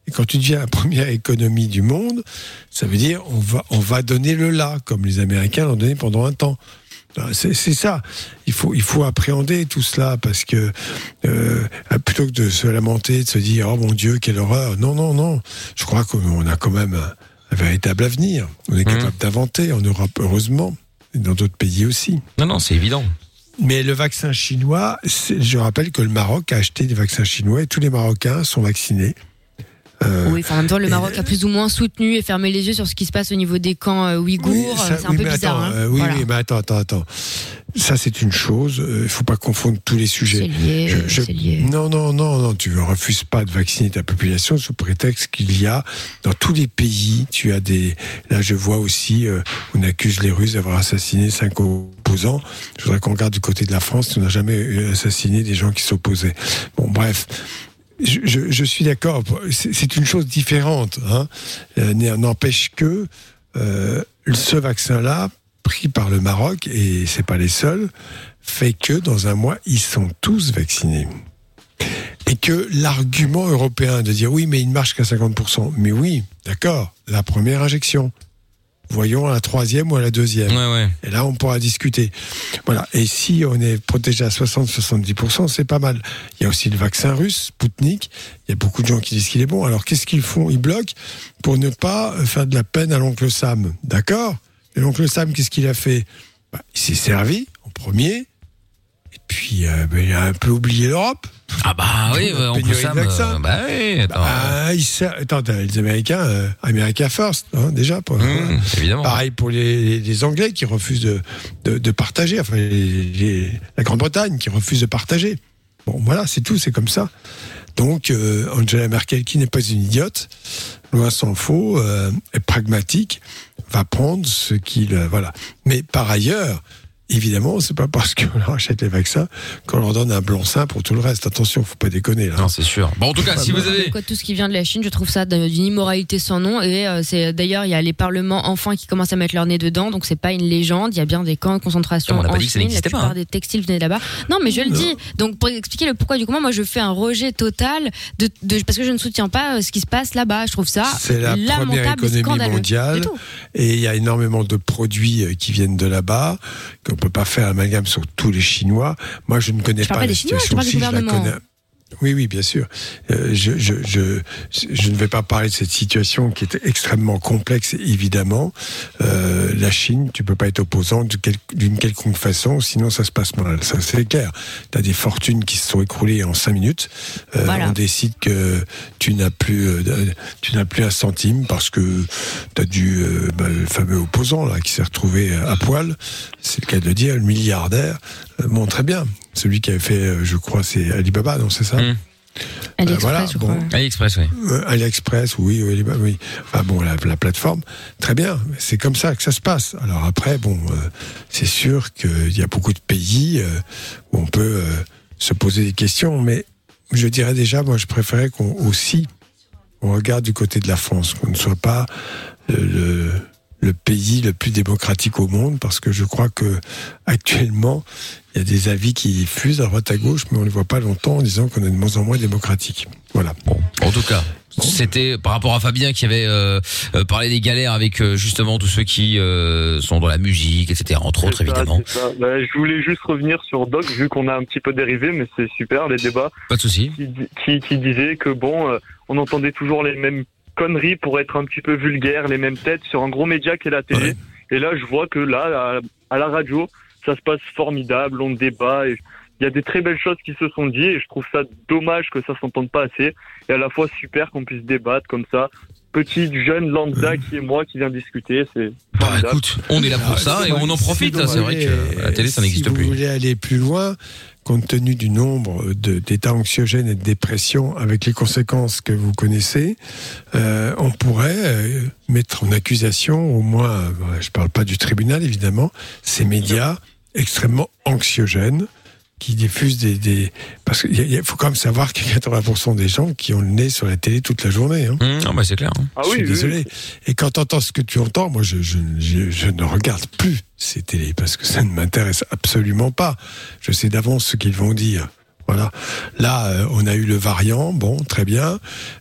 Et quand tu deviens la première économie du monde, ça veut dire on va, on va donner le là, comme les Américains l'ont donné pendant un temps. C'est c'est ça. Il faut, il faut appréhender tout cela parce que euh, plutôt que de se lamenter, de se dire oh mon Dieu quelle horreur. Non non non. Je crois qu'on a quand même un, un véritable avenir. On est capable d'inventer en Europe heureusement et dans d'autres pays aussi. Non non, c'est évident. Mais le vaccin chinois, je rappelle que le Maroc a acheté des vaccins chinois et tous les Marocains sont vaccinés. Euh, Oui, enfin, en même temps, le Maroc a plus ou moins soutenu et fermé les yeux sur ce qui se passe au niveau des camps euh, ouïghours. Oui, Euh, c'est un oui, peu bizarre. attends, hein. oui, Voilà. oui, mais attends, attends, attends. Ça, c'est une chose. Il ne faut pas confondre tous les sujets. Lié, Je- je- lié. Non, non, non, non. Tu ne refuses pas de vacciner ta population sous prétexte qu'il y a dans tous les pays. Tu as des. Là, je vois aussi. euh, on accuse les Russes d'avoir assassiné cinq opposants. Je voudrais qu'on regarde du côté de la France. On n'a jamais assassiné des gens qui s'opposaient. Bon, bref. Je, suis d'accord. C'est c'est une chose différente. Hein. Euh, N'empêche que euh, ce vaccin-là, pris par le Maroc, et c'est pas les seuls, fait que dans un mois, ils sont tous vaccinés. Et que l'argument européen de dire oui, mais il ne marche qu'à 50%, mais oui, d'accord, la première injection. Voyons à la troisième ou à la deuxième. Ouais, ouais. Et là, on pourra discuter. Voilà. Et si on est protégé à 60-70%, c'est pas mal. Il y a aussi le vaccin russe, Sputnik. Il y a beaucoup de gens qui disent qu'il est bon. Alors, qu'est-ce qu'ils font? Ils bloquent pour ne pas faire de la peine à l'oncle Sam. D'accord? Et l'oncle Sam, qu'est-ce qu'il a fait? Bah, Il s'est servi en premier. Et puis, euh, ben, il a un peu oublié l'Europe. Ah bah oui, peut pénurie de ça. Bah oui, attends. Ah, t'as les Américains, euh, America First, hein, déjà. Pour, Mmh, évidemment. Pareil pour les, Anglais qui refusent de, de, de partager, enfin les- les- la Grande-Bretagne qui refuse de partager. Bon, voilà, c'est tout, c'est comme ça. Donc, euh, Angela Merkel, qui n'est pas une idiote, loin s'en faut, euh, est pragmatique, va prendre ce qu'il. voilà. Mais par ailleurs, évidemment, c'est pas parce qu'on leur achète les vaccins qu'on leur donne un blanc-seing pour tout le reste. Attention, faut pas déconner là. Non, c'est sûr. Bon, en tout cas, si vous avez. Quoi, tout ce qui vient de la Chine, je trouve ça d'une immoralité sans nom. Et euh, c'est d'ailleurs, il y a les parlements enfin qui commencent à mettre leur nez dedans, donc c'est pas une légende. Il y a bien des camps de concentration On n'a pas en dit que ça Chine. La n'existait pas, plupart hein. des textiles venaient là-bas. Non, mais je le dis. Donc pour expliquer le pourquoi du comment, moi je fais un rejet total de, de- parce que je ne soutiens pas euh, ce qui se passe là-bas. Je trouve ça C'est la première lamentable, économie mondiale et il y a énormément de produits euh, qui viennent de là-bas peut pas faire amalgame sur tous les Chinois. Moi, je ne connais Je pas pas la des Chinois, je Si, je la connais. Oui, oui, bien sûr. Euh, je, je, je, je ne vais pas parler de cette situation qui est extrêmement complexe, évidemment. Euh, la Chine, tu peux pas être opposant d'une quelconque façon, sinon ça se passe mal. Ça, c'est clair. Tu as des fortunes qui se sont écroulées en cinq minutes. Euh, Voilà. On décide que tu n'as plus, euh, tu n'as plus un centime parce que tu as dû, euh, bah, le fameux opposant là qui s'est retrouvé à poil. C'est le cas de le dire, le milliardaire. Euh, bon, très bien. Celui qui avait fait, euh, je crois, c'est Alibaba, non, c'est ça. AliExpress, voilà, je bon. crois. AliExpress, oui. Euh, AliExpress, oui, oui, Alibaba, oui. Enfin bon, la, la plateforme, très bien. C'est comme ça que ça se passe. Alors après, bon, euh, c'est sûr qu'il y a beaucoup de pays euh, où on peut euh, se poser des questions, mais je dirais déjà, moi, je préférais qu'on aussi on regarde du côté de la France, qu'on ne soit pas le, le, pays le plus démocratique au monde, parce que je crois que actuellement, il y a des avis qui fusent à droite à gauche, mais on ne les voit pas longtemps en disant qu'on est de moins en moins démocratique. Voilà. Bon, en tout cas, c'était par rapport à Fabien qui avait euh, euh, parlé des galères avec euh, justement tous ceux qui euh, sont dans la musique, etc. Entre autres, ça, évidemment. Bah, je voulais juste revenir sur Doc, vu qu'on a un petit peu dérivé, mais c'est super les débats. Pas de souci. Qui, di- qui, qui disait que bon, euh, on entendait toujours les mêmes conneries pour être un petit peu vulgaire, les mêmes têtes sur un gros média qui est la télé. Et là, je vois que là, à, à la radio, ça se passe formidable, on débat. Et il y a des très belles choses qui se sont dites et je trouve ça dommage que ça s'entende pas assez. Et à la fois super qu'on puisse débattre comme ça. Petit jeune lambda qui est moi qui vient discuter, c'est Bah écoute, on est là pour ça et on en profite. hein, C'est vrai que la télé, ça n'existe si plus. vous voulez aller plus loin, compte tenu du nombre d'états anxiogènes et de dépression, avec les conséquences que vous connaissez, euh, on pourrait euh, mettre en accusation, au moins, euh, je ne parle pas du tribunal évidemment, ces médias extrêmement anxiogènes qui diffusent des... des- parce qu'il faut quand même savoir qu'il y a 80% des gens qui ont le nez sur la télé toute la journée. Hein. Hum, ah bah c'est clair. hein. Ah je oui, suis oui, désolé. Et quand tu entends ce que tu entends, moi, je, je, je, je ne regarde plus ces télés parce que ça ne m'intéresse absolument pas. Je sais d'avance ce qu'ils vont dire. Voilà. Là, euh, on a eu le variant, bon, très bien.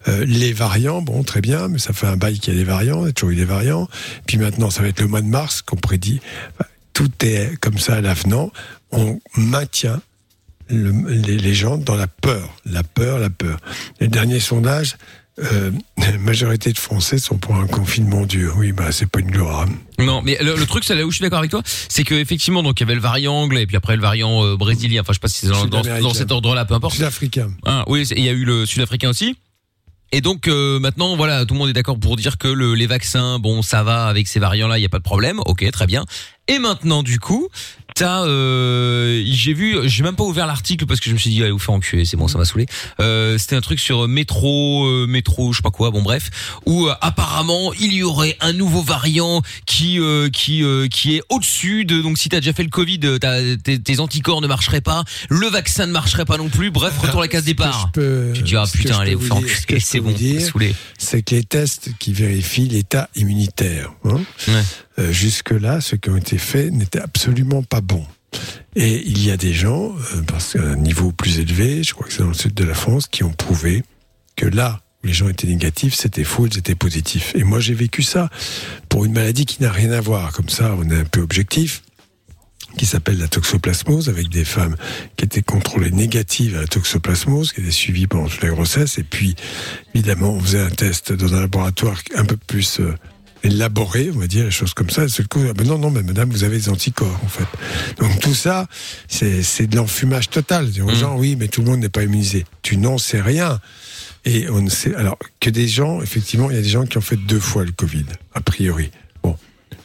Euh, les variants, bon, très bien, mais ça fait un bail qu'il y a des variants, il y a toujours eu des variants. Puis maintenant, ça va être le mois de mars qu'on prédit. Enfin, Tout est comme ça à l'avenant. On maintient le- les, les gens dans la peur, la peur, la peur. Les derniers sondages, euh, la majorité de Français sont pour un confinement dur. Oui, bah c'est pas une gloire. hein. Non, mais le, le truc, c'est là où je suis d'accord avec toi, c'est que effectivement, donc il y avait le variant anglais et puis après le variant euh, brésilien. Enfin, je sais pas si c'est dans, dans, cet ordre-là, peu importe. Sud-africain. Ah, oui, il y a eu le sud-africain aussi. Et donc euh, maintenant, voilà, tout le monde est d'accord pour dire que le, les vaccins, bon, ça va avec ces variants-là, il y a pas de problème. Ok, très bien. Et maintenant, du coup, t'as, euh, j'ai vu, j'ai même pas ouvert l'article parce que je me suis dit, allez vous faire enculer, c'est bon, ça m'a saoulé. Euh, C'était un truc sur métro, euh, métro, je sais pas quoi, bon bref, où euh, apparemment il y aurait un nouveau variant qui euh, qui euh, qui est au-dessus de. Donc si t'as déjà fait le Covid, euh, tes, tes anticorps ne marcheraient pas, le vaccin ne marcherait pas non plus. Bref, retour à la case départ. peux- tu te dis ah ce putain, allez vous faire ce enculer, c'est bon, saoulé. c'est que les tests qui vérifient l'état immunitaire, hein, euh, jusque-là, ceux qui ont été faits n'étaient absolument pas bons. Et il y a des gens, euh, parce qu'à un niveau plus élevé, je crois que c'est dans le sud de la France, qui ont prouvé que là où les gens étaient négatifs, c'était faux, ils étaient positifs. Et moi, j'ai vécu ça pour une maladie qui n'a rien à voir. Comme ça, on est un peu objectif qui s'appelle la toxoplasmose, avec des femmes qui étaient contrôlées négatives à la toxoplasmose, qui étaient suivies pendant toute la grossesse. Et puis, évidemment, on faisait un test dans un laboratoire un peu plus euh, élaboré, on va dire, les choses comme ça. Et seul coup, ah ben non, non, mais madame, vous avez des anticorps, en fait. Donc tout ça, c'est c'est de l'enfumage total. Dire aux gens, oui, mais tout le monde n'est pas immunisé. Tu n'en sais rien. Et on ne sait. Alors, que des gens, effectivement, il y a des gens qui ont fait deux fois le Covid, a priori. Bon.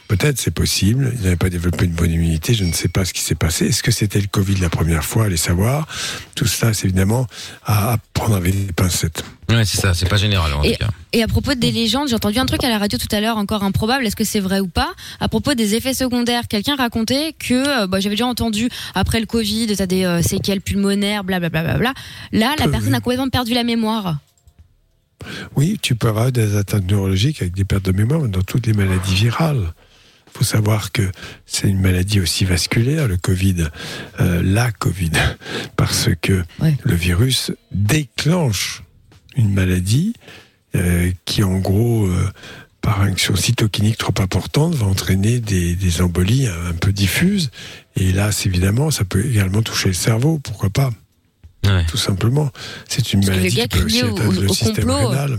Peut-être, c'est possible. Il n'avait pas développé une bonne immunité. Je ne sais pas ce qui s'est passé. Est-ce que c'était le Covid la première fois Allez savoir. Tout ça, c'est évidemment à à prendre avec des pincettes. Ouais, c'est ça, c'est pas général en Et, tout cas. et à propos des légendes, j'ai entendu un truc à la radio tout à l'heure, encore improbable, est-ce que c'est vrai ou pas? À propos des effets secondaires, quelqu'un racontait que, euh, bah, j'avais déjà entendu, après le Covid, t'as des euh, séquelles pulmonaires, blablabla. Bla, bla, bla. Là, la Euh, personne a complètement perdu la mémoire. Oui, tu peux avoir des atteintes neurologiques avec des pertes de mémoire dans toutes les maladies virales. Il faut savoir que c'est une maladie aussi vasculaire, le Covid, euh, la Covid, parce que le virus déclenche une maladie euh, qui, en gros, euh, par action cytokinique trop importante, va entraîner des, des embolies un, peu diffuses. Et là, évidemment, ça peut également toucher le cerveau, pourquoi pas? Tout simplement. C'est une Parce maladie qui peut aussi au- atteindre le au système complot, rénal.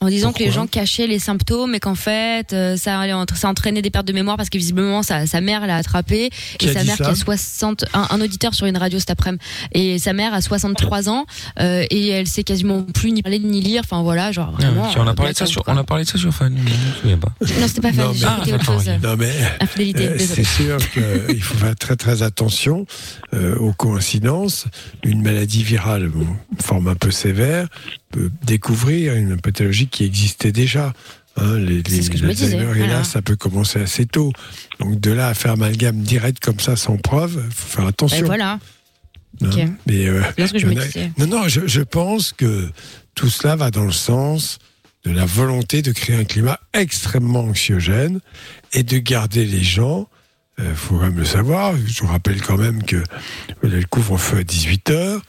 En disant que les gens cachaient les symptômes et qu'en fait, euh, ça, ça entraînait des pertes de mémoire parce que visiblement, sa, sa mère l'a attrapé. Qui et a sa dit mère ça qui a 60, un, un auditeur sur une radio cet après-midi. Et sa mère a 63 ans euh, et elle sait quasiment plus ni parler ni lire. Enfin voilà, genre vraiment. Ah, on a euh, parlé de ça sur, on a parlé de ça sur Fan. Je me souviens pas. Non, c'était pas Non, fan, mais- j'ai écouté autre chose. Non, mais Infidélité, euh, désolé. c'est sûr qu'il faut faire très très attention euh, aux coïncidences. Une maladie virale, bon, forme un peu sévère, découvrir une pathologie qui existait déjà. Hein, les, C'est ce que je me disais, ça peut commencer assez tôt. Donc de là à faire amalgame direct comme ça, sans preuve, il faut faire attention. Et voilà. Hein, Ok. Mais euh, ce que je me disais. Non, non, je, je pense que tout cela va dans le sens de la volonté de créer un climat extrêmement anxiogène et de garder les gens. Il faut quand même le savoir. Je vous rappelle quand même que le couvre-feu à 18h,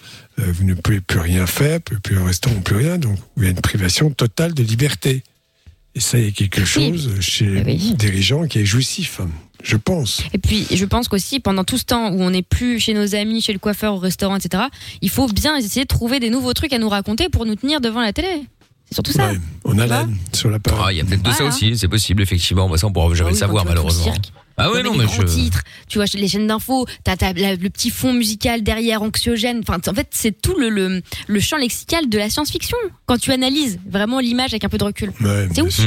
vous ne pouvez plus rien faire, plus, plus au restaurant, plus rien. Donc, il y a une privation totale de liberté. Et ça, il y a quelque chose chez les dirigeants qui est jouissif, hein, je pense. Et puis, je pense qu'aussi, pendant tout ce temps où on n'est plus chez nos amis, chez le coiffeur, au restaurant, etc., il faut bien essayer de trouver des nouveaux trucs à nous raconter pour nous tenir devant la télé. C'est surtout ça. On a l'âne sur la parole. Ah, il y a peut-être de ça aussi, c'est possible, effectivement. Bah, ça, on pourra jamais Ah le oui, savoir, vas au malheureusement. Ah ouais, non, les mais grands je. titres, tu vois, les chaînes d'infos, t'as, le petit fond musical derrière, anxiogène. Enfin, en fait, c'est tout le, le, le champ lexical de la science-fiction. Quand tu analyses vraiment l'image avec un peu de recul. c'est ouf.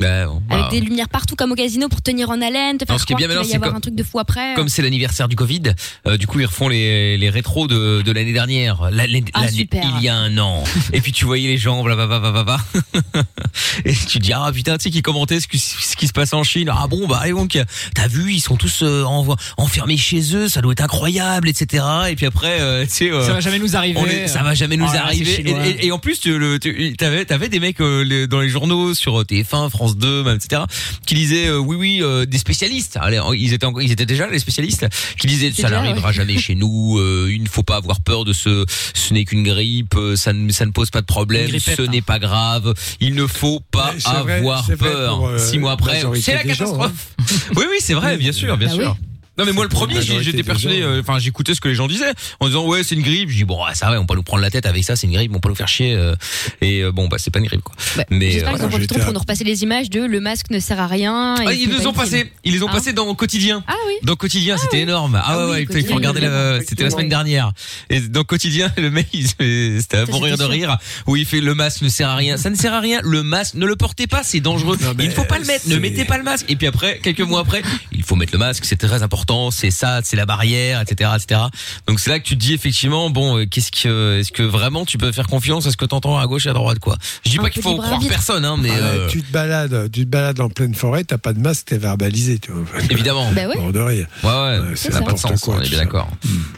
Ouais, bon, Avec bah, des lumières partout comme au casino pour tenir en haleine, te faire Non, ce qui est croire bien qu'il va y avoir un truc de fou après. Comme c'est l'anniversaire du Covid, euh, du coup ils refont les, les rétros de, de l'année dernière, l'année- Ah, l'année- il y a un an. Et puis tu voyais les gens, blablabla, et tu te dis ah putain tu sais qui commentaient ce qui, ce qui se passe en Chine. Ah bon bah allez donc t'as vu ils sont tous euh, en- enfermés chez eux, ça doit être incroyable, etc. Et puis après euh, tu sais euh, Ça va jamais nous arriver. est- ça va jamais nous Oh là là, arriver. Et, et- et en plus, tu, le, tu avais, avais des mecs euh, les- dans les journaux sur euh, TF1, France 2, même, etc., qui disaient euh, oui, oui, euh, des spécialistes. Allez, ils étaient, ils étaient déjà les spécialistes qui disaient ça n'arrivera ouais. jamais chez nous. euh, il ne faut pas avoir peur de ce. Ce n'est qu'une grippe. Ça ne, ça ne pose pas de problème. Grippette, Ce hein. n'est pas grave. Il ne faut pas avoir vrai peur. pour, euh, Six mois après, c'est la gens, hein. catastrophe. oui, oui, c'est vrai, bien sûr, bien Bah sûr. oui. Non mais moi le premier j'étais persuadé gens. euh, enfin j'écoutais ce que les gens disaient en disant ouais c'est une grippe. Je dis bon ouais, ça va on peut nous prendre la tête avec ça c'est une grippe on peut nous faire chier euh, et euh, bon bah c'est pas une grippe quoi. Bah, mais J'espère euh, qu'ils en voilà. profiteront pour nous repasser les images de le masque ne sert à rien. et Ah, c'est ils les pas ont passés ils les ont Hein passés dans quotidien. Ah oui. dans quotidien c'était énorme. Ah, Ah ouais il faut- regarder la c'était la semaine dernière. Et dans quotidien le mec il se- c'était à mourir de rire où il fait le masque ne sert à rien. Ça ne sert à rien le masque ne le portez pas c'est dangereux. Il ne faut pas le mettre ne mettez pas le masque. Et puis après quelques mois après il faut mettre le masque c'est très important c'est ça c'est la barrière etc etc donc c'est là que tu te dis effectivement bon euh, qu'est-ce que est-ce que vraiment tu peux faire confiance à ce que t'entends à gauche et à droite quoi? Je dis pas qu'il faut croire personne hein mais Ah, euh, Tu te balades, tu te balades en pleine forêt, t'as pas de masque, t'es verbalisé, tu vois. évidemment Bah ouais. De rire. Ouais ouais, c'est ça n'a pas de n'importe sens, quoi, on est bien d'accord.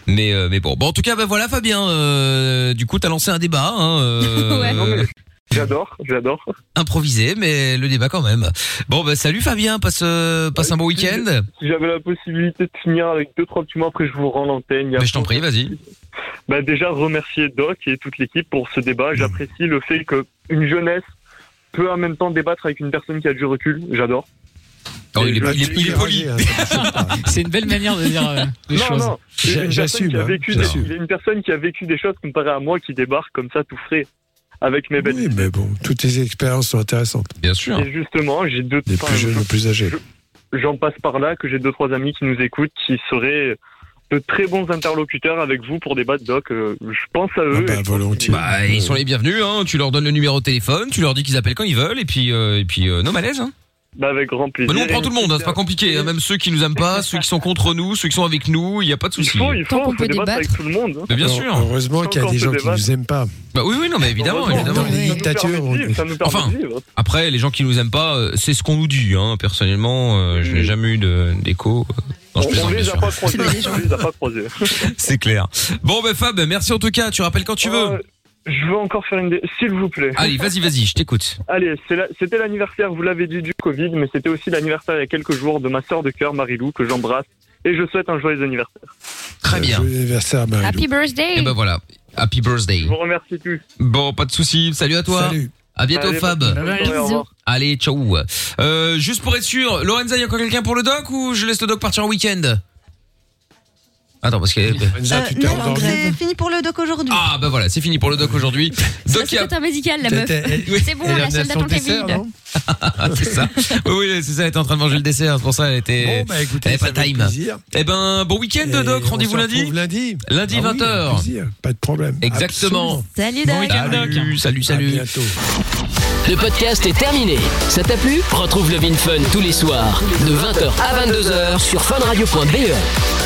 Mais euh, mais bon, bon en tout cas bah voilà Fabien, euh, du coup t'as lancé un débat, hein, euh, Ouais. J'adore, j'adore. improvisé, mais le débat quand même. Bon bah salut Fabien, passe euh, passe un bon week-end. Si j'avais la possibilité de finir avec deux, trois petits mots, après je vous rends l'antenne. il y a Mais je t'en prie, vas-y. Bah déjà remercier Doc et toute l'équipe pour ce débat. J'apprécie le fait que une jeunesse peut en même temps débattre avec une personne qui a du recul. J'adore. Oh, il, est, je- il est- il est poli. hein, C'est une belle manière de dire euh, les non, choses. non. J'a- Une personne j'assume, qui a hein, vécu des- j'assume. il y a une personne qui a vécu des choses comparé à moi qui débarque comme ça tout frais avec mes belles. Oui, mais bon, toutes tes expériences sont intéressantes. Bien sûr. Et justement, j'ai deux. Les plus jeunes, je- les plus âgés. J'en passe par là que j'ai deux trois amis qui nous écoutent qui seraient de très bons interlocuteurs avec vous pour débattre doc. Euh, je pense à eux. Ah bah, je pense volontiers. Bah ils sont les bienvenus, hein. Tu leur donnes le numéro de téléphone, tu leur dis qu'ils appellent quand ils veulent, et puis euh, et puis euh, no malaise. Hein. Bah, avec grand plaisir. Bah, nous on prend tout le monde, hein, c'est pas compliqué. hein, Même ceux qui nous aiment pas, ceux qui sont contre nous, ceux qui sont avec nous, il y a pas de souci. Il faut, il faut, on peut débattre avec tout le monde. Mais bien Alors, sûr. Heureusement qu'il y a des gens qui nous aiment pas. Bah oui, oui, non, mais évidemment, Heureusement, évidemment. de dictatures, on- ça nous permet Enfin, de vivre. après, les gens qui nous aiment pas, euh, c'est ce qu'on nous dit. Hein. Personnellement, euh, je n'ai jamais eu de- d'écho. euh. Non, je On, plaisante, on bien les a sûr. pas croisés. On les a pas croisés. C'est clair. Bon, ben Fab, merci en tout cas. Tu rappelles quand tu veux. Je veux encore faire une. dé- S'il vous plaît. Allez, vas-y, vas-y, je t'écoute. Allez, c'est la- c'était l'anniversaire, vous l'avez dit, du Covid, mais c'était aussi l'anniversaire il y a quelques jours de ma sœur de cœur, Marilou, que j'embrasse. Et je souhaite un joyeux anniversaire. Très bien. Joyeux anniversaire, Marie. Happy birthday Et ben voilà. Happy birthday. Je vous remercie tous. Bon, pas de souci. Salut à toi. Salut. À bientôt, Allez, Fab. bonne soirée, au revoir. Allez, ciao. Euh, juste pour être sûr, Lorenza, il y a encore quelqu'un pour le doc ou je laisse le doc partir en week-end? Attends, parce que. Euh, non, c'est fini pour le doc aujourd'hui. Ah bah voilà, c'est fini pour le doc aujourd'hui. C'est Doc, il y a- un médical, la meuf. T'as- C'est bon, la salle d'attente est vide. Ah, c'est ça. Oui, oui, c'est ça, elle était en train de manger le dessert, c'est pour ça elle était. Bon, bah, écoutez, elle avait ça pas fait time. plaisir. Eh ben, bon week-end, Et Doc, on rendez-vous se lundi. retrouve lundi. Lundi, Ah oui, 20h. avec plaisir, Pas de problème. Exactement. Salut, Bon Doc. week-end, Doc. Salut, salut, salut. À bientôt. Le podcast est terminé. Ça t'a plu? Retrouve Love in Fun tous les soirs de 20h à 22h sur funradio.be.